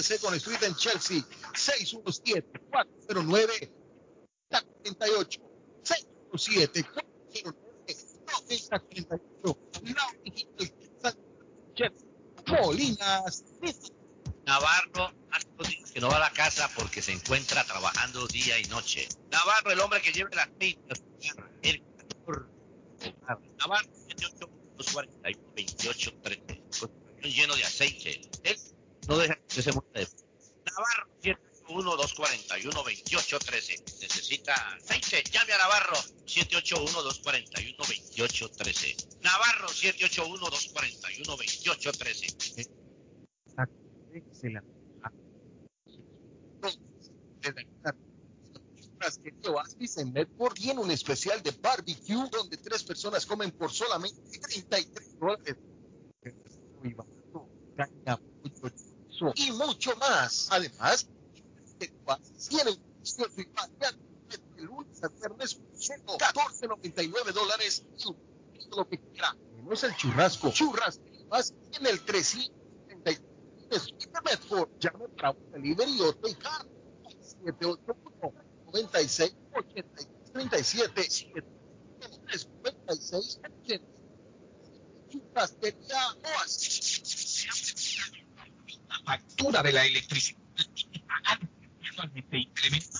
Second Street en Chelsea, 617-409-48, 617-409-9048, Molinas, Navarro que no va a la casa porque se encuentra trabajando día y noche. Navarro, el hombre que lleva el aceite, 13. Necesita aceite, llame a Navarro 781-241-2813. Navarro 781-241-2813. Churrasquería Oasis en Medford tiene un especial de barbecue donde tres personas comen por solamente 33 dólares. Muy barato. Caña, pollo, chorizo y mucho más. Además, tiene un delicioso y variado de lunes a viernes por solo 14.99 dólares y lo que quiera. No es el churrasco. Churrasquería Oasis en el 333 de Medford. Llame para un delivery o take out. 781 96 83 37 96 80 Churrasquería Oasis. La factura de la electricidad anualmente incrementa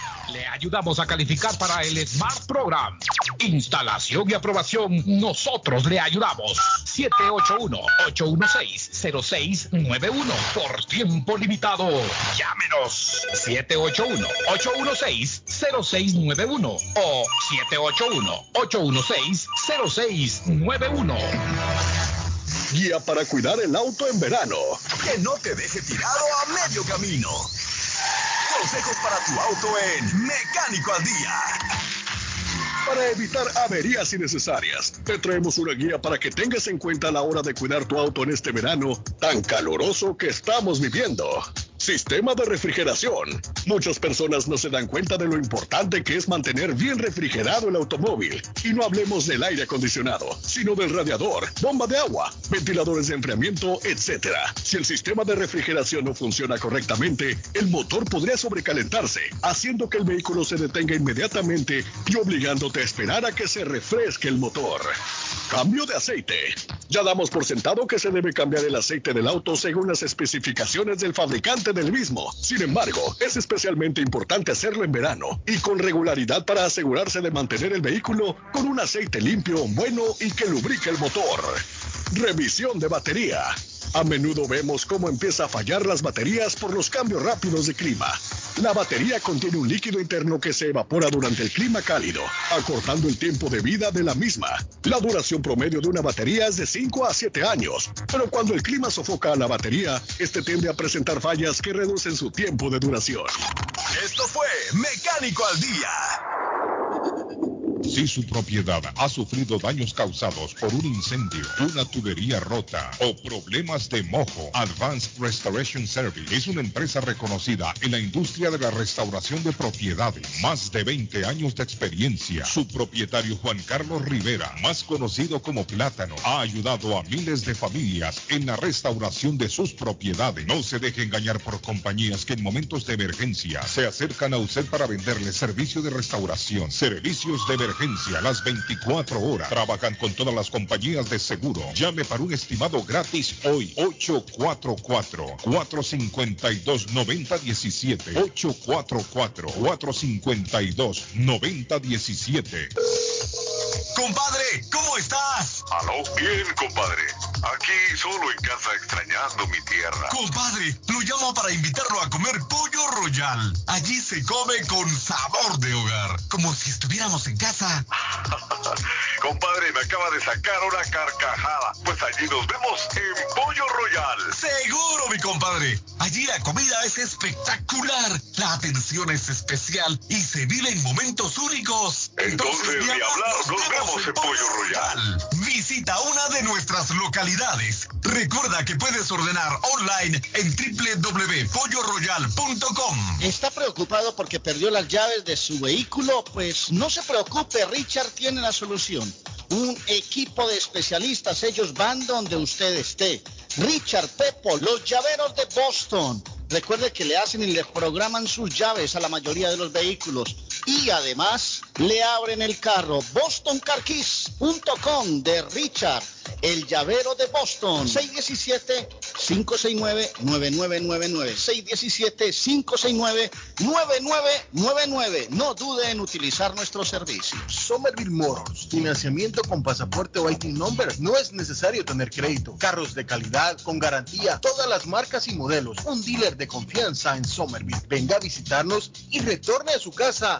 Le ayudamos a calificar para el Smart Program. Instalación y aprobación, nosotros le ayudamos. 781-816-0691 por tiempo limitado. Llámenos 781-816-0691 o 781-816-0691. Guía para cuidar el auto en verano. Que no te deje tirado a medio camino. Consejos para tu auto en Mecánico al Día. Para evitar averías innecesarias, te traemos una guía para que tengas en cuenta a la hora de cuidar tu auto en este verano tan caluroso que estamos viviendo. Sistema de refrigeración. Muchas personas no se dan cuenta de lo importante que es mantener bien refrigerado el automóvil. Y no hablemos del aire acondicionado, sino del radiador, bomba de agua, ventiladores de enfriamiento, etc. Si el sistema de refrigeración no funciona correctamente, el motor podría sobrecalentarse, haciendo que el vehículo se detenga inmediatamente y obligándote a esperar a que se refresque el motor. Cambio de aceite. Ya damos por sentado que se debe cambiar el aceite del auto según las especificaciones del fabricante del mismo. Sin embargo, es especialmente importante hacerlo en verano y con regularidad para asegurarse de mantener el vehículo con un aceite limpio, bueno y que lubrique el motor. Revisión de batería. A menudo vemos cómo empieza a fallar las baterías por los cambios rápidos de clima. La batería contiene un líquido interno que se evapora durante el clima cálido, acortando el tiempo de vida de la misma. La duración promedio de una batería es de 5 a 7 años, pero cuando el clima sofoca a la batería, este tiende a presentar fallas que reducen su tiempo de duración. Esto fue Mecánico al Día. Si su propiedad ha sufrido daños causados por un incendio, una tubería rota o problemas de mojo, Advanced Restoration Service es una empresa reconocida en la industria de la restauración de propiedades. Más de 20 años de experiencia. Su propietario Juan Carlos Rivera, más conocido como Plátano, ha ayudado a miles de familias en la restauración de sus propiedades. No se deje engañar por compañías que en momentos de emergencia se acercan a usted para venderle servicio de restauración, servicios de emergencia las 24 horas. Trabajan con todas las compañías de seguro. Llame para un estimado gratis hoy. 844-452-9017. 844-452-9017. Compadre, ¿cómo estás? Aló, bien, compadre. Aquí solo en casa extrañando mi tierra. Compadre, lo llamo para invitarlo a comer pollo royal. Allí se come con sabor de hogar, como si estuviéramos en casa. compadre, me acaba de sacar una carcajada. Pues allí nos vemos en Pollo Royal. Seguro, mi compadre. Allí la comida es espectacular, la atención es especial y se vive en momentos únicos. Entonces, ni hablar, nos vemos en Pollo Royal. Visita una de nuestras localidades. Recuerda que puedes ordenar online en www.polloroyal.com. ¿Está preocupado porque perdió las llaves de su vehículo? Pues no se preocupe, Richard tiene la solución. Un equipo de especialistas, ellos van donde usted esté. Richard Pepo, los llaveros de Boston. Recuerde que le hacen y le programan sus llaves a la mayoría de los vehículos. Y además le abren el carro. BostonCarKeys.com de Richard, el llavero de Boston. 617-569-9999. 617-569-9999. No dude en utilizar nuestros servicios. Somerville Motors, financiamiento con pasaporte o IT number. No es necesario tener crédito. Carros de calidad, con garantía, todas las marcas y modelos. Un dealer de confianza en Somerville. Venga a visitarnos y retorne a su casa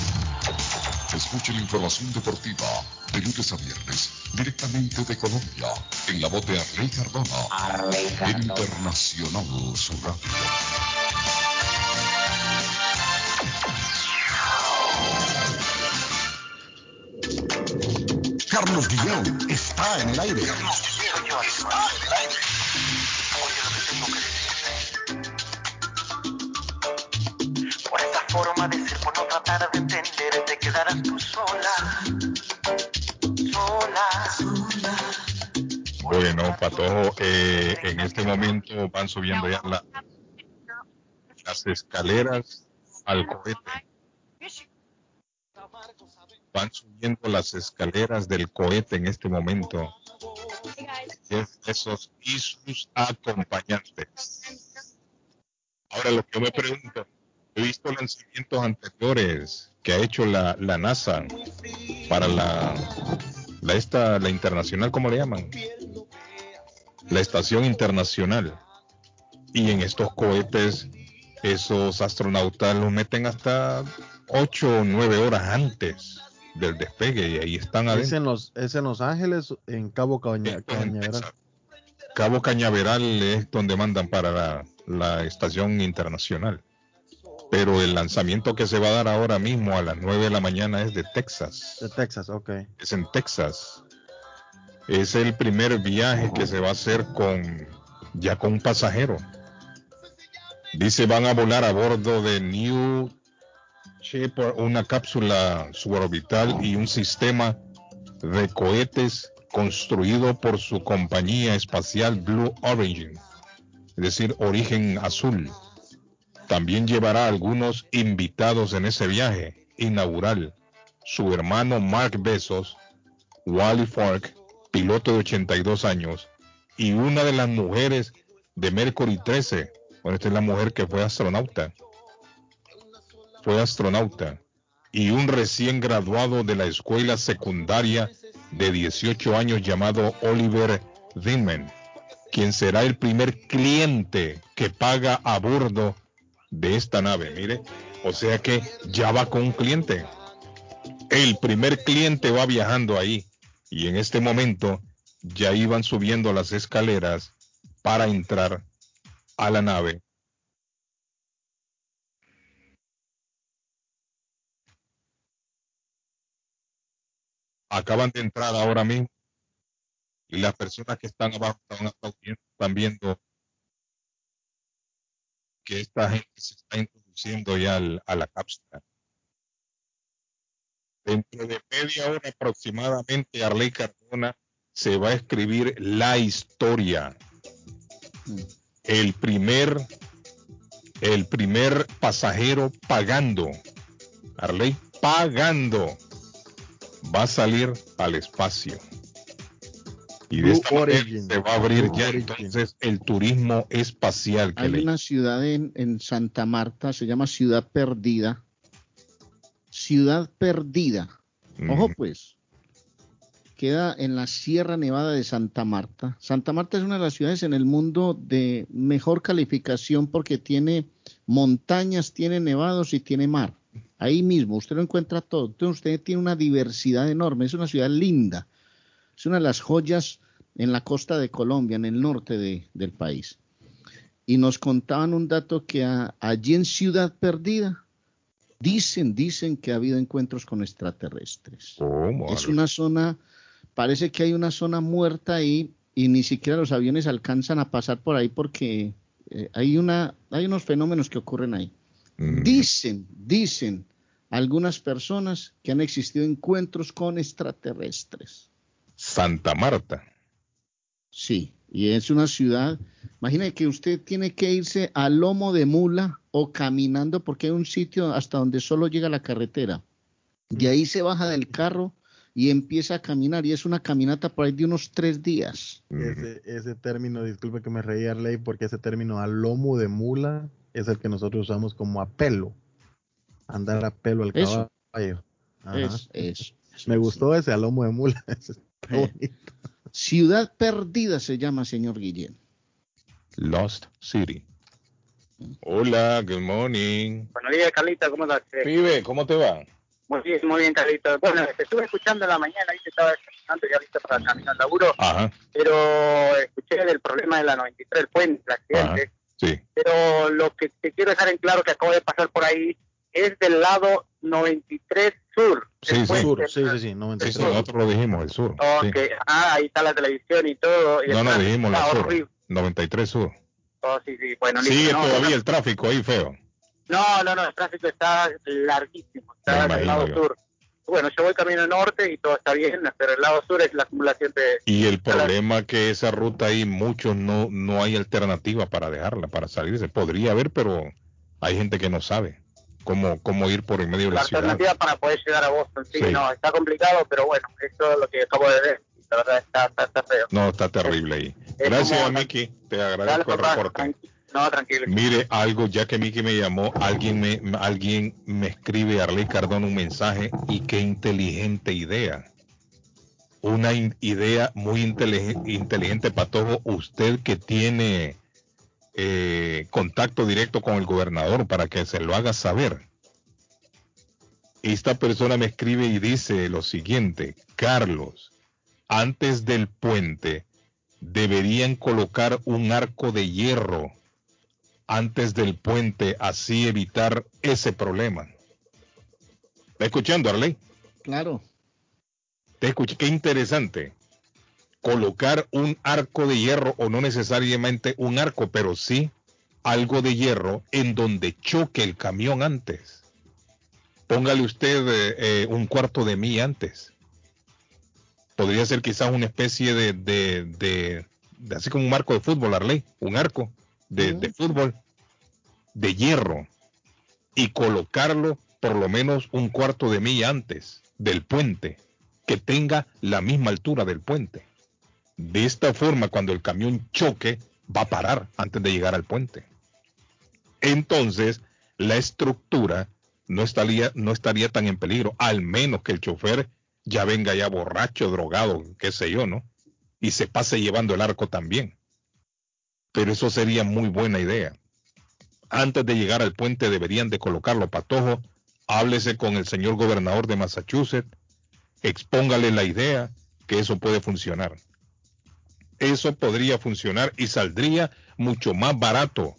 Escuche la información deportiva de lunes a viernes, directamente de Colombia, en la voz de Arley Cardona, en Internacional Sur Radio. Carlos Guillén está en el aire. Carlos está en el aire. Por esta forma de ser, por no tratar de entender, Bueno, Patojo, eh, en este momento van subiendo ya la- las escaleras al cohete. Van subiendo las escaleras del cohete en este momento. Es- Esos y sus acompañantes. Ahora lo que me pregunto, he visto lanzamientos anteriores que ha hecho la, la NASA para la, la esta la internacional, ¿cómo le llaman? La estación internacional. Y en estos cohetes, esos astronautas los meten hasta 8 o 9 horas antes del despegue y ahí están Es adentro. en Los, es en Los Ángeles, en Cabo Caña- es Cañaveral. Cabo Cañaveral es donde mandan para la, la estación internacional. Pero el lanzamiento que se va a dar ahora mismo a las 9 de la mañana es de Texas. De Texas, ok. Es en Texas. Es el primer viaje que se va a hacer con ya con un pasajero. Dice van a volar a bordo de New Shepard, una cápsula suborbital y un sistema de cohetes construido por su compañía espacial Blue Origin, es decir, origen azul. También llevará algunos invitados en ese viaje inaugural. Su hermano Mark Bezos, Wally Fark, piloto de 82 años, y una de las mujeres de Mercury 13. Bueno, esta es la mujer que fue astronauta. Fue astronauta. Y un recién graduado de la escuela secundaria de 18 años llamado Oliver Dinman, quien será el primer cliente que paga a bordo de esta nave. Mire, o sea que ya va con un cliente. El primer cliente va viajando ahí y en este momento ya iban subiendo las escaleras para entrar a la nave. Acaban de entrar ahora mismo y las personas que están abajo están están viendo que esta gente se está introduciendo ya a la cápsula. Dentro de media hora aproximadamente, Arley Cardona se va a escribir la historia. El primer, el primer pasajero pagando. Arley pagando. Va a salir al espacio. Y de esta Origin. se va a abrir Blue ya Origin. entonces el turismo espacial que Hay le una ciudad en, en Santa Marta, se llama Ciudad Perdida. Ciudad Perdida. Ojo pues. Queda en la Sierra Nevada de Santa Marta. Santa Marta es una de las ciudades en el mundo de mejor calificación porque tiene montañas, tiene nevados y tiene mar. Ahí mismo, usted lo encuentra todo. Entonces usted tiene una diversidad enorme. Es una ciudad linda. Es una de las joyas en la costa de Colombia, en el norte de- del país. Y nos contaban un dato que a- allí en Ciudad Perdida dicen, dicen que ha habido encuentros con extraterrestres. Es una zona, parece que hay una zona muerta ahí y ni siquiera los aviones alcanzan a pasar por ahí porque eh, hay una, hay unos fenómenos que ocurren ahí. Dicen, dicen algunas personas que han existido encuentros con extraterrestres. Santa Marta. Sí, y es una ciudad, imagine que usted tiene que irse a lomo de mula o caminando porque hay un sitio hasta donde solo llega la carretera. De ahí se baja del carro y empieza a caminar y es una caminata por ahí de unos tres días. Ese, ese término, disculpe que me reía ley, porque ese término a lomo de mula es el que nosotros usamos como a pelo. Andar a pelo al Eso. caballo. Ajá. Es, es, Me gustó ese a lomo de mula. bonito. Ciudad Perdida se llama, señor Guillén. Lost City. Hola, good morning. Buenos días, Carlita, ¿cómo estás? Eh, Pibe, ¿cómo te va? Muy bien, muy bien, Carlita. Bueno, te estuve escuchando en la mañana, ahí te estaba escuchando ya listo para caminar al laburo, Ajá, pero escuché del problema de la 93, el puente, el ajá, accidente, sí. pero lo que te quiero dejar en claro que acabo de pasar por ahí es del lado 93 sur. Sí, sí. Sur, sí, sí, sí, Sí, 93. sí, nosotros lo dijimos, el sur. sí. Ok, ah, ahí está la televisión y todo. Y No, no, dijimos el sur. horrible. 93 sur. Oh, sí, sí, bueno, Sigue no, todavía el tráfico ahí feo. No, no, no, el tráfico está larguísimo, Me está del lado yo. sur. Bueno, yo voy camino norte y todo está bien, pero el lado sur es la acumulación de... Y el problema que esa ruta ahí, muchos no, no hay alternativa para dejarla, para salirse. Podría haber, pero hay gente que no sabe cómo, cómo ir por el medio de la la ciudad. alternativa para poder llegar a Boston. Sí, Sí. no, está complicado, pero bueno, eso es lo que acabo de ver. La verdad está, está, está feo. No, está terrible ahí. Es Gracias, como- Miki. Te agradezco el reporte. No, tranquilo. Mire, algo, ya que Miki me llamó, alguien me, alguien me escribe, Arley Cardona, un mensaje y qué inteligente idea. Una in- idea muy inteligente, inteligente, Patojo. Usted que tiene eh, contacto directo con el gobernador para que se lo haga saber. Esta persona me escribe y dice lo siguiente, Carlos, antes del puente deberían colocar un arco de hierro antes del puente, así evitar ese problema. ¿Está escuchando, Arley? Claro. Te escuché, qué interesante. Colocar un arco de hierro, o no necesariamente un arco, pero sí algo de hierro en donde choque el camión antes. Póngale usted eh, eh, un cuarto de milla antes. Podría ser quizás una especie de, de, de- de- así como un marco de fútbol, Arley, un arco de, de fútbol de hierro y colocarlo por lo menos un cuarto de milla antes del puente, que tenga la misma altura del puente. De esta forma, cuando el camión choque, va a parar antes de llegar al puente. Entonces, la estructura no estaría, no estaría tan en peligro, al menos que el chofer ya venga ya borracho, drogado, qué sé yo, ¿no? Y se pase llevando el arco también. Pero eso sería muy buena idea. Antes de llegar al puente deberían de colocarlo patojo. Háblese con el señor gobernador de Massachusetts. Expóngale la idea que eso puede funcionar. Eso podría funcionar y saldría mucho más barato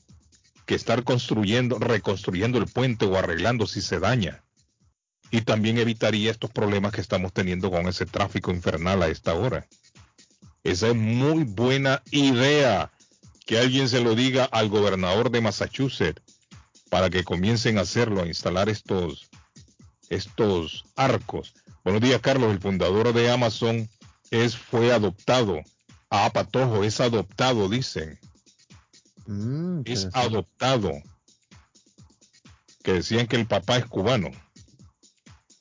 que estar construyendo, reconstruyendo el puente o arreglando si se daña. Y también evitaría estos problemas que estamos teniendo con ese tráfico infernal a esta hora. Esa es muy buena idea. Que alguien se lo diga al gobernador de Massachusetts para que comiencen a hacerlo, a instalar estos, estos arcos. Buenos días, Carlos. El fundador de Amazon es, fue adoptado. Ah, Patojo, es adoptado, dicen. Mm, Es adoptado. Que decían que el papá es cubano.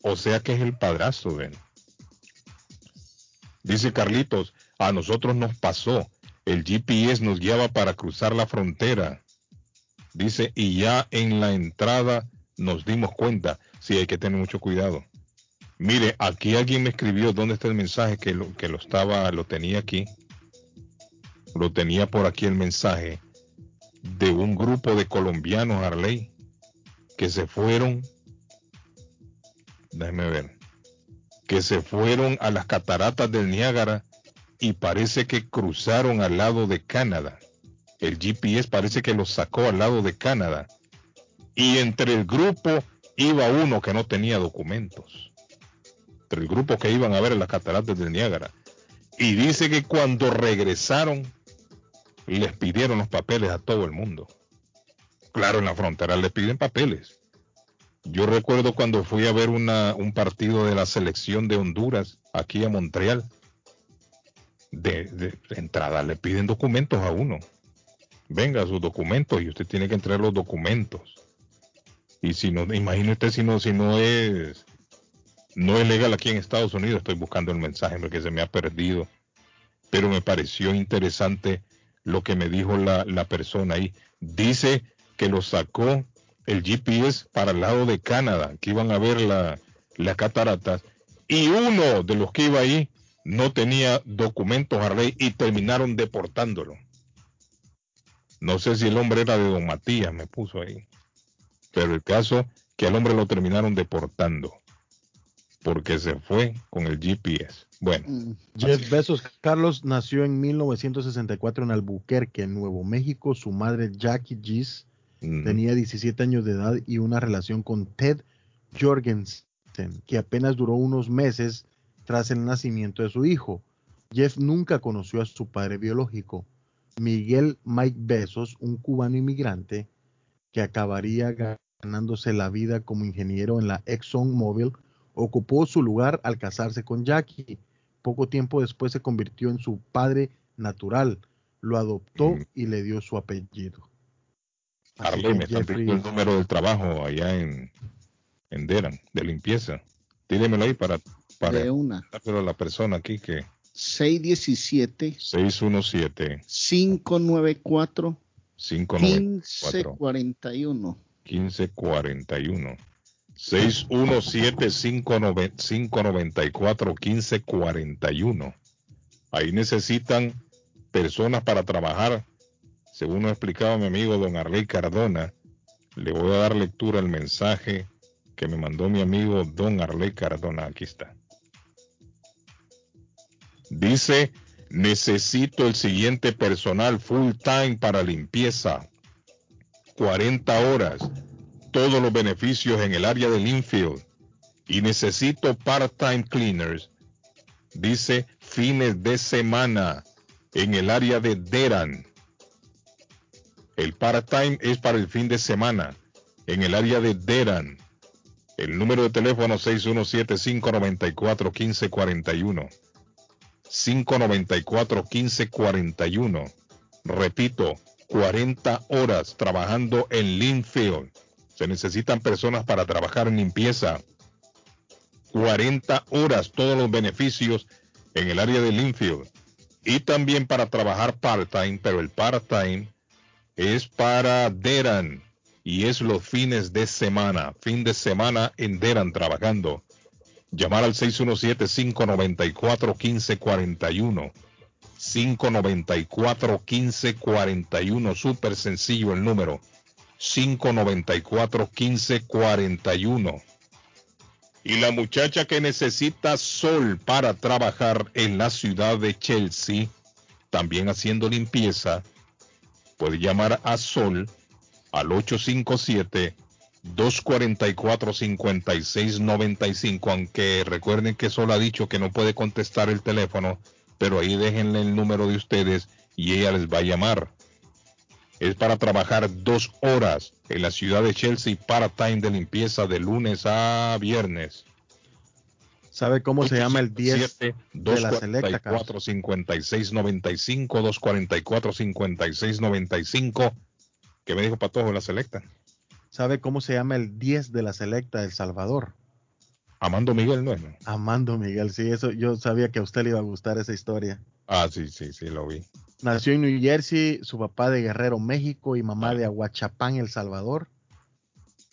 O sea que es el padrastro de él. Dice Carlitos, a nosotros nos pasó. El GPS nos guiaba para cruzar la frontera. Dice, y ya en la entrada nos dimos cuenta. Sí, hay que tener mucho cuidado. Mire, aquí alguien me escribió, ¿dónde está el mensaje? Que lo, que lo estaba, lo tenía aquí. Lo tenía por aquí el mensaje de un grupo de colombianos, Arley, que se fueron, déjeme ver, que se fueron a las cataratas del Niágara y parece que cruzaron al lado de Canadá. El GPS parece que los sacó al lado de Canadá. Y entre el grupo iba uno que no tenía documentos. Entre el grupo que iban a ver las cataratas del Niágara. Y dice que cuando regresaron, les pidieron los papeles a todo el mundo. Claro, en la frontera les piden papeles. Yo recuerdo cuando fui a ver un partido de la selección de Honduras aquí a Montreal. De, entrada le piden documentos a uno. Venga, sus documentos y usted tiene que entregar los documentos. Y si no, imagine usted si no, si no es, no es legal aquí en Estados Unidos, estoy buscando el mensaje porque se me ha perdido. Pero me pareció interesante lo que me dijo la, la persona ahí. Dice que lo sacó el GPS para el lado de Canadá, que iban a ver la, las cataratas, y uno de los que iba ahí no tenía documentos a ley y terminaron deportándolo. No sé si el hombre era de Don Matías, me puso ahí. Pero el caso que al hombre lo terminaron deportando porque se fue con el GPS. Bueno. Jeff Bezos Carlos nació en 1964 en Albuquerque, en Nuevo México. Su madre Jackie Gis Mm. tenía 17 años de edad y una relación con Ted Jorgensen, que apenas duró unos meses tras el nacimiento de su hijo. Jeff nunca conoció a su padre biológico, Miguel Mike Bezos, un cubano inmigrante que acabaría ganándose la vida como ingeniero en la ExxonMobil, ocupó su lugar al casarse con Jackie. Poco tiempo después se convirtió en su padre natural, lo adoptó y le dio su apellido. Así Arley, que me están pidiendo el número del trabajo allá en, en Deran, de limpieza. Tídemelo ahí para, para De una. dárselo a la persona aquí que 617 617 594 594 1541. 1541 617 594 1541 Ahí necesitan personas para trabajar. Según nos explicaba mi amigo don Arley Cardona, le voy a dar lectura al mensaje que me mandó mi amigo don Arley Cardona. Aquí está. Dice, necesito el siguiente personal full time para limpieza. 40 horas, todos los beneficios en el área del infield. Y necesito part-time cleaners. Dice fines de semana en el área de Deran. El part-time es para el fin de semana en el área de Deran. El número de teléfono 617-594-1541. 594-1541. Repito, 40 horas trabajando en Linfield. Se necesitan personas para trabajar en limpieza. 40 horas, todos los beneficios en el área de Linfield. Y también para trabajar part-time, pero el part-time es para Deran y es los fines de semana. Fin de semana en Deran trabajando. Llamar al 617-594-1541. 594-1541. Súper sencillo el número. 594-1541. Y la muchacha que necesita sol para trabajar en la ciudad de Chelsea, también haciendo limpieza, puede llamar a Sol al 857-244-5695, aunque recuerden que Sol ha dicho que no puede contestar el teléfono, pero ahí déjenle el número de ustedes y ella les va a llamar. Es para trabajar dos horas en la ciudad de Chelsea, part-time de limpieza de lunes a viernes. ¿Sabe cómo se llama el 10 de la selecta, Carlos? 244-5695, 244-5695. ¿Qué me dijo Patojo la selecta? ¿Sabe cómo se llama el 10 de la selecta de El Salvador? Amando Miguel, ¿no? es? Amando Miguel, sí, eso yo sabía que a usted le iba a gustar esa historia. Ah, sí, sí, sí, lo vi. Nació en New Jersey, su papá de Guerrero, México y mamá de Aguachapán, El Salvador.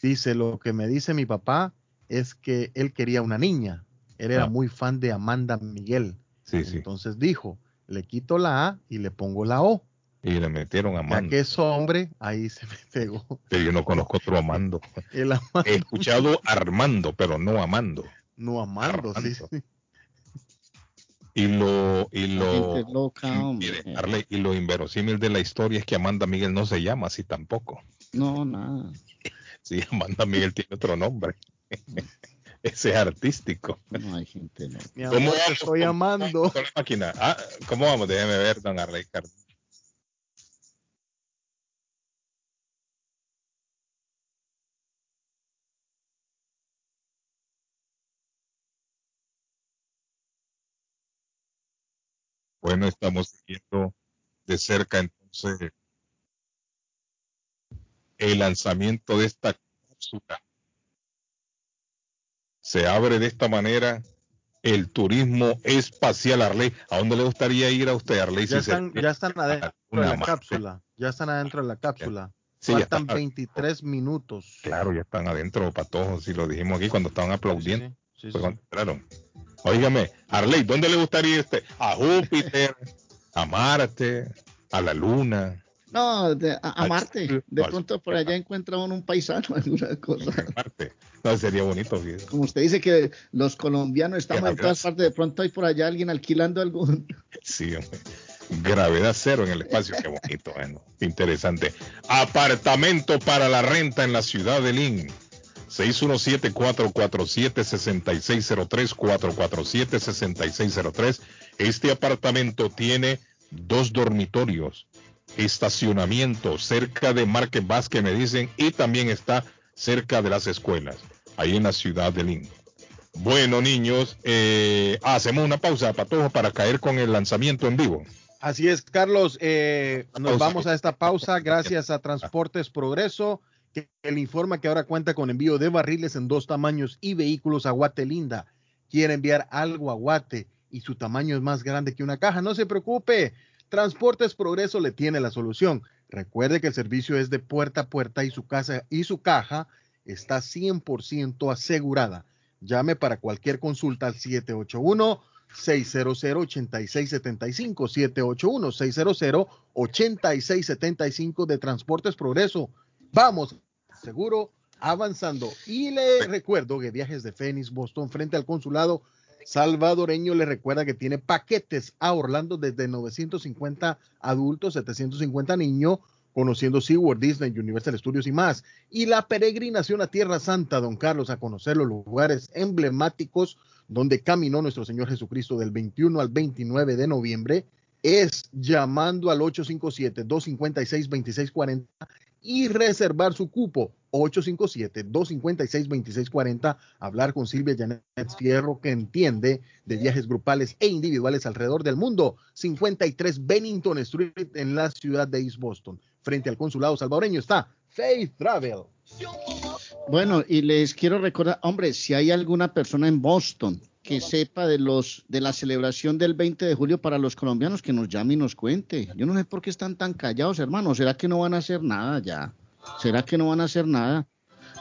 Dice, lo que me dice mi papá es que él quería una niña. Él era Ah. muy fan de Amanda Miguel. Sí, sí. Entonces dijo, le quito la A y le pongo la O. Y le metieron a Ya Amando. que es hombre, ahí se me pegó. Pero yo no conozco otro Amando. El Amando, He escuchado Armando, pero no Amando. no Amando, sí, sí. Y lo, y lo, gente loca, mire, Arley, y lo inverosímil de la historia es que Amanda Miguel no se llama así tampoco. No, nada. Sí, Amanda Miguel tiene otro nombre. Ese es artístico. No hay gente loca. Mi amor, te estoy amando. Ah, ¿Cómo vamos? Déjeme ver, don Arley Cardona. Bueno, estamos siguiendo de cerca entonces el lanzamiento de esta cápsula. Se abre de esta manera el turismo espacial, Arley. ¿A dónde le gustaría ir a usted, Arley? Ya si se- están, ya están adentro de la cápsula. Ya están adentro de la cápsula. Sí, ya Faltan está. 23 minutos. Claro, ya están adentro, patojos, si lo dijimos aquí cuando estaban aplaudiendo. Sí, cuando entraron. Óigame, Arley, ¿dónde le gustaría ir a Júpiter, a Marte, a la Luna. No, de- a, Marte. De pronto por allá encuentra uno un paisano, alguna cosa. Marte. No, sería bonito. Como usted dice que los colombianos estamos en todas partes, de pronto hay por allá alguien alquilando algún. Sí, hombre. Gravedad cero en el espacio, qué bonito, bueno, interesante. Apartamento para la renta en la ciudad de Lynn. 617-447-6603, 447-6603. Este apartamento tiene dos dormitorios, estacionamiento cerca de Market Basket, me dicen, y también está cerca de las escuelas, ahí en la ciudad de Lynn. Bueno, niños, eh, hacemos una pausa, Patojo, para caer con el lanzamiento en vivo. Así es, Carlos. eh, nos Pausa. vamos a esta pausa gracias a Transportes Progreso, que, informa que ahora cuenta con envío de barriles en dos tamaños y vehículos a Guate Linda. Quiere enviar algo a Guate y su tamaño es más grande que una caja. No se preocupe. Transportes Progreso le tiene la solución. Recuerde que el servicio es de puerta a puerta y su casa y su caja está 100% asegurada. Llame para cualquier consulta al 781 600-8675, 781-600-8675 de Transportes Progreso. Vamos, seguro, avanzando. Y le recuerdo que Viajes de Phoenix, Boston, frente al consulado salvadoreño, le recuerda que tiene paquetes a Orlando desde 950 adultos, 750 niños, conociendo SeaWorld, Disney, Universal Studios y más. Y la peregrinación a Tierra Santa, don Carlos, a conocer los lugares emblemáticos donde caminó nuestro Señor Jesucristo del 21 al 29 de noviembre, es llamando al 857-256-2640 y reservar su cupo 857-256-2640, hablar con Silvia Janet Fierro que entiende de viajes grupales e individuales alrededor del mundo. 53 Bennington Street en la ciudad de East Boston. Frente al consulado salvadoreño está Faith Travel. Bueno, y les quiero recordar, hombre, si hay alguna persona en Boston que sepa de los de la celebración del 20 de julio para los colombianos, que nos llame y nos cuente. Yo no sé por qué están tan callados, hermanos. ¿Será que no van a hacer nada ya? ¿Será que no van a hacer nada?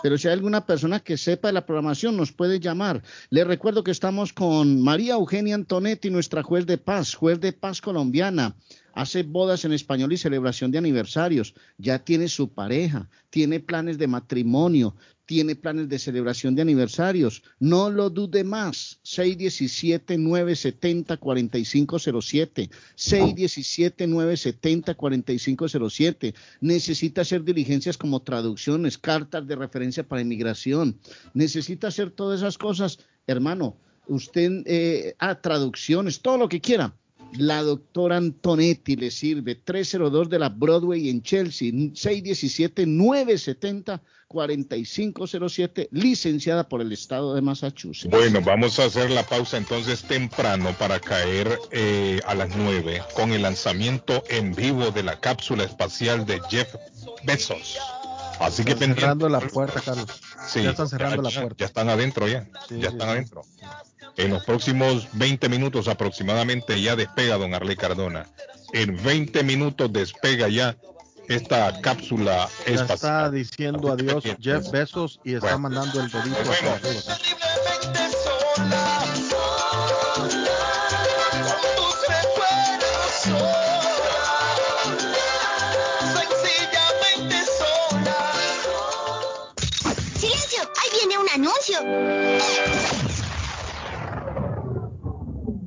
Pero si hay alguna persona que sepa de la programación, nos puede llamar. Les recuerdo que estamos con María Eugenia Antonetti, nuestra juez de paz, juez de paz colombiana. Hace bodas en español y celebración de aniversarios. Ya tiene su pareja, tiene planes de matrimonio, tiene planes de celebración de aniversarios. No lo dude más. 617-970-4507. 617-970-4507. Necesita hacer diligencias como traducciones, cartas de referencia para inmigración. Necesita hacer todas esas cosas. Hermano, usted, eh, ah, traducciones, todo lo que quiera. La doctora Antonetti le sirve 302 de la Broadway en Chelsea, 617-970-4507, licenciada por el estado de Massachusetts. Bueno, vamos a hacer la pausa entonces temprano para caer eh, a las 9 con el lanzamiento en vivo de la cápsula espacial de Jeff Bezos. Así que Están cerrando la puerta, Carlos. Sí, ya están cerrando ya- la puerta. Ya están adentro ya. Sí, ya están sí. adentro. En los próximos 20 minutos aproximadamente ya despega don Arley Cardona. En 20 minutos despega ya esta cápsula Ya espacial. está diciendo adiós Jeff Bezos y está Bueno. mandando el dedito hacia arriba. ¡Ahí viene un anuncio!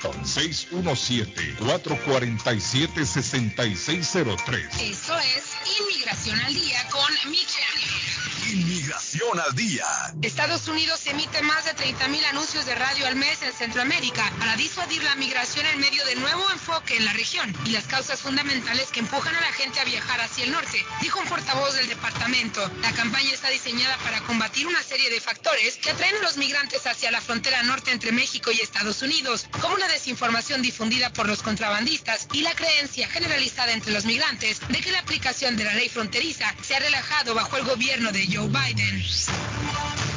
617-447-6603. Eso es Inmigración al Día con Michelle. Inmigración al día. Estados Unidos emite más de 30.000 anuncios de radio al mes en Centroamérica para disuadir la migración en medio del nuevo enfoque en la región y las causas fundamentales que empujan a la gente a viajar hacia el norte, dijo un portavoz del departamento. La campaña está diseñada para combatir una serie de factores que atraen a los migrantes hacia la frontera norte entre México y Estados Unidos, como la desinformación difundida por los contrabandistas y la creencia generalizada entre los migrantes de que la aplicación de la ley fronteriza se ha relajado bajo el gobierno de Joe Biden.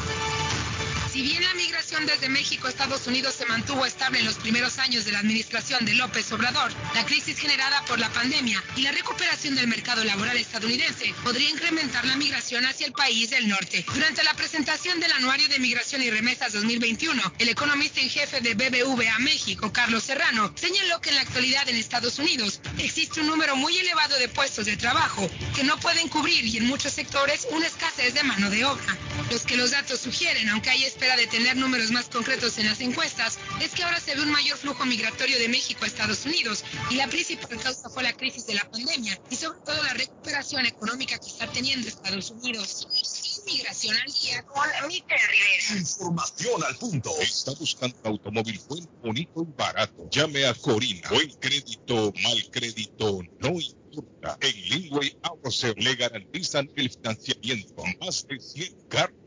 Si bien la migración desde México a Estados Unidos se mantuvo estable en los primeros años de la administración de López Obrador, la crisis generada por la pandemia y la recuperación del mercado laboral estadounidense podría incrementar la migración hacia el país del norte. Durante la presentación del Anuario de Migración y Remesas 2021, el economista en jefe de BBVA México, Carlos Serrano, señaló que en la actualidad en Estados Unidos existe un número muy elevado de puestos de trabajo que no pueden cubrir y en muchos sectores una escasez de mano de obra. Los que los datos sugieren, aunque hay espera de tener números más concretos en las encuestas, es que ahora se ve un mayor flujo migratorio de México a Estados Unidos y la principal causa fue la crisis de la pandemia y sobre todo la recuperación económica que está teniendo Estados Unidos. Inmigración al día con Rivera. Información al punto. Está buscando automóvil buen, bonito y barato. Llame a Corina. Buen crédito, mal crédito, no importa. En Lingway Auto le garantizan el financiamiento. Más de 100 carros.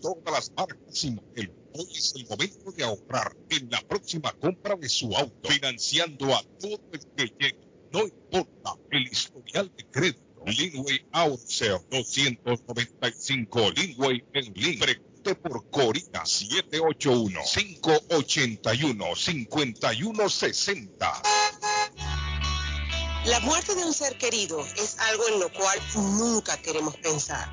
Todas las marcas y modelos. Hoy es el momento de ahorrar en la próxima compra de su auto. Financiando a todo el que llegue. No importa el historial de crédito. Linway Auto Sale 295 Linway en Link. Pregunte por Corina 781-581-5160. La muerte de un ser querido es algo en lo cual nunca queremos pensar,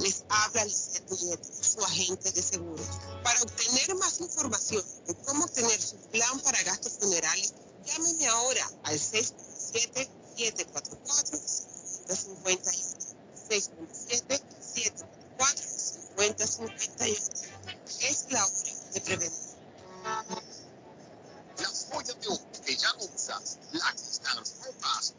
Les habla Lizette Nieto, su agente de seguros. Para obtener más información de cómo obtener su plan para gastos funerales, llámeme ahora al 647 744 5051 617 744 5051 Es la hora de prevenir. Las ya usas, las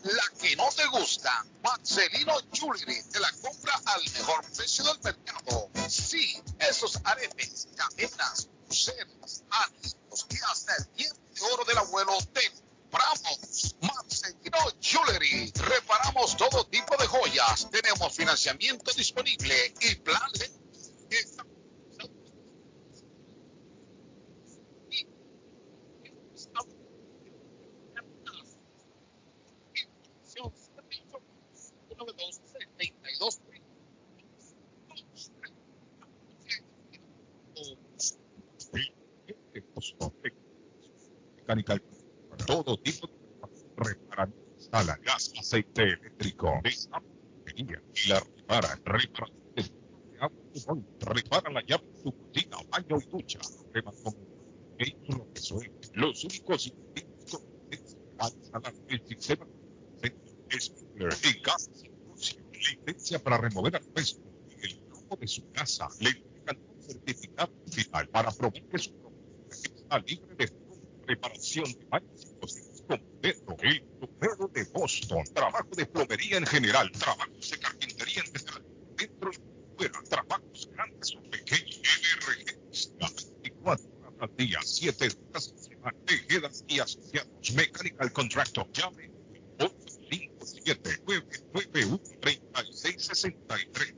que la que no te gusta. Marcelino Jewelry te la compra al mejor precio del mercado. Sí, esos aretes, cadenas, pulseras, anillos y hasta el diente oro del abuelo te compramos. Marcelino Jewelry. Reparamos todo tipo de joyas. Tenemos financiamiento disponible y plan de Mecánica, todo tipo de reparar, instala gas, aceite eléctrico, y la repara, repara de agua, repara la llave de su cocina, baño y ducha, rematón, vehículo que suene, los únicos para instalar el sistema Spiller y gas licencia para remover asbesto en el campo de su casa. Le entregan un certificado final para probar que su propiedad está libre de reparación de baños y cocinas completo. El plomero de Boston. Trabajo de plomería en general. Trabajos de carpintería en general. Dentro y fuera. Trabajos grandes o pequeños. LRG. 24 horas al día. 7 días a la semana. Tejedas y asociados. Mechanical Contractor. Llame 857 991 3663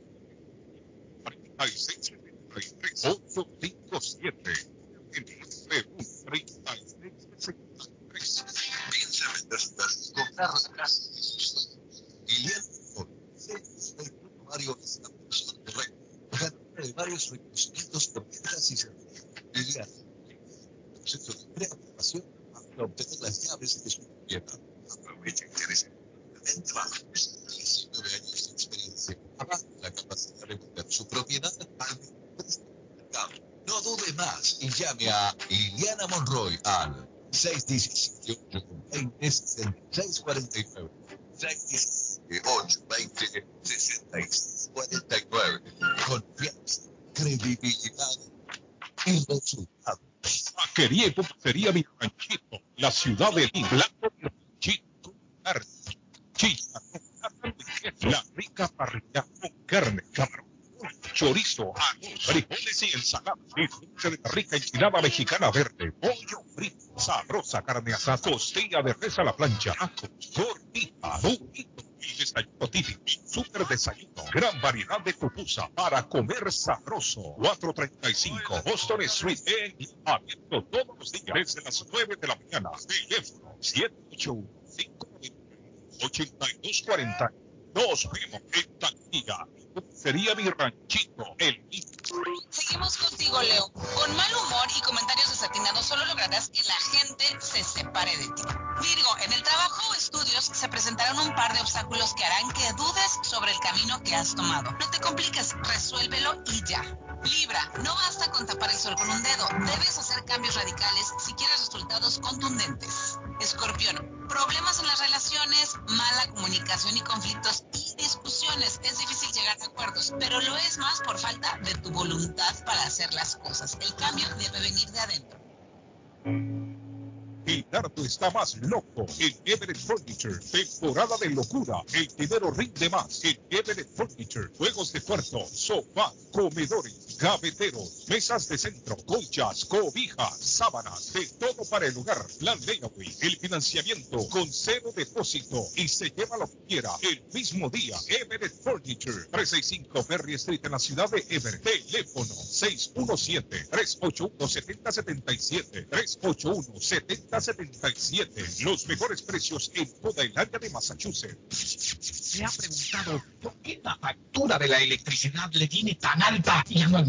3663 857 Piensa vender su casa, comprar la casa de sus sueños. Guillermo el Mario es la persona correcta. Ganador de varios reconocimientos por ventas y servicios. Guillermo, proceso de preaprobación para obtener las llaves de su propiedad. Aprovecha intereses. 19 años de experiencia. Abajo la capacidad de vender su propiedad al mercado. No dude más y llame a Liliana Monroy al 617-820-6649. 617-820-6649. Confianza, credibilidad y resultados. Taquería y pupusería Mi Ranchito, la ciudad de. Blanco la rica parrilla con carne, camarón, chorizo, frijoles y la rica enchilada mexicana verde, pollo frito, sabrosa carne asada, costilla de res a la plancha, tacos, gordita, burrito, y desayuno típico, super desayuno, gran variedad de pupusa para comer sabroso. 435 Boston Street en abierto todos los días desde las 9 de la mañana. Teléfono 781-582-40. Nos vemos en taquilla. Sería mi ranchito, el Contigo, Leo. Con mal humor y comentarios desatinados solo lograrás que la gente se separe de ti. Virgo, en el trabajo o estudios se presentarán un par de obstáculos que harán que dudes sobre el camino que has tomado. No te compliques, resuélvelo y ya. Libra, no basta con tapar el sol con un dedo. Debes hacer cambios radicales si quieres resultados contundentes. Escorpión, problemas en las relaciones, mala comunicación y conflictos y discusiones. Es difícil llegar a acuerdos, pero lo es más por falta de tu voluntad para hacer las cosas. El cambio debe venir de adentro. El dardo está más loco en Everett Furniture. Temporada de locura. El dinero rinde más en Everett Furniture. Juegos de puerto, sofá, comedores, gaveteros, mesas de centro, colchas, cobijas, sábanas, de todo para el hogar. Plan Layaway. El financiamiento con cero depósito y se lleva lo que quiera el mismo día. Everett Furniture. 365 Ferry Street en la ciudad de Everett. Teléfono 617-381-7077. 381-7077. Los mejores precios en toda el área de Massachusetts. ¿Se ha preguntado por qué la factura de la electricidad le viene tan alta y anualmente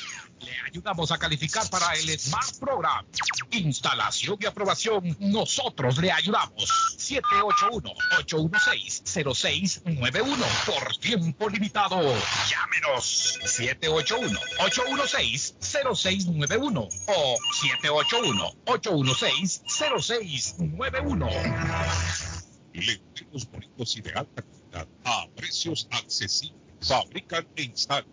Le ayudamos a calificar para el Smart Program. Instalación y aprobación, nosotros le ayudamos. 781-816-0691 por tiempo limitado. Llámenos 781-816-0691 o 781-816-0691. Le tenemos bonitos y de alta calidad a precios accesibles. Fabrican e instalan.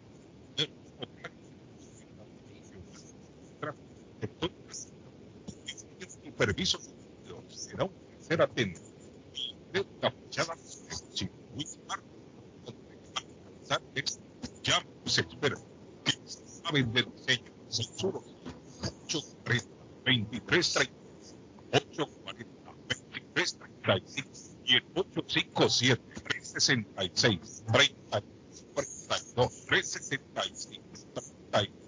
Superviso será un tercer atento. De una fachada ya se espera que saben del diseño. Censuro 840 2330 840 2335 y el 857 366 30 42 375 32 42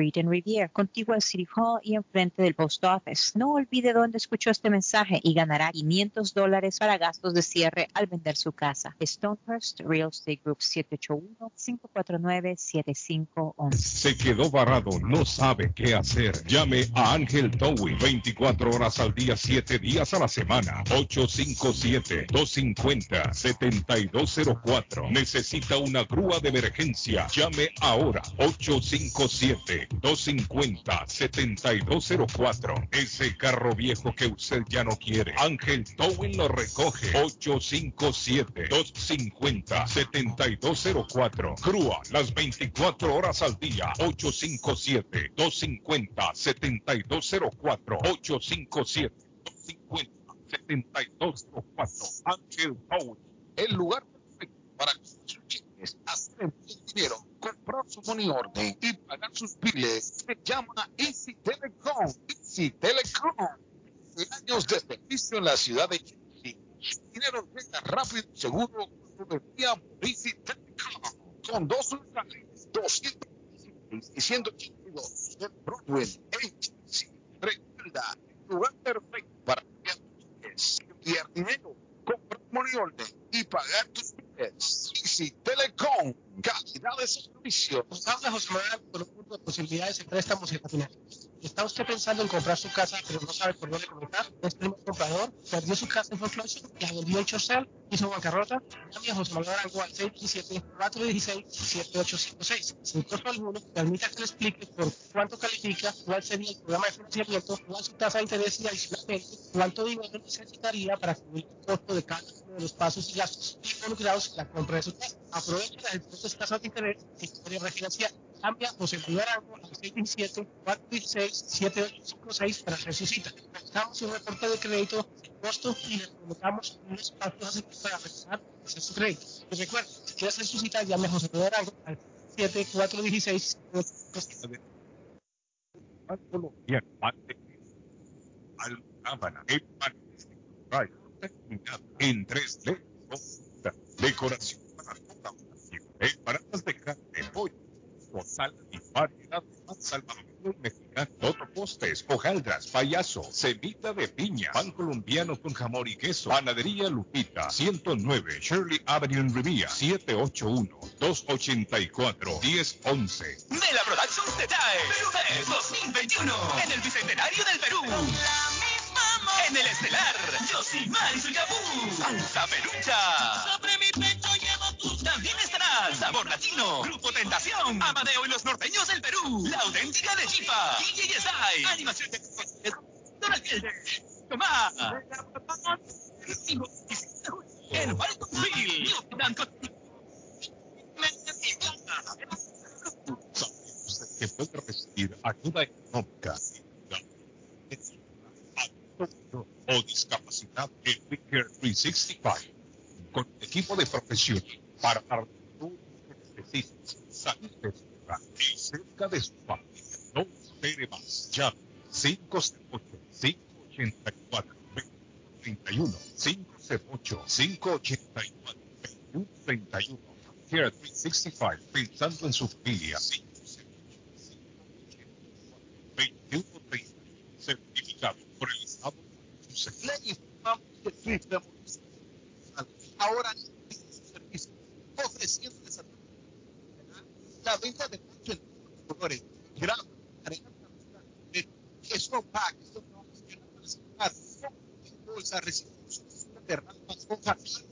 en Riviera, contigua al City Hall y enfrente del Post Office. No olvide dónde escuchó este mensaje y ganará 500 dólares para gastos de cierre al vender su casa. Stonehurst Real Estate Group 781-549-7511. Se quedó varado, no sabe qué hacer. Llame a Ángel Towing 24 horas al día, 7 días a la semana. 857-250-7204. Necesita una grúa de emergencia. Llame ahora 857-250-7204. Ese carro viejo que usted ya no quiere. Ángel Towing lo recoge. 857-250-7204. Grúa las 24 horas al día. 857-250-7204. 857-250-7204. Ángel Towing. El lugar perfecto para que sus envío de dinero, comprar su money order y pagar sus biles se llama Easy Telecom. Easy Telecom. Años de servicio en la ciudad de. Su dinero llega rápido y seguro por Easy Telecom. Con dos locales, 216 y 182 de Broadway en Chelsea. Recuerda, lugar perfecto para enviar dinero, comprar money order y pagar tus biles. Easy Telecom, calidad de servicio. Nos habla José Manuel con un mundo de posibilidades de préstamos y. ¿Está usted pensando en comprar su casa pero no sabe por dónde comenzar? ¿Es primer comprador? ¿Perdió su casa en foreclosure? ¿La vendió en Chorcel? ¿Hizo bancarrota? Llame a José Manuel Arango al 617-416-7856. Sin costo alguno, permita que le explique por cuánto califica, cuál sería el programa de financiamiento, cuál su tasa de interés y adicionalmente cuánto dinero necesitaría para cubrir el costo de cada de los pasos y gastos involucrados en la compra de su casa. Aproveche las diferentes tasas de interés que puede refinanciar. Cambia José Manuel Arango al 617-416-7856 para hacer su cita. Necesitamos un reporte de crédito costo y le colocamos un espacio así para hacer su crédito. Y recuerde, si quiere hacer su cita, llame a José Manuel Arango al 7416 colombiano Alcábana, el Rayo, en 3D. Decoración para toda. Empanadas de carne, pollo, sal y variedad de pan salvadoreño mexicano. Otro postres, hojaldras, payaso, semita de piña, pan colombiano con jamón y queso. Panadería Lupita, 109 Shirley Avenue en Rivia, 781-284-1011. Mela Productions te trae Perú Fest 2021 en el Bicentenario del Perú. En el estelar, Yosimar y su Yapú, Salsa Pelucha. Sobre mi pecho llevo tu... También estará Sabor Latino, Grupo Tentación, Amadeo y los Norteños del Perú, La Auténtica de Chifa, DJ Sai, Animación de... Donald Tomás. En Falconville, Blanco... que puede recibir ayuda económica o discapacidad en Medicare 365 con un equipo de profesionales para lo que salir de su hogar y cerca de su familia. No espere más. Llame 508 584 2131 508 584 2131 Care 365 pensando en su familia 2130 certificado por el Estado de Le informamos que ahora a la venta de muchos colores, grama, arena de snowpack, estos trabajos que van a de rampas, hojas, grama,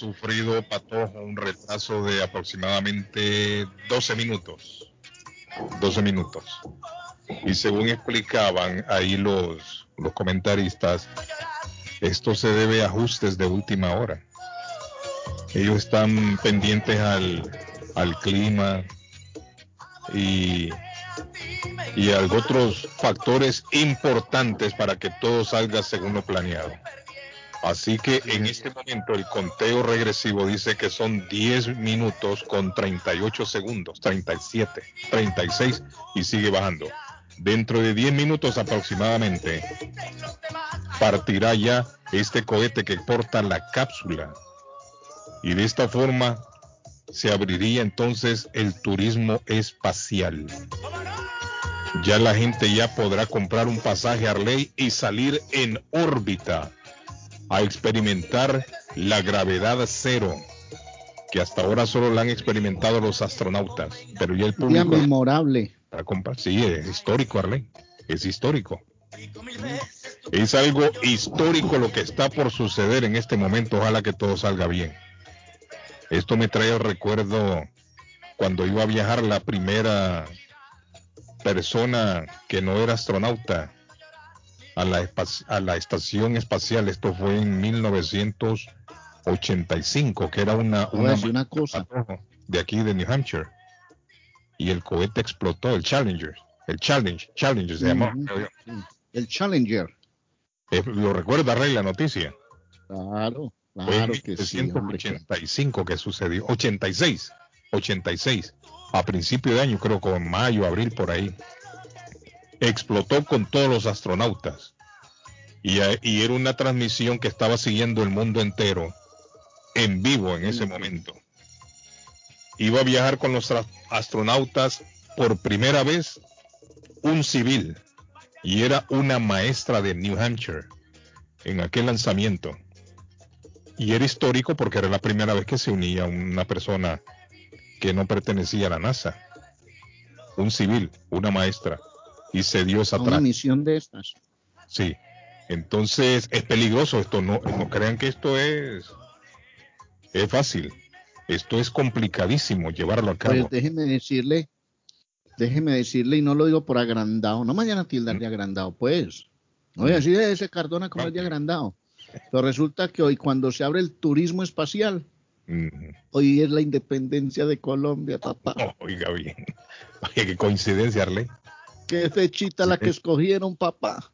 sufrido Patojo un retraso de aproximadamente 12 minutos. 12 minutos. Y según explicaban ahí los, los comentaristas, esto se debe a ajustes de última hora. Ellos están pendientes al, al clima y, y a otros factores importantes para que todo salga según lo planeado. Así que en este momento el conteo regresivo dice que son 10 minutos con 38 segundos, 37, 36 y sigue bajando. Dentro de 10 minutos aproximadamente partirá ya este cohete que porta la cápsula. Y de esta forma se abriría entonces el turismo espacial. Ya la gente ya podrá comprar un pasaje a Arley y salir en órbita a experimentar la gravedad cero, que hasta ahora solo la han experimentado los astronautas, pero ya el Día público memorable. para comprar, sí, es histórico, Arley, es histórico. Es algo histórico lo que está por suceder en este momento, ojalá que todo salga bien. Esto me trae el recuerdo cuando iba a viajar la primera persona que no era astronauta a la, a la estación espacial. Esto fue en 1985, que era una, una cosa. de aquí de New Hampshire. Y el cohete explotó, el Challenger. El Challenge, Challenger se llamó. Ujú, El Challenger. Eh, ¿Lo recuerda, Rey, la noticia? Claro, Fue en claro que sí, hombre. 1985 que sucedió. 86, 86. A principio de año, creo que en mayo, abril, por ahí. Explotó con todos los astronautas. Y, eh, y era una transmisión que estaba siguiendo el mundo entero en vivo en ese momento. Iba a viajar con los astronautas por primera vez un civil y era una maestra de New Hampshire en aquel lanzamiento. Y era histórico porque era la primera vez que se unía una persona que no pertenecía a la NASA. Un civil, una maestra. Y se dio esa Una misión de estas. Sí. Entonces es peligroso esto. No, no crean que esto es, es fácil. Esto es complicadísimo llevarlo a cabo. Pues déjeme decirle, déjeme decirle, y no lo digo por agrandado, no mañana tildar de agrandado, pues. Oye, así de ese Cardona como es de agrandado. Pero resulta que hoy cuando se abre el turismo espacial, hoy es la independencia de Colombia, papá. Oiga bien. Oye, qué coincidencia, Arley. Qué fechita la que escogieron, papá.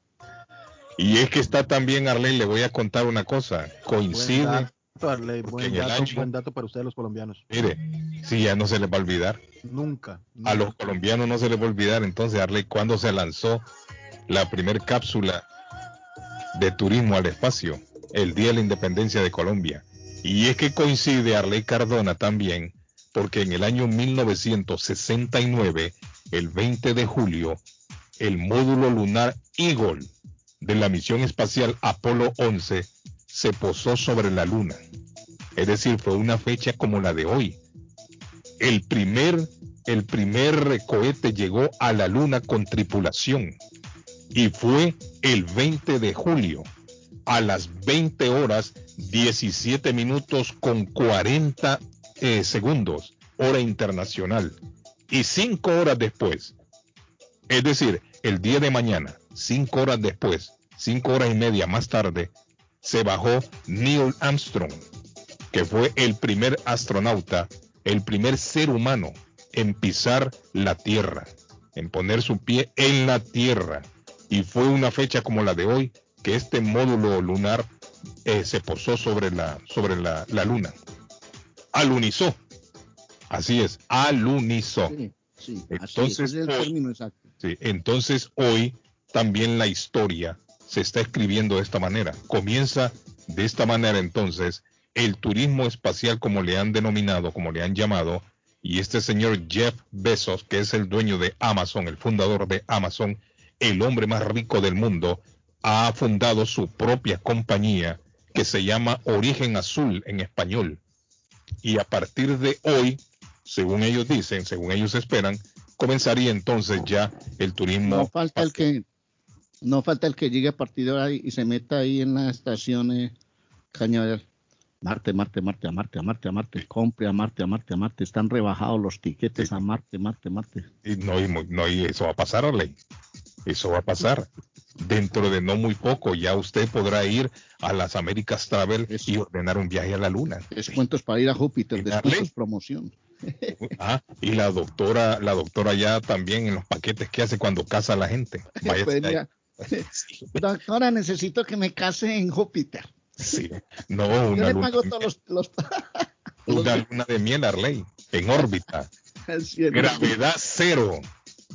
Y es que está también, Arley, le voy a contar una cosa. Coincide. Buen dato, Arley, buen dato, año- buen dato para ustedes los colombianos. Mire, si ya no se les va a olvidar. Nunca. A los colombianos no se les va a olvidar entonces, Arley, cuando se lanzó la primer cápsula de turismo al espacio, el Día de la Independencia de Colombia. Y es que coincide Arley Cardona también, porque en el año 1969, el 20 de julio, el módulo lunar Eagle de la misión espacial Apolo 11 se posó sobre la Luna. Es decir, fue una fecha como la de hoy. El primer, el primer cohete llegó a la Luna con tripulación y fue el 20 de julio a las 20 horas 17 minutos con 40 eh, segundos, hora internacional. Y cinco horas después, es decir, el día de mañana, cinco horas después, cinco horas y media más tarde, se bajó Neil Armstrong, que fue el primer astronauta, el primer ser humano en pisar la Tierra, en poner su pie en la Tierra. Y fue una fecha como la de hoy que este módulo lunar eh, se posó sobre la, sobre la, la Luna. Alunizó. Así es, alunizó. Sí, sí, así es, Entonces, ese es el hoy- término exacto. Sí, entonces hoy también la historia se está escribiendo de esta manera. Comienza de esta manera entonces el turismo espacial como le han denominado, como le han llamado, y este señor Jeff Bezos, que es el dueño de Amazon, el fundador de Amazon, el hombre más rico del mundo, ha fundado su propia compañía que se llama Origen Azul en español. Y a partir de hoy, según ellos dicen, según ellos esperan, comenzaría entonces ya el turismo. No falta el que no falta el que llegue a partir de ahí y se meta ahí en la estación eh, Cañaveral. Marte, Marte, Marte, a Marte, a Marte, a Marte, compre a Marte, a Marte, a Marte, están rebajados los tiquetes a Marte, Marte, Marte. Y no, y, no, y eso va a pasar, Arley. Eso va a pasar. Dentro de no muy poco ya usted podrá ir a las Américas Travel y ordenar un viaje a la luna. Descuentos para ir a Júpiter, descuentos promoción. Ah, y la doctora, la doctora ya también en los paquetes que hace cuando casa a la gente. Vaya Pues Doctora, necesito que me case en Júpiter. Sí. No, Yo una le luna, pago todos los, los una luna de miel, Arley, en órbita. Gravedad cero.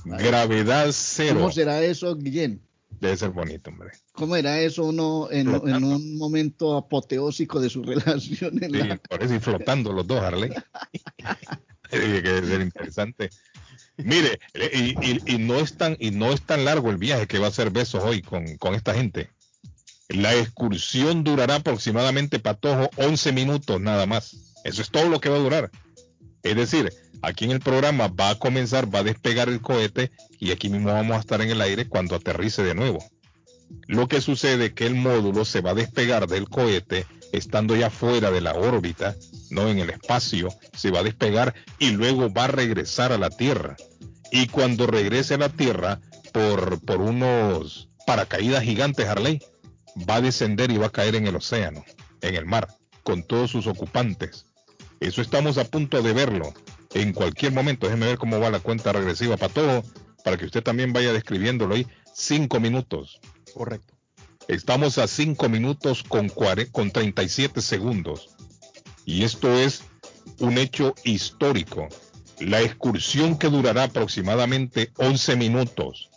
Gravedad cero. ¿Cómo será eso, Guillén? Debe ser bonito, hombre. ¿Cómo era eso uno en, en un momento apoteósico de su relación? En Sí, la- por eso y flotando los dos, Harley. Que interesante. Mire, y, y- y no es tan, y no es tan largo el viaje que va a hacer Besos hoy con, con esta gente. La excursión durará aproximadamente, Patojo, 11 minutos nada más. Eso es todo lo que va a durar. Es decir, aquí en el programa va a comenzar, va a despegar el cohete y aquí mismo vamos a estar en el aire cuando aterrice de nuevo. Lo que sucede es que el módulo se va a despegar del cohete estando ya fuera de la órbita, no en el espacio, se va a despegar y luego va a regresar a la Tierra. Y cuando regrese a la Tierra por, por unos paracaídas gigantes, Harley, va a descender y va a caer en el océano, en el mar, con todos sus ocupantes. Eso estamos a punto de verlo. En cualquier momento, déjeme ver cómo va la cuenta regresiva para todo, para que usted también vaya describiéndolo ahí. Cinco minutos. Correcto. Estamos a 5 minutos con, con 37 segundos. Y esto es un hecho histórico. La excursión que durará aproximadamente 11 minutos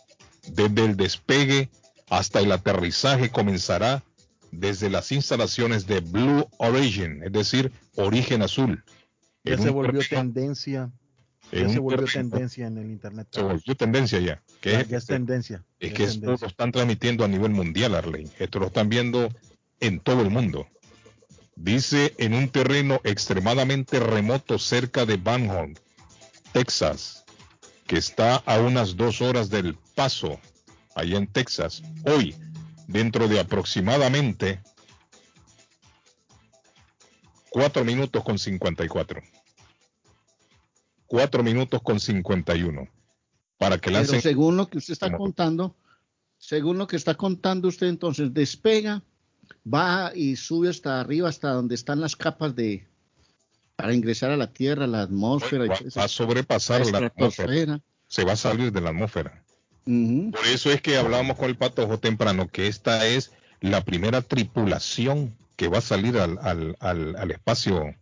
desde el despegue hasta el aterrizaje comenzará desde las instalaciones de Blue Origin, es decir, Origen Azul. Ya se volvió terreno- tendencia. Ya se volvió tendencia en el internet. se volvió tendencia ya. Que Ya, es, ya es tendencia. es que es esto tendencia. lo están transmitiendo a nivel mundial, Arley. Esto lo están viendo en todo el mundo. Dice en un terreno extremadamente remoto cerca de Van Horn, Texas, que está a unas dos horas del paso, allá en Texas. Hoy, dentro de aproximadamente cuatro minutos con 54. Cuatro minutos con 51. Para que Pero lancen según lo que usted está contando, según lo que está contando usted, entonces despega, baja y sube hasta arriba, hasta donde están las capas de para ingresar a la Tierra, la atmósfera. va, va a sobrepasar la atmósfera. Se va a salir de la atmósfera. Por eso es que hablábamos con el patojo temprano que esta es la primera tripulación que va a salir al, al, al, al espacio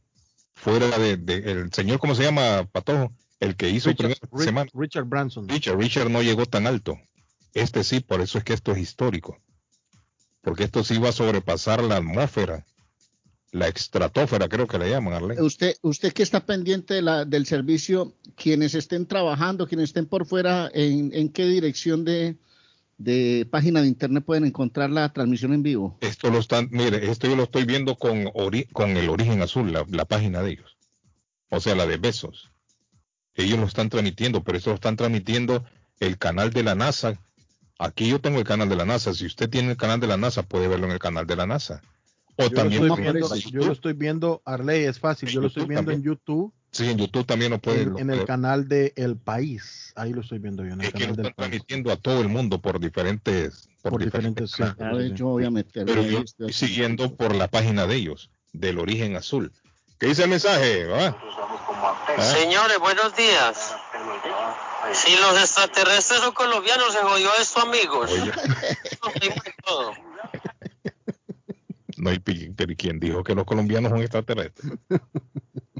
fuera de, de- el señor, ¿cómo se llama, patojo? El que hizo Richard, primera Ri- semana. Richard Branson. Richard, Richard no llegó tan alto. Este sí, por eso es que esto es histórico. Porque esto sí va a sobrepasar la atmósfera. La extratósfera, creo que le llaman, Arley. Usted, usted que está pendiente de la, del servicio, quienes estén trabajando, quienes estén por fuera, ¿en, en qué dirección de, de página de internet pueden encontrar la transmisión en vivo? Esto lo están, mire, esto yo lo estoy viendo con, ori- con el origen azul, la, la página de ellos. O sea, la de Besos. Ellos lo están transmitiendo, pero esto lo están transmitiendo el canal de la NASA. Aquí yo tengo el canal de la NASA. Si usted tiene el canal de la NASA, puede verlo en el canal de la NASA. O Yo lo, también estoy viendo, yo lo estoy viendo, Arley, es fácil. Yo lo estoy viendo en. YouTube, Sí, en YouTube también lo puede. en, en el canal de El País. Ahí lo estoy viendo yo, en el es que lo canal del están País. transmitiendo a todo el mundo por diferentes, por, Por diferentes, sí. canales. A ver, yo voy a meter. Pero yo estoy siguiendo por la página de ellos, del origen azul. ¿Qué dice el mensaje? ¿Ah? Señores, buenos días. Si los extraterrestres son colombianos, se jodió esto, amigos. No hay pero ¿quién dijo que los colombianos son extraterrestres?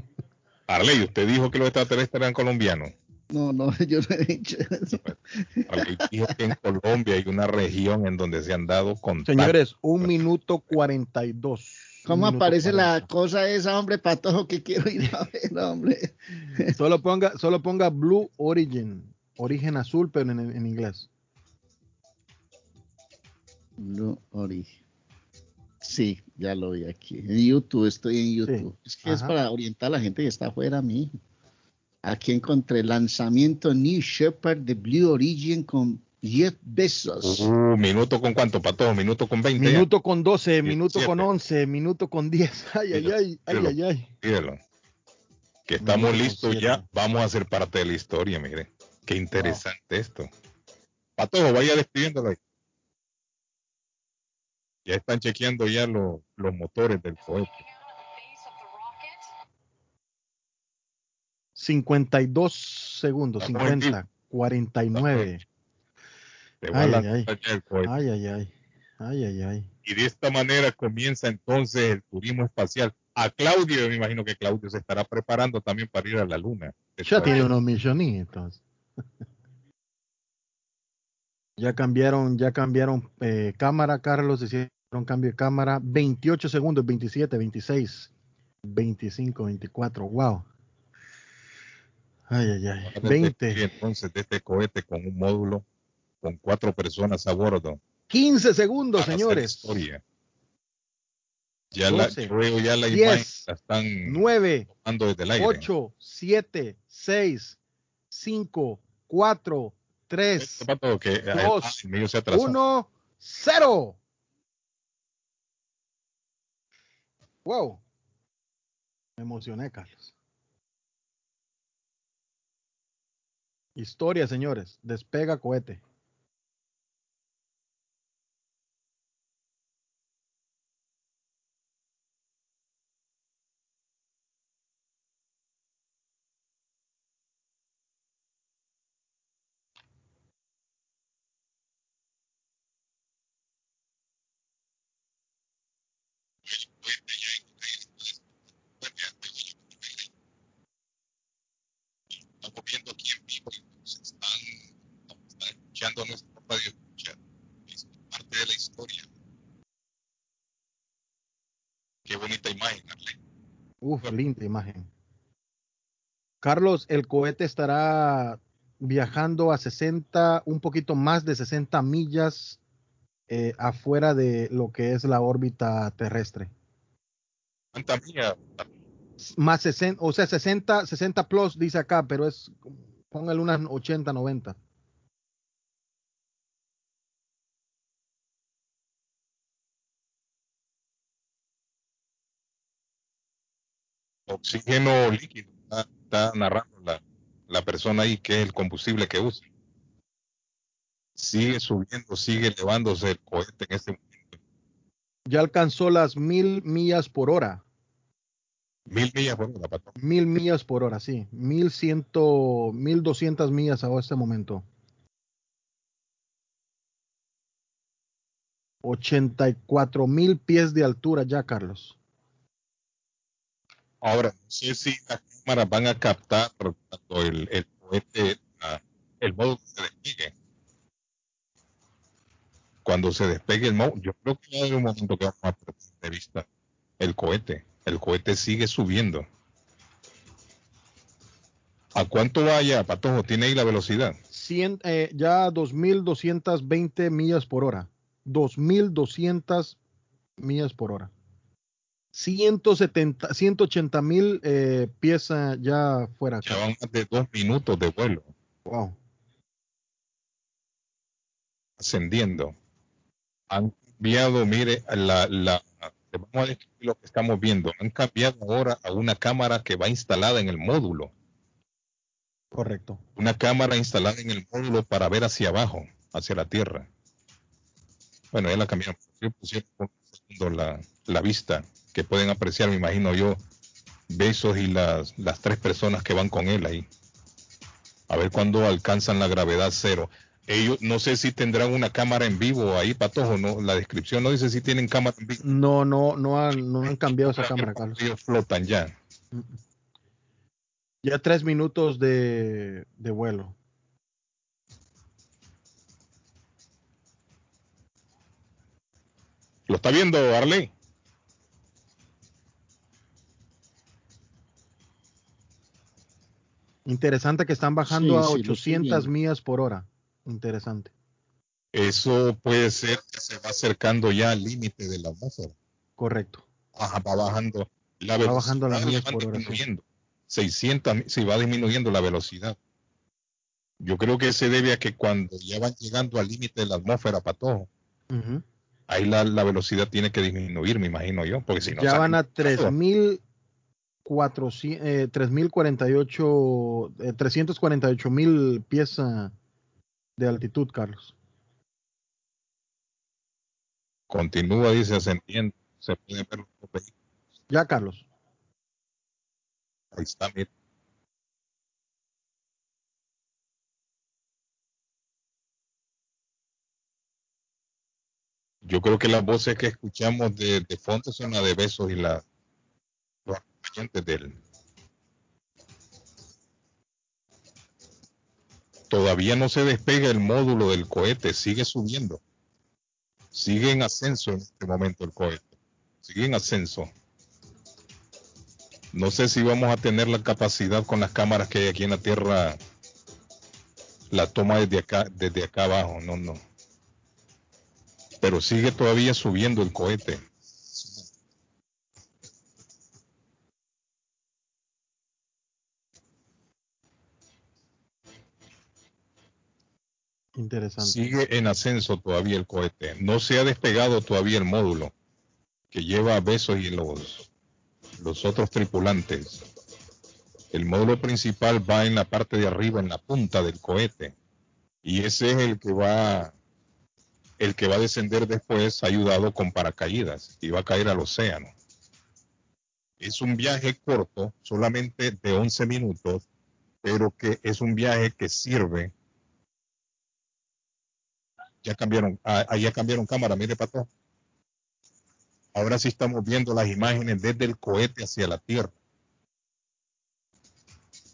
Arley, usted dijo que los extraterrestres eran colombianos. No, no, yo no he dicho eso. Dijo que en Colombia hay una región en donde se han dado con Señores, un minuto 42. ¿Cómo Un minuto aparece la 40. cosa esa, hombre, patojo, que quiero ir a ver, hombre? Solo ponga, solo ponga Blue Origin, origen azul, pero en, en inglés. Blue Origin. Sí, ya lo vi aquí. En YouTube, estoy en YouTube. Es que es para orientar a la gente que está afuera a mí. Aquí encontré lanzamiento New Shepard de Blue Origin con Jeff Bezos. Uh, minuto con cuánto, Patojo, minuto con 20. ya. Minuto con 12, minuto 17. con 11, minuto con 10. Ay, ay, ay, ay, ay, ay. Míralo. Que estamos listos siete. ya. Vamos a ser parte de la historia, mire. Qué interesante esto. Patojo, vaya despidiéndolo ahí. Ya están chequeando ya lo- los motores del cohete. 52 segundos, Estamos en 50, 49. Se va a Ay, ay, ay, ay, ay, ay, ay, ay. Y de esta manera comienza entonces el turismo espacial. A Claudio, yo me imagino que Claudio se estará preparando también para ir a la luna. Ya tiene unos millonitos. Ya cambiaron, ya cambiaron eh, cámara, Carlos, hicieron un cambio de cámara, 28 segundos, 27, 26, 25, 24, wow. Ay, ay, ay. 20. Este entonces, de este cohete con un módulo, con cuatro personas a bordo. 15 segundos, señores. Ya 12, la, creo ya la 10, imagen la están 9, desde el aire. 8, 7, 6, 5, 4, 3, 2, 1, 0. Wow. Me emocioné, Carlos. Historia, señores. Despega cohete. Estamos viendo aquí en vivo y se están, están escuchando nuestra radio escucha. Es parte de la historia. Qué bonita imagen, Arley. Linda imagen. Carlos, el cohete estará viajando a 60, un poquito más de 60 millas eh, afuera de lo que es la órbita terrestre. ¿Cuánta mía? Más 60, o sea, 60, 60 plus dice acá, pero es, póngale unas 80, 90. Oxígeno líquido. Está, está narrando la, la persona ahí que es el combustible que usa. Sigue subiendo, sigue elevándose el cohete en este momento. Ya alcanzó las mil millas por hora. Mil millas por hora, patrón. Mil millas por hora, sí. Mil ciento, mil doscientas millas a este momento. 84 mil pies de altura ya, Carlos. Ahora, no sé si las cámaras van a captar cuando el, el cohete, ah, el módulo se despegue. Cuando se despegue el módulo, yo creo que hay un momento que vamos a perder de vista el cohete. El cohete sigue subiendo. ¿A cuánto vaya, Patojo? ¿Tiene ahí la velocidad? Cien- eh, ya 2.220 millas por hora. 2.200 millas por hora. 170, 180 mil eh, pies ah, ya fuera. Ya van más de dos minutos de vuelo. Wow. ascendiendo. Han cambiado, mire, la, la, vamos a describir lo que estamos viendo. Han cambiado ahora a una cámara que va instalada en el módulo. Correcto. Una cámara instalada en el módulo para ver hacia abajo, hacia la Tierra. Bueno, ya la cambiaron. Pusieron la, la vista, que pueden apreciar, me imagino yo, Besos y las, las tres personas que van con él ahí. A ver cuándo alcanzan la gravedad cero. Ellos, no sé si tendrán una cámara en vivo ahí, Patojo, no, la descripción no dice si tienen cámara en vivo. No, no, no han, no han cambiado esa cámara, Carlos. Ellos flotan ya. Ya tres minutos de, de vuelo. ¿Lo está viendo, Arley? Interesante que están bajando a 800 millas por hora. Interesante. Eso puede ser que se va acercando ya al límite de la atmósfera. Correcto. Ajá, va bajando la velocidad. Va bajando las millas por. Sí. va disminuyendo la velocidad. Yo creo que se debe a que cuando ya van llegando al límite de la atmósfera, Patojo, uh -huh. ahí la, velocidad tiene que disminuir, me imagino yo, porque si no... Ya van a 3.000 400, eh, 3048, eh, 348 mil pies ah, de altitud, Carlos. Continúa, dice, ascendiendo. Se pueden ver los vehículos. Ya, Carlos. Ahí está, mira. Yo creo que las voces que escuchamos de, de fondo son las de Besos y la acompañantes de él. Todavía no se despega el módulo del cohete, sigue subiendo. Sigue en ascenso en este momento el cohete. Sigue en ascenso. No sé si vamos a tener la capacidad con las cámaras que hay aquí en la Tierra, la toma desde acá, desde acá abajo, no, no. Pero sigue todavía subiendo el cohete. Interesante. Sigue en ascenso todavía el cohete. No se ha despegado todavía el módulo que lleva a Besos y los, los otros tripulantes. El módulo principal va en la parte de arriba, en la punta del cohete. Y ese es el que va, el que va a descender después, ayudado con paracaídas, y va a caer al océano. Es un viaje corto, solamente de 11 minutos, pero que es un viaje que sirve. Ya cambiaron, ya cambiaron cámara, mire pato. Ahora sí estamos viendo las imágenes desde el cohete hacia la Tierra.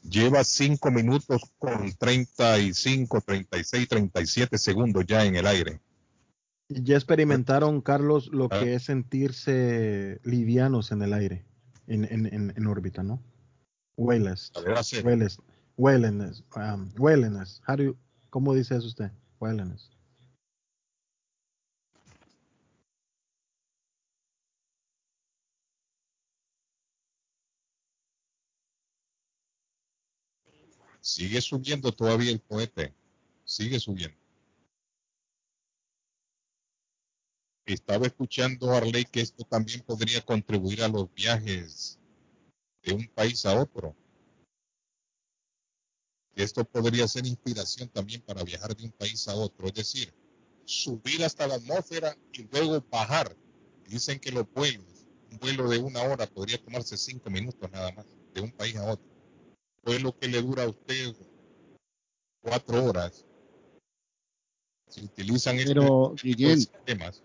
Lleva 5 minutos con 35, 36, 37 segundos ya en el aire. Ya experimentaron, Carlos, lo Ah. que es sentirse livianos en el aire, en, en, en, en órbita, ¿no? Um. How do you- ¿Cómo dice eso usted? Weightlessness. Sigue subiendo todavía el cohete. Sigue subiendo. Estaba escuchando, Arley, que esto también podría contribuir a los viajes de un país a otro. Esto podría ser inspiración también para viajar de un país a otro. Es decir, subir hasta la atmósfera y luego bajar. Dicen que los vuelos, un vuelo de una hora podría tomarse cinco minutos nada más, de un país a otro. Vuelo que le dura a usted cuatro horas. Si utilizan este Pero, Guillén, sistemas,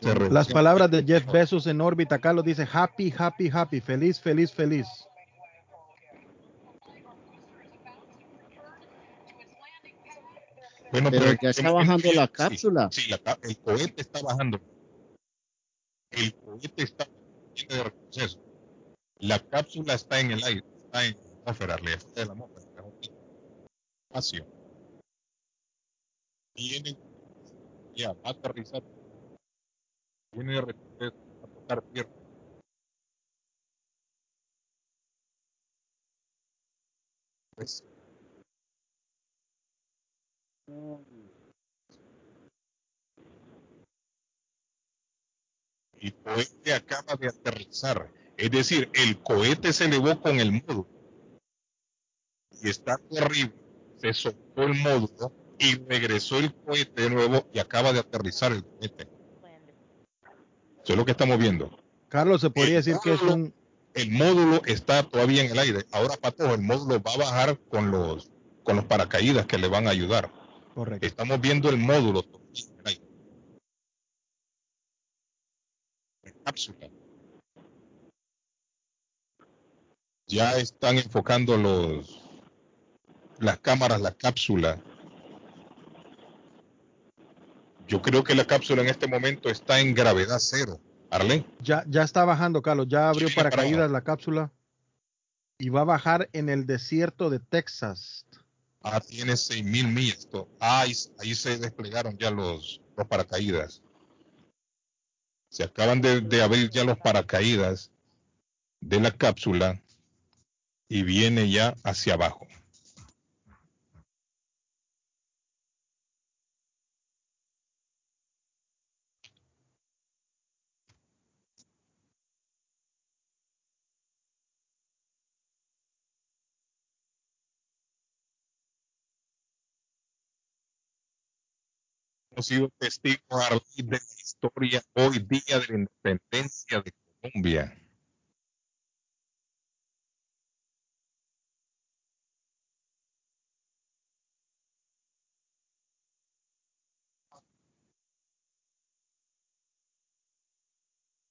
se Las palabras de Jeff Bezos en órbita, Carlos dice happy, happy, happy, feliz, feliz, feliz. Bueno, Pero ya está bajando la sí, cápsula. Sí, la ca- el cohete está bajando. El cohete está lleno de retroceso. La cápsula está en el aire, está en la atmósfera, le de la atmósfera, mejor dicho. Espacio. Viene, ya, va a aterrizar. Viene a tocar tierra. Pues, el cohete acaba de aterrizar. Es decir, el cohete se elevó con el módulo y estando arriba se soltó el módulo y regresó el cohete de nuevo y acaba de aterrizar el cohete. Eso es lo que estamos viendo. Carlos, se podría El decir que es un, El módulo está todavía en el aire. Ahora, Pato, el módulo va a bajar con los, con los paracaídas que le van a ayudar. correcto. Estamos viendo el módulo todavía en el aire. La cápsula. ya están enfocando los las cámaras, la cápsula. Yo creo que la cápsula en este momento está en gravedad cero. Arlen. Ya, ya está bajando, Carlos. Ya abrió Sí, paracaídas para la cápsula. Y va a bajar en el desierto de Texas. Ah, tiene 6.000 millas. Ah, ahí, ahí se desplegaron ya los, los paracaídas. Se acaban de, de abrir ya los paracaídas de la cápsula y viene ya hacia abajo. Hemos sido testigos Arley, de la historia hoy día de la independencia de Colombia.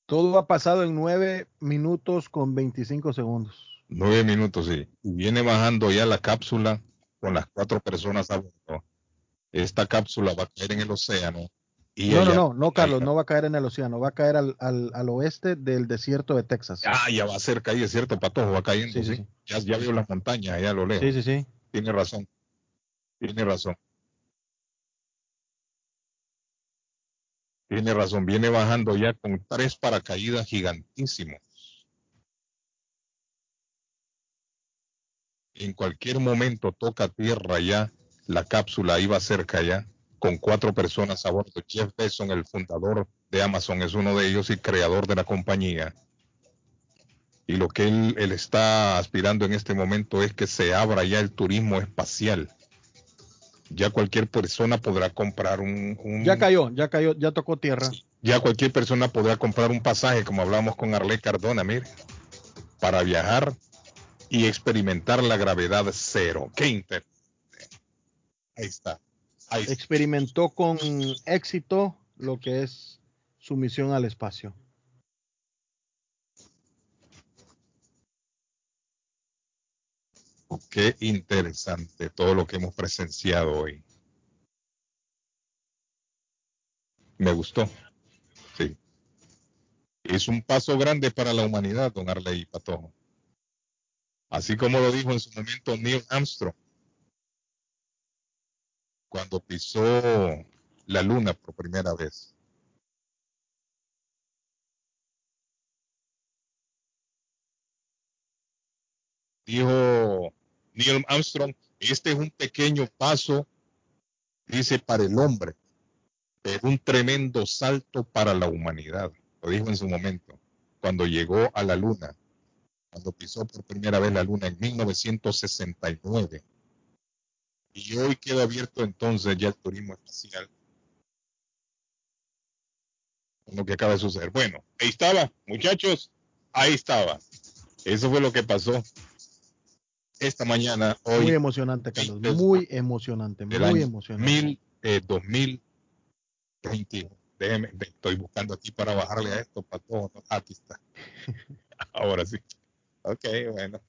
Todo ha pasado en 9 minutos con 25 segundos. Nueve minutos, sí. Y viene bajando ya la cápsula con las cuatro personas a bordo. Esta cápsula va a caer en el océano. Y no, no, ella- no, no, Carlos, no va a caer en el océano, va a caer al, al, al oeste del desierto de Texas. Ah, ya va a cerca ahí, es cierto, Patojo, va cayendo, Sí, sí. sí, sí. Ya, ya veo las montañas, ya lo leo. Sí, sí, sí. Tiene razón. Tiene razón. Tiene razón, viene bajando ya con tres paracaídas gigantísimos. En cualquier momento toca tierra ya, la cápsula iba cerca ya, con cuatro personas a bordo. Jeff Bezos, el fundador de Amazon, es uno de ellos y creador de la compañía. Y lo que él, él está aspirando en este momento es que se abra ya el turismo espacial. Ya cualquier persona podrá comprar un, un- Ya cayó, ya cayó, ya tocó tierra. ya cualquier persona podrá comprar un pasaje, como hablamos con Arley Cardona, mire, para viajar y experimentar la gravedad cero. Qué inter. Ahí está. Ahí está. Experimentó con éxito lo que es su misión al espacio. Qué interesante todo lo que hemos presenciado hoy. Me gustó. Sí. Es un paso grande para la humanidad, don Arley Patojo. Así como lo dijo en su momento Neil Armstrong, cuando pisó la luna por primera vez. Dijo Neil Armstrong, este es un pequeño paso, dice, para el hombre, pero un tremendo salto para la humanidad. Lo dijo en su momento, cuando llegó a la luna, cuando pisó por primera vez la luna en 1969. Y hoy queda abierto entonces ya el turismo espacial. Lo que acaba de suceder. Bueno, ahí estaba, muchachos, ahí estaba. Eso fue lo que pasó esta mañana, hoy. Muy emocionante, Carlos. Muy emocionante, muy emocionante. mil, eh, 2021. Déjeme, estoy buscando aquí para bajarle a esto, para todo. Aquí está. Ahora sí. Ok, bueno.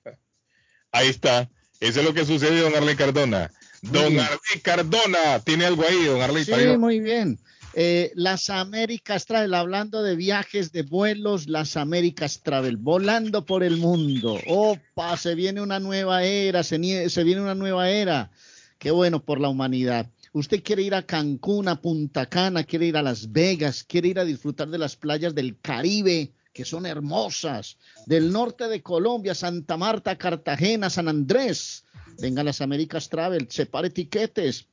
Ahí está. Eso es lo que sucedió, don Arley Cardona. Don. Arley Cardona, ¿tiene algo ahí, don Arley? Sí, para muy bien. Eh, las Américas Travel, hablando de viajes, de vuelos, las Américas Travel, volando por el mundo. Opa, se viene una nueva era, se, se viene una nueva era. Qué bueno por la humanidad. Usted quiere ir a Cancún, a Punta Cana, quiere ir a Las Vegas, quiere ir a disfrutar de las playas del Caribe, que son hermosas, del norte de Colombia, Santa Marta, Cartagena, San Andrés. Venga a las Américas Travel, separe tiquetes,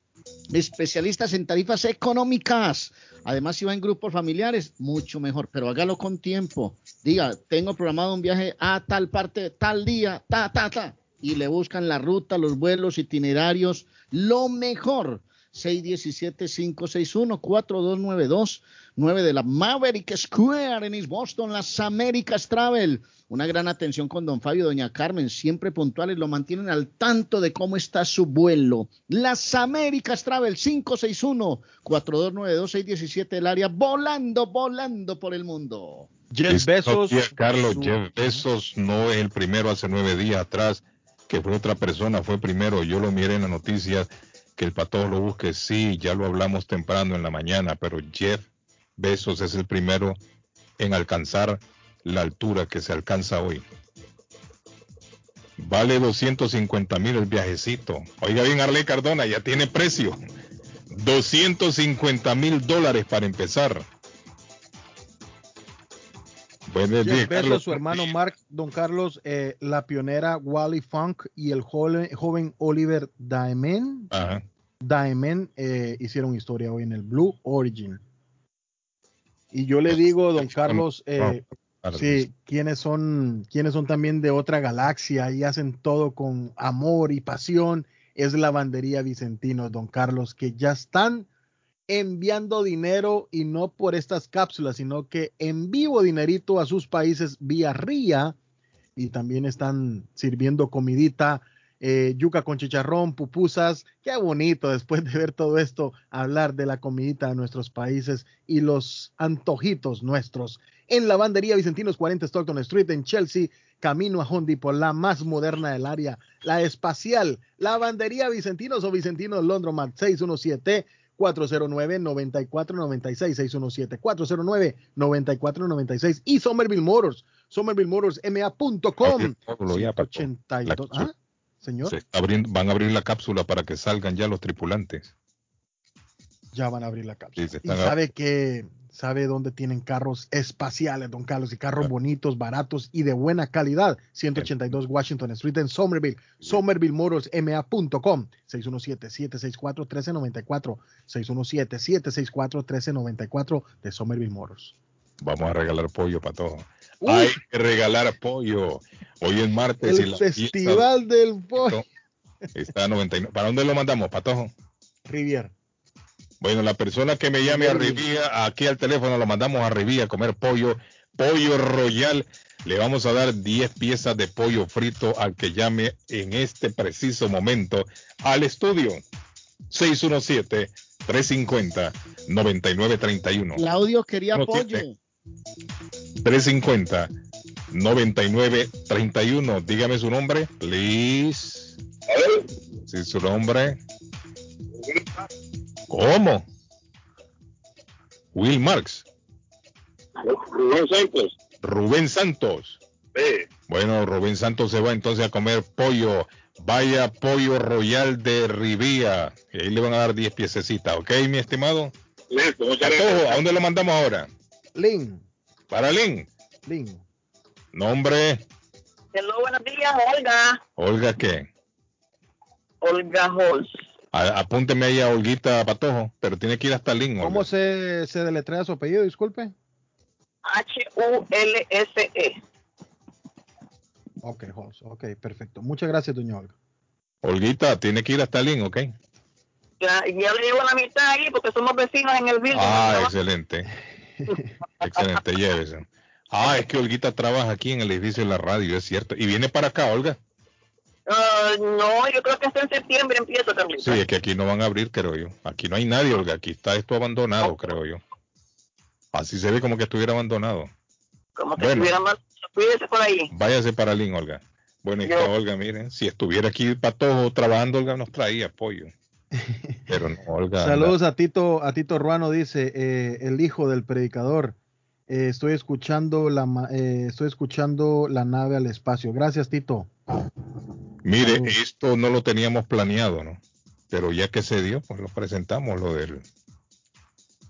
especialistas en tarifas económicas. Además, si va en grupos familiares, mucho mejor, pero hágalo con tiempo. Diga, tengo programado un viaje a tal parte, tal día, ta, ta, ta. Y le buscan la ruta, los vuelos, itinerarios, lo mejor. 617-561-4292, 9 de la Maverick Square en East Boston, las Américas Travel. Una gran atención con don Fabio y doña Carmen, siempre puntuales, lo mantienen al tanto de cómo está su vuelo. Las Américas Travel, 561-4292-617 del área, volando, volando por el mundo. Jeff Bezos. no, Carlos, su- Jeff Bezos no es el primero hace nueve días atrás, que fue otra persona, fue primero. Yo lo miré en las noticias, que el patojo lo busque. Sí, ya lo hablamos temprano en la mañana, pero Jeff Bezos es el primero en alcanzar la altura que se alcanza hoy. Vale 250 mil el viajecito. Oiga bien, Arley Cardona, ya tiene precio. 250 mil dólares para empezar. Buenos días, Carlos. su hermano Mark, don Carlos, eh, la pionera Wally Funk y el joven, joven Oliver Daemen, Ajá. Daemen eh, hicieron historia hoy en el Blue Origin. Y yo le digo, don Carlos, eh, sí, quienes son, quienes son también de otra galaxia y hacen todo con amor y pasión, es Lavandería Vicentino, don Carlos, que ya están enviando dinero y no por estas cápsulas, sino que en vivo dinerito a sus países vía RIA y también están sirviendo comidita, eh, yuca con chicharrón, pupusas. Qué bonito después de ver todo esto, hablar de la comidita de nuestros países y los antojitos nuestros. En Lavandería Vicentinos 40 Stockton Street en Chelsea, camino a Home Depot, la más moderna del área, la espacial, Lavandería Vicentinos o Vicentinos Londromat 617 409-9496, 617-409-9496 y Somerville Motors, somervillemotorsma.com. Módulo ya, Pato. 82. La- Ah, señor, Se está abriendo- van a abrir la cápsula para que salgan ya los tripulantes. ya van a abrir la cápsula. Sí, Y sabe que sabe dónde tienen carros espaciales, don Carlos, y carros bonitos, baratos y de buena calidad. 182 Washington Street en Somerville, somervillemotorsma.com, 617-764-1394, 617-764-1394 de Somerville Motors. Vamos a regalar pollo para todos. Hay que regalar pollo. Hoy es martes y El la Festival del Pollo. está a 99. ¿Para dónde lo mandamos, Patojo? Rivier. Bueno, la persona que me llame a Rivía, aquí al teléfono lo mandamos a Rivía a comer pollo, pollo royal. Le vamos a dar 10 piezas de pollo frito al que llame en este preciso momento al estudio. 617-350-9931. Claudio quería No pollo. tiene. 350 9931. Dígame su nombre, please. Sí, su nombre. ¿Cómo? Will Marx. Rubén Santos. Rubén Santos. Bueno, Rubén Santos se va entonces a comer pollo. Vaya pollo royal de Rivía. Y ahí le van a dar 10 piececitas, ¿ok, mi estimado? Listo, muchas Patojo, gracias. ¿A dónde lo mandamos ahora? Lin. Para Lin. Lin. Nombre, Hello, buenos días, Olga. Olga, ¿qué? Olga Holz. A- apúnteme ahí a Olguita Patojo, pero tiene que ir hasta Lin. ¿Cómo se, se deletrea su apellido? Disculpe. H-U-L-S-E. Ok, Holmes. Ok, perfecto. Muchas gracias, doña Olga. Olguita, tiene que ir hasta Lin, ¿ok? Ya, ya le llevo la mitad ahí porque somos vecinos en el building. Ah, excelente. excelente, llévese. Ah, es que Olguita trabaja aquí en el edificio de la radio, es cierto. Y viene para acá, Olga. Ah, no, yo creo que hasta en septiembre empiezo, Carlita. Sí, es que aquí no van a abrir, creo yo. Aquí no hay nadie, Olga. Aquí está esto abandonado, creo yo. Así se ve como que estuviera abandonado. Como que Bueno. estuviera más. Cuídese por ahí. Váyase para Lin, Olga. Bueno, y está Olga, miren, si estuviera aquí Patojo trabajando, Olga nos traía apoyo. Pero no, Olga. anda- Saludos a Tito, a Tito Ruano, dice, eh, el hijo del predicador. Eh, estoy escuchando la eh, estoy escuchando la nave al espacio. Gracias, Tito. Mire, esto no lo teníamos planeado, ¿no? Pero ya que se dio, pues lo presentamos, lo del,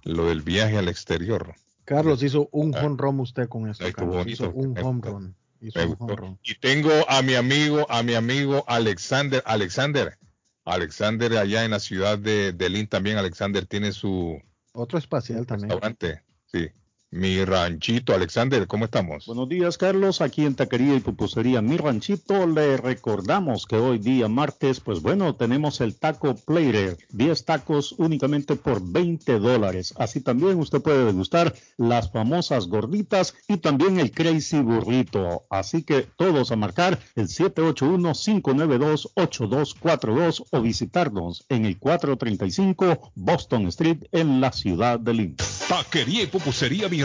lo del viaje al exterior. Carlos hizo un home run usted con bonito. Hizo un Me home run. Hizo un home run. Y tengo a mi amigo, a mi amigo Alexander, Alexander, Alexander allá en la ciudad de, de Lynn también, Alexander tiene su Otro espacial también. restaurante, sí, mi ranchito, Alexander, ¿cómo estamos? Buenos días, Carlos. Aquí en Taquería y Pupusería Mi Ranchito le recordamos que hoy día martes, pues bueno, tenemos el taco plater, 10 tacos únicamente por 20 dólares. Así también usted puede degustar las famosas gorditas y también el crazy burrito. Así que todos a marcar el 781-592-8242 o visitarnos en el 435 Boston Street en la ciudad de Lynn. Taquería y pupusería Mi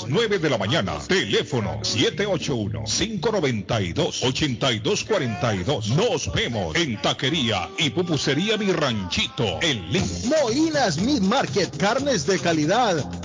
9 de la mañana. Teléfono 781-592-8242. Nos vemos en Taquería y Pupusería Mi Ranchito en Lynn. Molinas Meat Market, carnes de calidad,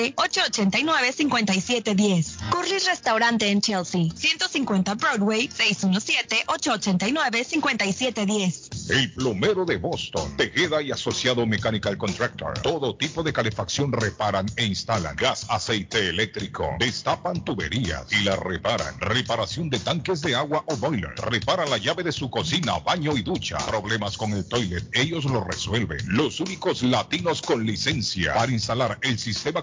617-889-5710. Curly's Restaurante en Chelsea, 150 Broadway, 617-889-5710. El plomero de Boston, Tejeda y Asociado Mechanical Contractor. Todo tipo de calefacción reparan e instalan. Gas, aceite eléctrico. Destapan tuberías y las reparan. Reparación de tanques de agua o boiler. Reparan la llave de su cocina, baño y ducha. Problemas con el toilet, ellos lo resuelven. Los únicos latinos con licencia para instalar el sistema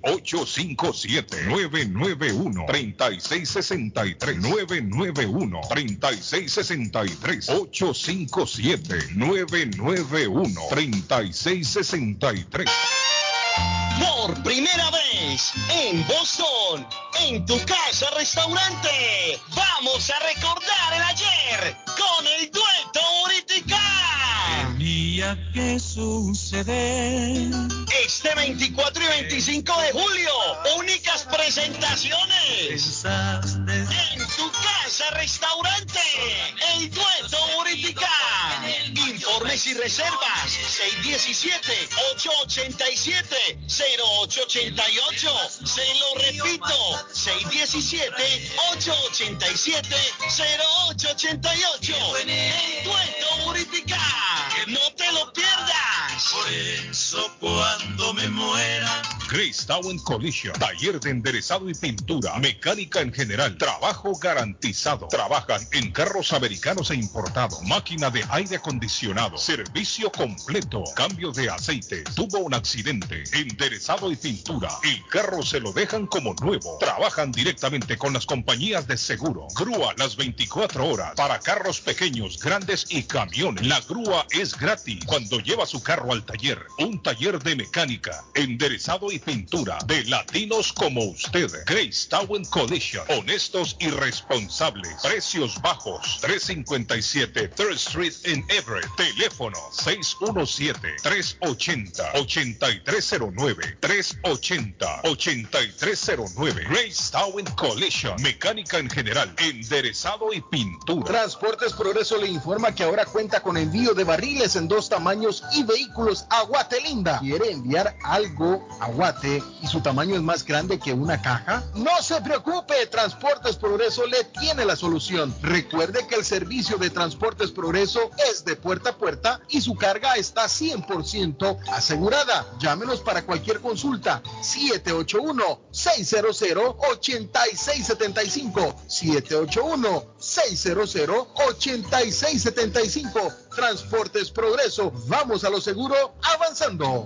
857-991-3663. 991-3663. 857-991-3663. Por primera vez en Boston, en tu casa restaurante, vamos a recordar el ayer con el dueto Uriticá. Tenía que suceder. Este 24 y 25 de julio, únicas presentaciones. En tu casa restaurante, el dueto Uriticá. Informes y reservas 617-887-0888. Se lo repito, 617-887-0888. El dueto Uriticá. No te lo pierdas. Por eso cuando me muera. Grace Town Collision, taller de enderezado y pintura, mecánica en general, trabajo garantizado. Trabajan en carros americanos e importados, máquina de aire acondicionado, servicio completo, cambio de aceite, tuvo un accidente, enderezado y pintura. El carro se lo dejan como nuevo. Trabajan directamente con las compañías de seguro. Grúa las 24 horas para carros pequeños, grandes y camiones. La grúa es gratis cuando lleva su carro al taller. Un taller de mecánica, enderezado y pintura de latinos como usted. Grace Town Collision. Honestos y responsables. Precios bajos. 357 Third Street en Everett. Teléfono 617-380-8309. 380-8309. Grace Town Collision. Mecánica en general. Enderezado y pintura. Transportes Progreso le informa que ahora cuenta con envío de barriles en dos tamaños y vehículos a Guatelinda. ¿Quiere enviar algo a Guate y su tamaño es más grande que una caja? No se preocupe, Transportes Progreso le tiene la solución. Recuerde que el servicio de Transportes Progreso es de puerta a puerta y su carga está 100% asegurada. Llámenos para cualquier consulta. 781-600-8675. 781-600-8675. Transportes Progreso. Vamos a lo seguro avanzando.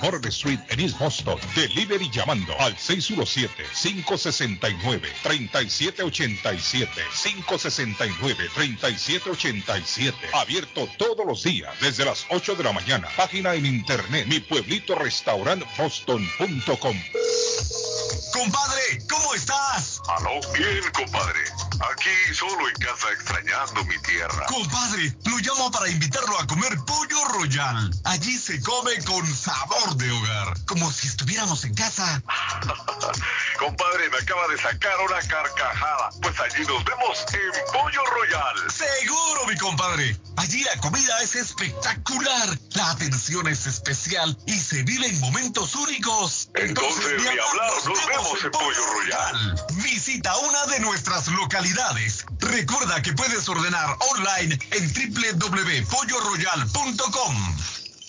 Morgan Street en East Boston. Delivery llamando al 617-569-3787. 569-3787. Abierto todos los días desde las 8 de la mañana. Página en internet mi pueblito restaurant boston.com. Compadre, ¿cómo estás? Aló, bien, compadre. Aquí solo en casa extrañando mi tierra. Compadre, lo llamo para invitarlo a comer pollo royal. Allí se come con sabor de hogar, como si estuviéramos en casa. compadre, me acaba de sacar una carcajada. Pues allí nos vemos en Pollo Royal. Seguro, mi compadre. Allí la comida es espectacular, la atención es especial y se viven momentos únicos. Entonces, ni hablar, nos vemos en Pollo Royal. Visita una de nuestras localidades. Recuerda que puedes ordenar online en www.polloroyal.com.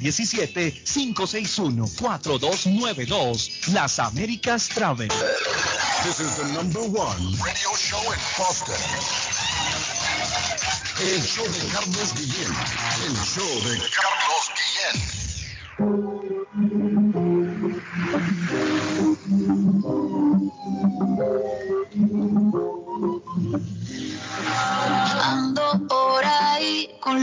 617-561-4292. Las Américas Travel. This is the number one radio show in Boston. El show de Carlos Guillén. El show de Carlos Ando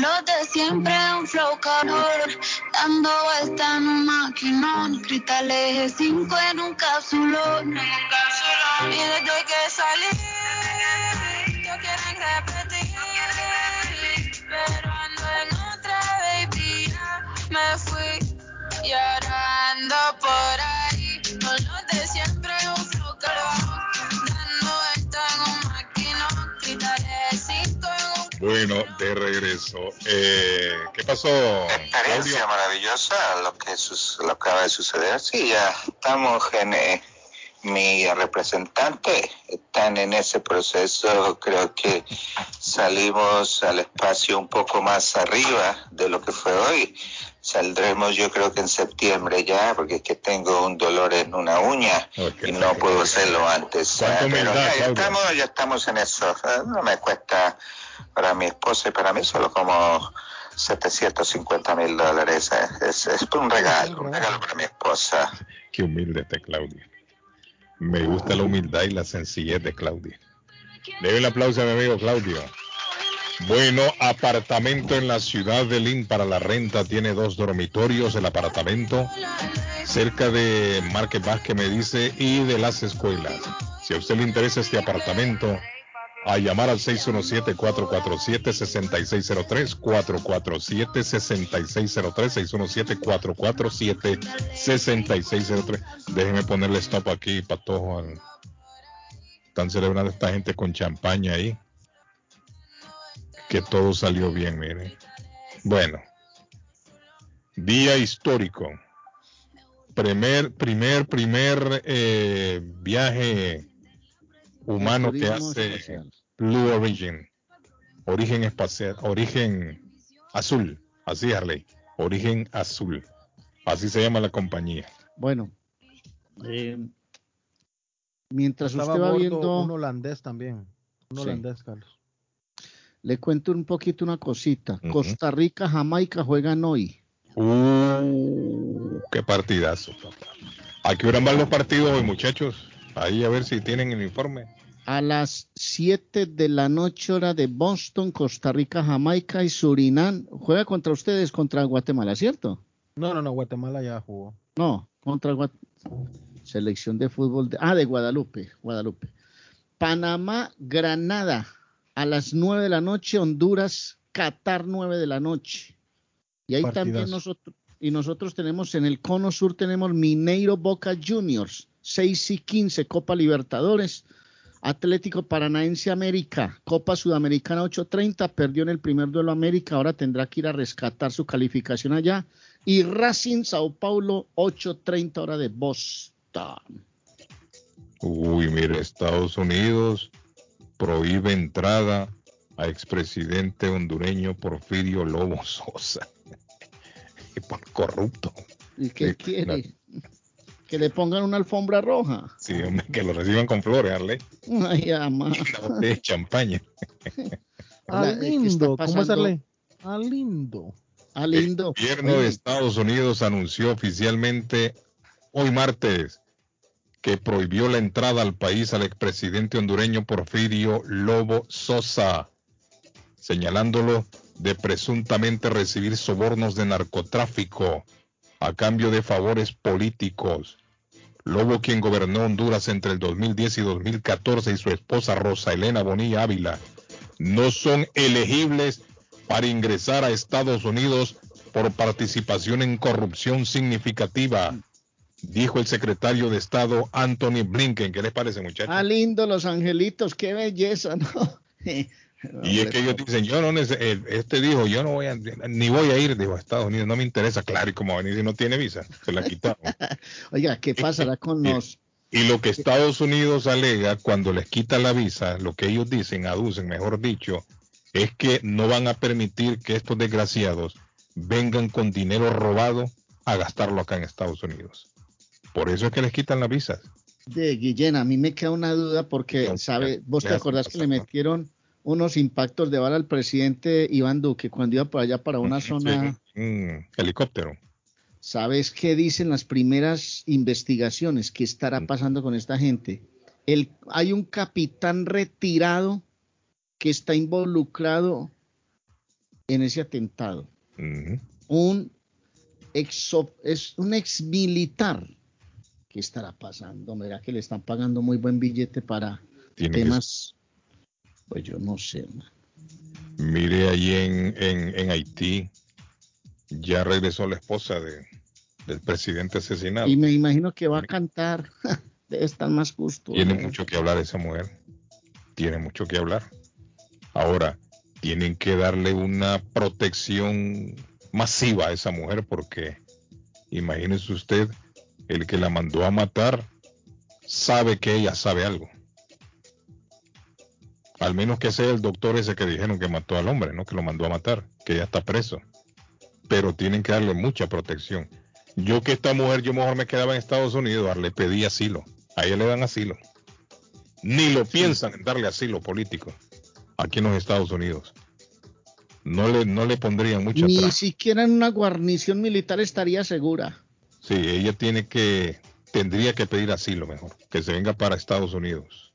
los de siempre, un flow calor. Dando vuelta en un maquinón, cristal eje 5 en un cápsulón. Y desde que salí, yo quieren repetir. Pero ando en otra, baby, ya me fui. Y ahora ando por ahí Bueno, de regreso. Eh, ¿Qué pasó? experiencia maravillosa lo que, sus- lo acaba de suceder. Sí, ya estamos en... eh, mi representante están en ese proceso. Creo que salimos al espacio un poco más arriba de lo que fue hoy. Saldremos yo creo que en septiembre ya, porque es que tengo un dolor en una uña y no puedo hacerlo antes. ¿Cuánta Eh, pero ya, estamos, ya estamos en eso. No me cuesta para mi esposa y para mí solo como 750 mil dólares. eh. Es, es un regalo, un regalo para mi esposa. Qué humilde este Claudia. Me gusta la humildad y la sencillez de Claudia. Debe el aplauso a mi amigo Claudio. Bueno, apartamento en la ciudad de Lynn para la renta. Tiene dos dormitorios el apartamento. Cerca de Market Vázquez me dice y de las escuelas. Si a usted le interesa este apartamento, a llamar al 617-447-6603, 447-6603, 617-447-6603. Déjeme ponerle stop aquí, patojo. al- Están celebrando esta gente con champaña ahí. Que todo salió bien, miren. Bueno, día histórico. Primer, primer, primer eh, viaje humano que hace espacial. Blue Origin. Origen espacial, origen azul. Así, Harley. Origen azul. Así se llama la compañía. Bueno, eh, mientras Estaba usted va viendo, un holandés también. Un Sí. holandés, Carlos. le cuento un poquito una cosita. Costa Rica, Jamaica juegan hoy. Uh, qué partidazo, papá. ¿A qué hora van los partidos hoy, muchachos? Ahí a ver si tienen el informe. A las 7 de la noche, hora de Boston, Costa Rica, Jamaica y Surinam. Juega contra ustedes, contra Guatemala, ¿cierto? No, no, no, Guatemala ya jugó. No, contra Guatemala. Selección de fútbol. De, ah, de Guadalupe, Guadalupe. Panamá, Granada. A las 9 de la noche, Honduras, Qatar, 9 de la noche. Y ahí también nosotros, y nosotros tenemos en el cono sur, tenemos Mineiro Boca Juniors, 6 y 15, Copa Libertadores. Atlético Paranaense América, Copa Sudamericana 8.30, perdió en el primer duelo América, ahora tendrá que ir a rescatar su calificación allá. Y Racing Sao Paulo 8.30 hora de Boston. Uy, mire, Estados Unidos prohíbe entrada a expresidente hondureño Porfirio Lobo Sosa. Y por corrupto. ¿Y qué Sí, quiere? Que le pongan una alfombra roja. Sí, hombre, que lo reciban con flores, Arley. Ay, ama. Una botella de champaña. Ah, Hola, ¿qué está lindo. ¿Cómo es pasando? Arley? Ah, lindo. Ah, lindo. El gobierno de Estados Unidos anunció oficialmente hoy martes que prohibió la entrada al país al expresidente hondureño Porfirio Lobo Sosa, señalándolo de presuntamente recibir sobornos de narcotráfico a cambio de favores políticos. Lobo, quien gobernó Honduras entre el 2010 y 2014, y su esposa Rosa Elena Bonilla Ávila, no son elegibles para ingresar a Estados Unidos por participación en corrupción significativa, dijo el secretario de Estado Anthony Blinken. ¿Qué les parece, muchachos? Ah, lindo los angelitos, qué belleza, ¿no? Y es que ellos dicen, yo no eh, este dijo, yo no voy a, ni voy a ir, dijo, a Estados Unidos, no me interesa, claro, y como va a venir si no tiene visa, se la quitaron. Oiga, ¿qué pasará con los... Y lo que Estados Unidos alega cuando les quita la visa, lo que ellos dicen, aducen, mejor dicho, es que no van a permitir que estos desgraciados vengan con dinero robado a gastarlo acá en Estados Unidos. Por eso es que les quitan las visas. de Guillén, a mí me queda una duda porque, ¿sabe? ¿Vos te acordás que le metieron unos impactos de bala al presidente Iván Duque cuando iba por allá para una zona? Mm, helicóptero. ¿Sabes qué dicen las primeras investigaciones? ¿Qué estará pasando con esta gente? El, hay un capitán retirado que está involucrado en ese atentado. Un ex, es un ex militar. ¿Qué estará pasando? Mira que le están pagando muy buen billete para Tiene temas. Pues yo no sé. man. Mire ahí en, en, en Haití, ya regresó la esposa de, del presidente asesinado. Y me imagino que va a cantar. Debe estar más justo. Tiene ¿no? mucho que hablar esa mujer. Tiene mucho que hablar. Ahora, tienen que darle una protección masiva a esa mujer porque imagínese usted, el que la mandó a matar sabe que ella sabe algo. Al menos que sea el doctor ese que dijeron que mató al hombre, ¿no? Que lo mandó a matar, que ya está preso. Pero tienen que darle mucha protección. Yo que esta mujer, yo mejor me quedaba en Estados Unidos, le pedí asilo. A ella le dan asilo. Ni lo piensan en darle asilo político aquí en los Estados Unidos. No le, no le pondrían mucha Ni siquiera en una guarnición militar estaría segura. Sí, ella tiene que, tendría que pedir asilo mejor, que se venga para Estados Unidos,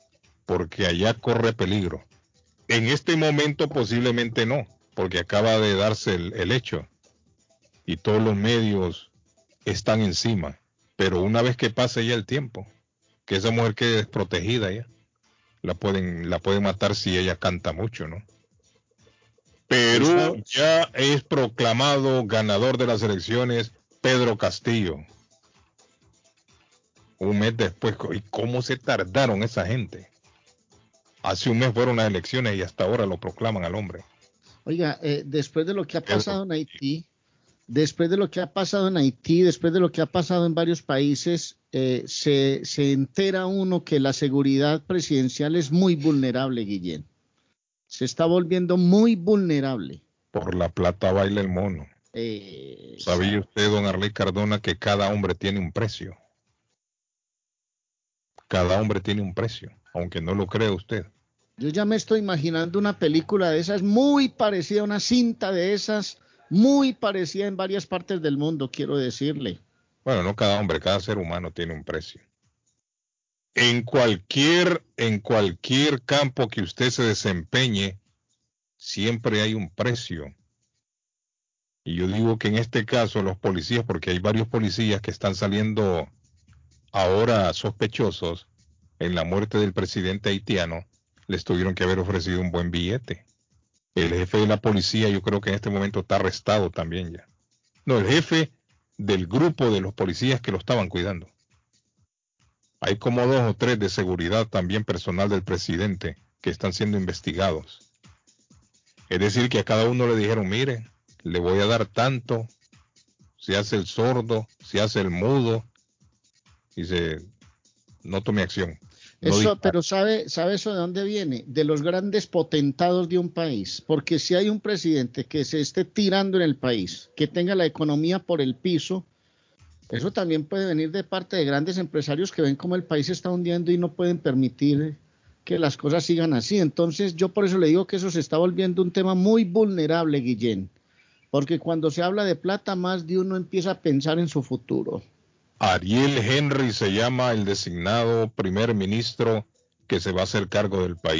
porque allá corre peligro. En este momento posiblemente no, porque acaba de darse el, el hecho y todos los medios están encima, pero una vez que pase ya el tiempo, que esa mujer quede desprotegida ya, la pueden, la pueden matar si ella canta mucho, ¿no? Perú ya es proclamado ganador de las elecciones Pedro Castillo. Un mes después, ¿y cómo se tardaron esa gente? Hace un mes fueron las elecciones y hasta ahora lo proclaman al hombre. Oiga, eh, después de lo que ha pasado en Haití, después de lo que ha pasado en Haití, después de lo que ha pasado en varios países, eh, se, se entera uno que la seguridad presidencial es muy vulnerable, Guillén. Se está volviendo muy vulnerable. Por la plata baila el mono. Eh, ¿Sabía usted, don Arley Cardona, que cada hombre tiene un precio? Cada hombre tiene un precio, aunque no lo crea usted. yo ya me estoy imaginando una película de esas muy parecida, una cinta de esas muy parecida en varias partes del mundo, quiero decirle. Bueno, no cada hombre, cada ser humano tiene un precio. En cualquier, en cualquier campo que usted se desempeñe, siempre hay un precio. Y yo digo que en este caso los policías, porque hay varios policías que están saliendo ahora sospechosos en la muerte del presidente haitiano, les tuvieron que haber ofrecido un buen billete. El jefe de la policía yo creo que en este momento está arrestado también ya. No, el jefe del grupo de los policías que lo estaban cuidando. Hay como dos o tres de seguridad también personal del presidente que están siendo investigados. Es decir, que a cada uno le dijeron, mire, le voy a dar tanto, se hace el sordo, se hace el mudo, y se no tome acción. No Eso, pero sabe, sabe eso de dónde viene? De los grandes potentados de un país. Porque si hay un presidente que se esté tirando en el país, que tenga la economía por el piso, Eso también puede venir de parte de grandes empresarios que ven cómo el país se está hundiendo y no pueden permitir que las cosas sigan así. Entonces, yo por eso le digo que eso se está volviendo un tema muy vulnerable, Guillén, porque cuando se habla de plata, más de uno empieza a pensar en su futuro. Ariel Henry se llama el designado primer ministro que se va a hacer cargo del país.